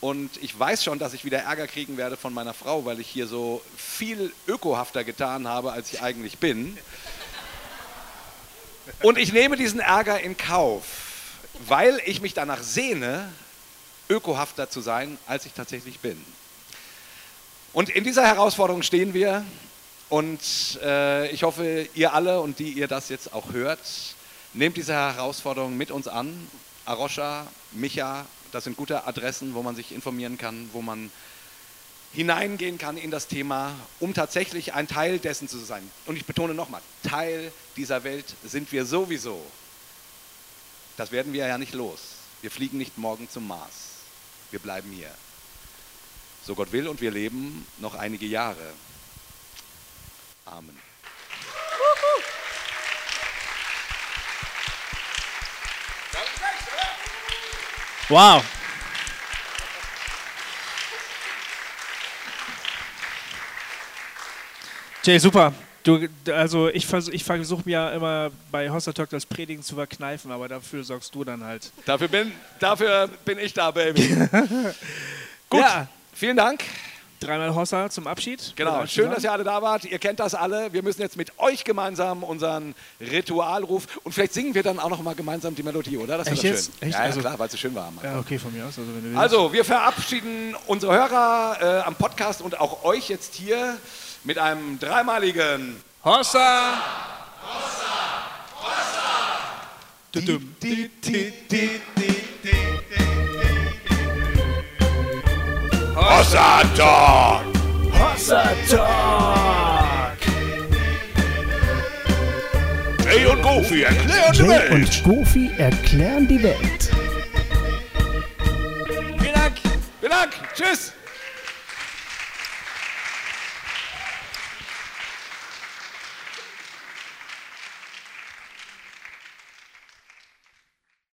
Und ich weiß schon, dass ich wieder Ärger kriegen werde von meiner Frau, weil ich hier so viel ökohafter getan habe, als ich eigentlich bin. Und ich nehme diesen Ärger in Kauf, weil ich mich danach sehne, ökohafter zu sein, als ich tatsächlich bin. Und in dieser Herausforderung stehen wir und äh, ich hoffe, ihr alle und die ihr das jetzt auch hört, nehmt diese Herausforderung mit uns an. Arosha, Micha, das sind gute Adressen, wo man sich informieren kann, wo man hineingehen kann in das Thema, um tatsächlich ein Teil dessen zu sein. Und ich betone nochmal, Teil dieser Welt sind wir sowieso. Das werden wir ja nicht los. Wir fliegen nicht morgen zum Mars. Wir bleiben hier. So Gott will und wir leben noch einige Jahre. Amen. Wow. Jay, super. Du, also ich, vers ich versuche mir ja immer bei Hossa Talk das Predigen zu verkneifen, aber dafür sorgst du dann halt. Dafür bin, dafür bin ich da, Baby. Gut, ja. Vielen Dank. Dreimal Hossa zum Abschied. Genau, schön, dass ihr alle da wart. Ihr kennt das alle. Wir müssen jetzt mit euch gemeinsam unseren Ritualruf und vielleicht singen wir dann auch noch mal gemeinsam die Melodie, oder? Das Echt jetzt? Echt? Ja, also, klar, weil es so schön war. Ja, okay, von mir aus. Also, also wir verabschieden unsere Hörer äh, am Podcast und auch euch jetzt hier mit einem dreimaligen Hossa! Hossa! Hossa! Hossa Talk! Hossa Talk! Jay und Goofy erklären die Jay Welt! und Goofy erklären die Welt. Vielen Dank! Vielen Dank! Tschüss!